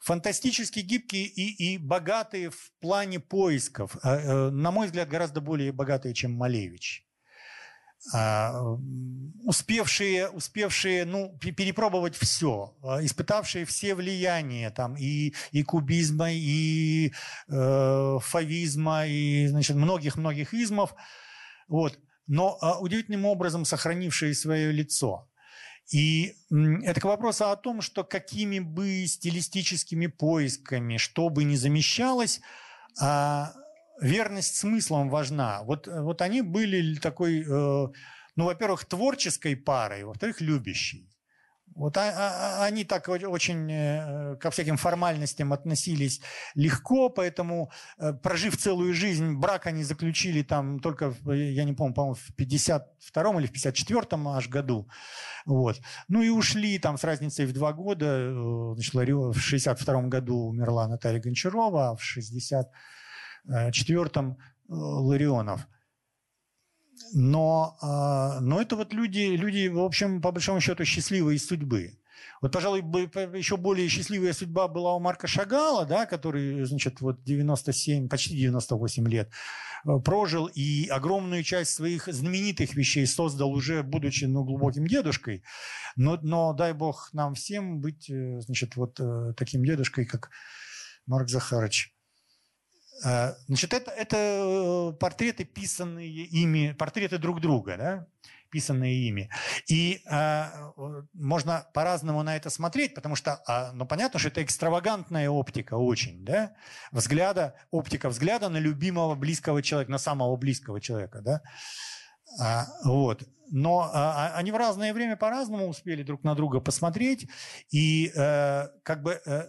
фантастически гибкие и, и богатые в плане поисков. Э, на мой взгляд, гораздо более богатые, чем Малевич. А, успевшие, успевшие ну, перепробовать все, а, испытавшие все влияния там, и, и кубизма, и э, фавизма, и многих-многих измов, вот, но э, удивительным образом сохранившие свое лицо. И это к вопросу о том, что какими бы стилистическими поисками, что бы ни замещалось, э, верность смыслом важна. Вот, э, вот они были такой, э, ну, во-первых, творческой парой, во-вторых, любящей. Вот а, а, они так очень э, ко всяким формальностям относились легко, поэтому, прожив целую жизнь, брак они заключили там только, я не помню, по-моему, в 52 или в 54 аж году. Вот. Ну и ушли там с разницей в два года. Значит, в 62 году умерла Наталья Гончарова, а в 60 Э, четвертом э, Ларионов. Но, а, но это вот люди, люди, в общем, по большому счету, счастливые судьбы. Вот, пожалуй, еще более счастливая судьба была у Марка Шагала, да, который, значит, вот 97, почти 98 лет э, прожил и огромную часть своих знаменитых вещей создал уже, будучи, ну, глубоким дедушкой. Но, но дай бог нам всем быть, значит, вот таким дедушкой, как Марк Захарович. Э, значит, это, это э, портреты, писанные ими, портреты друг друга, да? писанные ими. И э, можно по-разному на это смотреть, потому что, э, ну, понятно, что это экстравагантная оптика очень, да, взгляда, оптика взгляда на любимого близкого человека, на самого близкого человека, да. А, вот. Но а, они в разное время по-разному успели друг на друга посмотреть, и э, как бы э,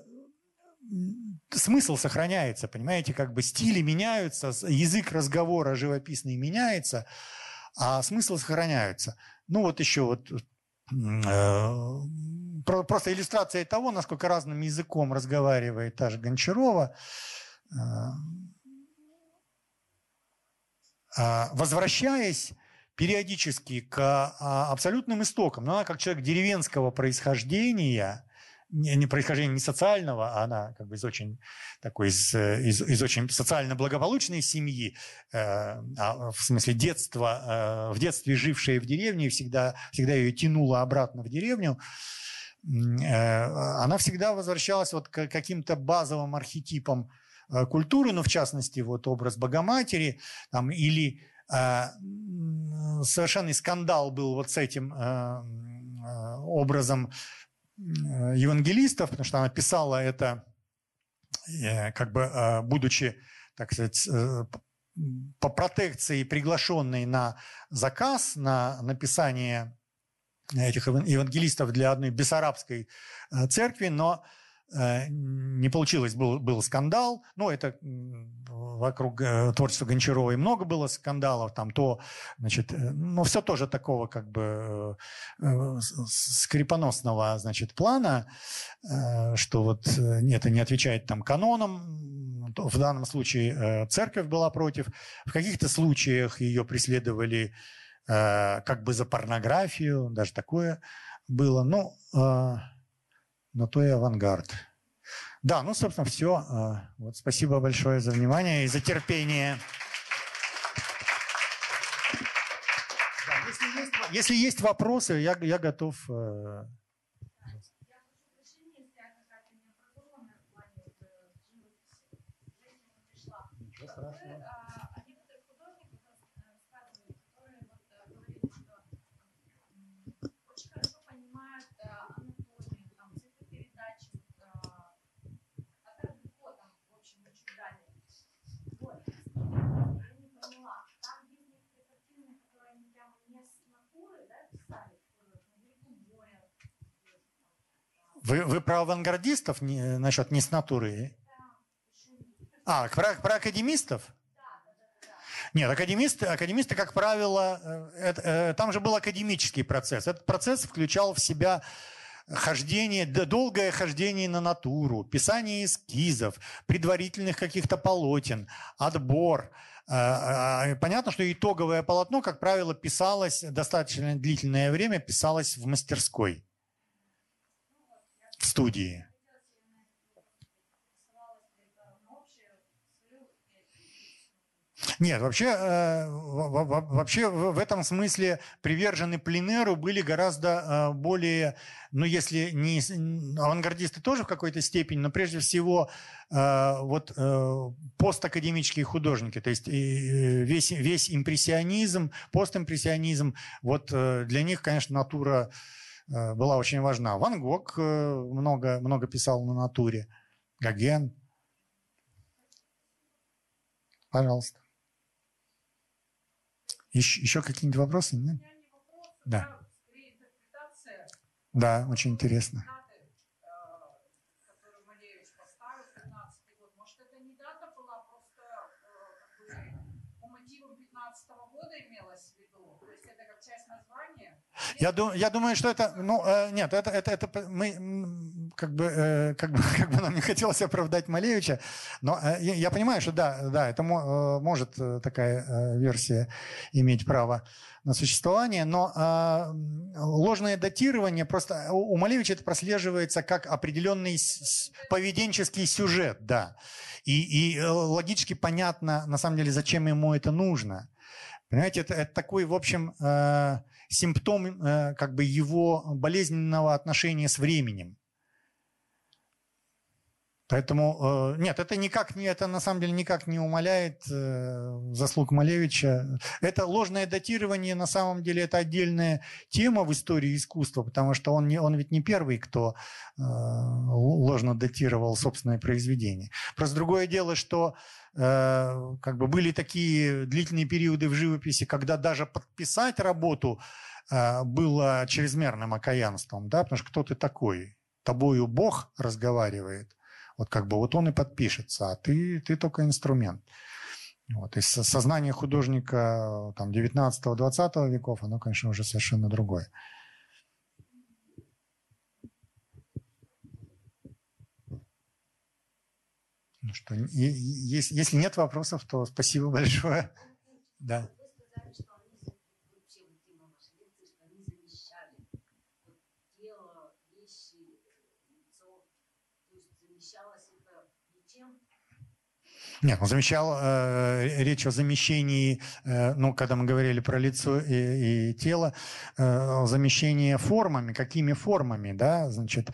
смысл сохраняется, понимаете, как бы стили меняются, язык разговора живописный меняется, а смысл сохраняется. Ну вот еще вот э, просто иллюстрация того, насколько разным языком разговаривает та же Гончарова. Э, а, возвращаясь периодически к а, абсолютным истокам, но она как человек деревенского происхождения, не, происхождение не социального, а она как бы из очень такой из, из, из очень социально благополучной семьи, э, а, в смысле детства, э, в детстве жившая в деревне, всегда, всегда ее тянуло обратно в деревню, э, она всегда возвращалась вот к каким-то базовым архетипам э, культуры, ну, в частности, вот образ Богоматери, там, или э, совершенный скандал был вот с этим э, э образом Э, евангелистов, потому что она писала это, э, как бы э, будучи, так сказать, по протекции приглашенной на заказ, на написание этих евангелистов для одной бессарабской церкви, но Э, не получилось, был, был скандал. Ну, это вокруг э, творчества Гончаровой много было скандалов, там то, значит, э, ну, все тоже такого как бы скрипоносного, значит, плана, что вот это не отвечает там канонам, в данном случае церковь была против, в каких-то случаях ее преследовали как бы за порнографию, даже такое было. Ну, но то и авангард. Да, ну, собственно, все. А, вот, спасибо большое за внимание и за терпение. Если есть если есть вопросы, я, я готов... Вы, вы про авангардистов не, насчет не с натуры? А, про, про академистов? Нет, академисты, академисты, как правило, э, это, э, там же был академический процесс. Этот процесс включал в себя хождение, долгое хождение на натуру, писание эскизов, предварительных каких-то полотен, отбор. Э, понятно, что итоговое полотно, как правило, писалось достаточно длительное время, писалось в мастерской студии. Нет, вообще, э, вообще в этом смысле привержены пленеру были гораздо э, более, ну если не авангардисты тоже в какой-то степени, но прежде всего э, вот постакадемические художники, то есть весь, весь импрессионизм, постимпрессионизм, вот для них, конечно, натура была очень важна. Ван Гог э, много, много писал на натуре. Гоген. Пожалуйста. Еще, еще какие-нибудь вопросы? Нет? Да. Да, очень интересно. Я, дум, я думаю, что это, ну, э, нет, это, это, это мы, как бы, э, как бы, как бы нам не хотелось оправдать Малевича, но э, я, понимаю, что да, да, это мо, э, может э, такая э, версия иметь право на существование, но э, ложное датирование просто у, у Малевича это прослеживается как определенный с, поведенческий сюжет, да, и, и э, логически понятно, на самом деле, зачем ему это нужно. Понимаете, это, это такой, в общем, э, симптом э, как бы его болезненного отношения с временем. Поэтому э, нет, это никак не, это на самом деле никак не умаляет э, заслуг Малевича. Это ложное датирование на самом деле это отдельная тема в истории искусства, потому что он не, он ведь не первый, кто э, ложно датировал собственное произведение. Просто другое дело, что как бы были такие длительные периоды в живописи, когда даже подписать работу было чрезмерным окаянством, да, потому что кто ты такой? Тобою Бог разговаривает. Вот как бы вот он и подпишется, а ты, ты только инструмент. Вот. И сознание художника там, 19-20 веков, оно, конечно, уже совершенно другое. Ну что, если нет вопросов, то спасибо большое. Да. Нет, он замечал э, речь о замещении, э, ну, когда мы говорили про лицо и, и тело, э, о замещении формами. Какими формами, да, значит,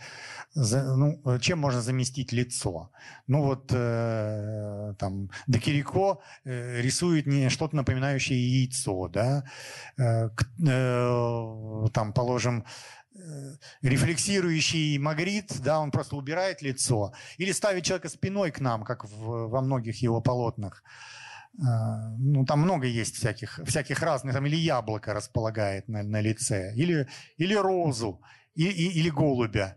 за, ну, чем можно заместить лицо? Ну, вот э, там Декирико э, рисует не что-то напоминающее яйцо, да, э, э, там, положим, рефлексирующий Магрит, да, он просто убирает лицо, или ставит человека спиной к нам, как в, во многих его полотнах. А, ну, там много есть всяких, всяких разных, там или яблоко располагает на, на лице, или, или розу, и, и, или голубя.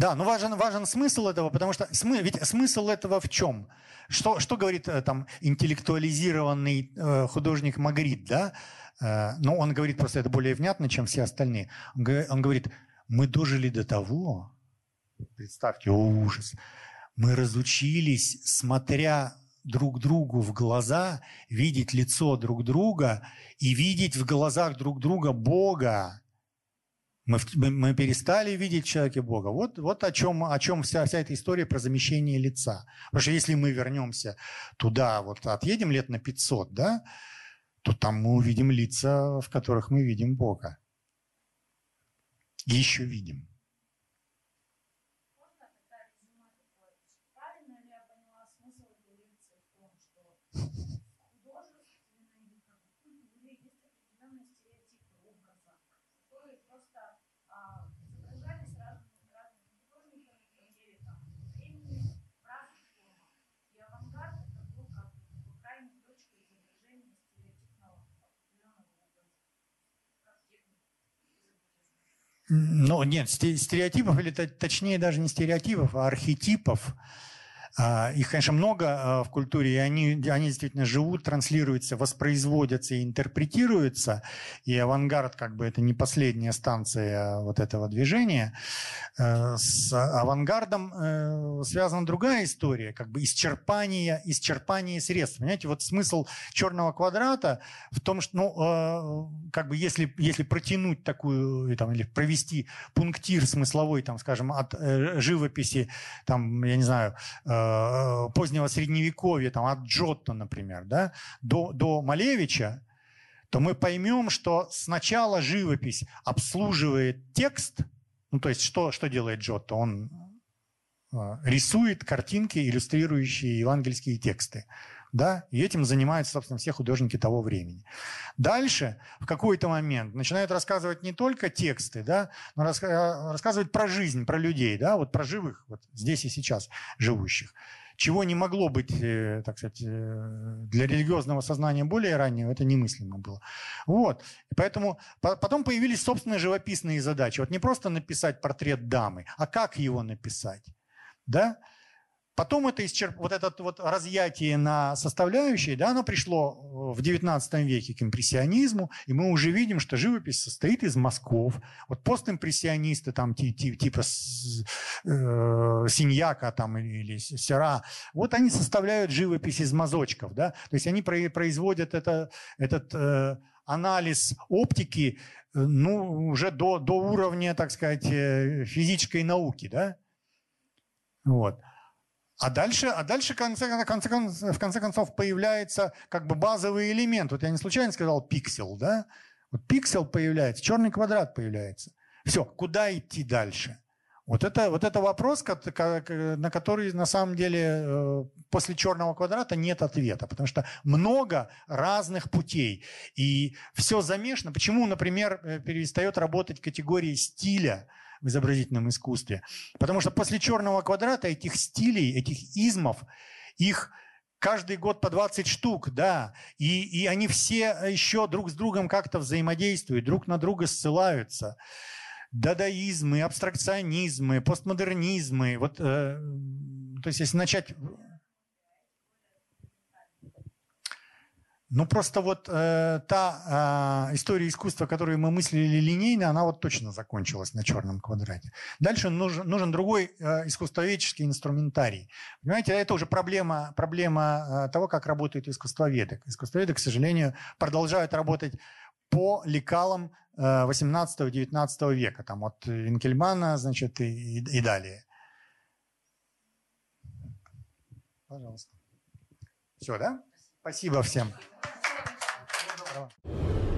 Да, но важен, важен смысл этого, потому что смы, ведь смысл этого в чем? Что, что говорит э, там интеллектуализированный э, художник Магрит, да? Э, ну, он говорит просто это более внятно, чем все остальные. Он, он говорит, мы дожили до того, представьте, о, ужас, мы разучились, смотря друг другу в глаза, видеть лицо друг друга и видеть в глазах друг друга Бога. Мы, мы перестали видеть в человеке Бога. Вот, вот о чем, о чем вся, вся эта история про замещение лица. Потому что если мы вернемся туда, вот отъедем лет на 500, да, то там мы увидим лица, в которых мы видим Бога. И еще видим. Ну, нет, стереотипов, или точнее даже не стереотипов, а архетипов их, конечно, много а, в культуре, и они, они действительно живут, транслируются, воспроизводятся и интерпретируются. И авангард, как бы, это не последняя станция вот этого движения. Э, с авангардом э, связана другая история, как бы исчерпание, исчерпание средств. Понимаете, вот смысл черного квадрата в том, что, ну, э, как бы, если, если протянуть такую, там, или провести пунктир смысловой, там, скажем, от живописи, там, я не знаю, Э, позднего средневековья, там, от Джотто, например, да, до, до Малевича, то мы поймем, что сначала живопись обслуживает текст, ну то есть что, что делает Джотто? Он э, рисует картинки, иллюстрирующие евангельские тексты. Да? И этим занимаются, собственно, все художники того времени. Дальше, в какой-то момент, начинают рассказывать не только тексты, да, но э, рассказывать про жизнь, про людей, да, вот про живых, вот здесь и сейчас живущих. Чего не могло быть, э, так сказать, э, для религиозного сознания более раннего, это немыслимо было. Вот. Поэтому потом появились собственные живописные задачи. Вот не просто написать портрет дамы, а как его написать. Да? Потом это исчерп... вот это вот разъятие на составляющие, да, оно пришло в XIX веке к импрессионизму, и мы уже видим, что живопись состоит из мазков. Вот постимпрессионисты, там, типа э, Синьяка там, или Сера, вот они составляют живопись из мазочков. Да? То есть они производят это, этот э, анализ оптики э, ну, уже до, до уровня, так сказать, э, физической науки. Да? Вот. А дальше, а дальше в, конце, конце, в конце концов появляется как бы базовый элемент. Вот я не случайно сказал пиксель, да? Вот пиксель появляется, черный квадрат появляется. Все, куда идти дальше? Вот это, вот это вопрос, на который на самом деле э, после черного квадрата нет ответа, потому что много разных путей. И все замешано. Почему, например, э, перестает работать категория стиля? В изобразительном искусстве. Потому что после черного квадрата этих стилей, этих измов, их каждый год по 20 штук, да, и, и они все еще друг с другом как-то взаимодействуют, друг на друга ссылаются. Дадаизмы, абстракционизмы, постмодернизмы. Вот, э, то есть если начать Ну, просто вот э, та э, история искусства, которую мы мыслили линейно, она вот точно закончилась на черном квадрате. Дальше нужен, нужен другой э, искусствоведческий инструментарий. Понимаете, это уже проблема, проблема э, того, как работают искусствоведы. Искусствоведы, к сожалению, продолжают работать по лекалам э, 18-19 века, там от Винкельмана, значит, и, и далее. Пожалуйста. Все, да? Спасибо всем. Спасибо.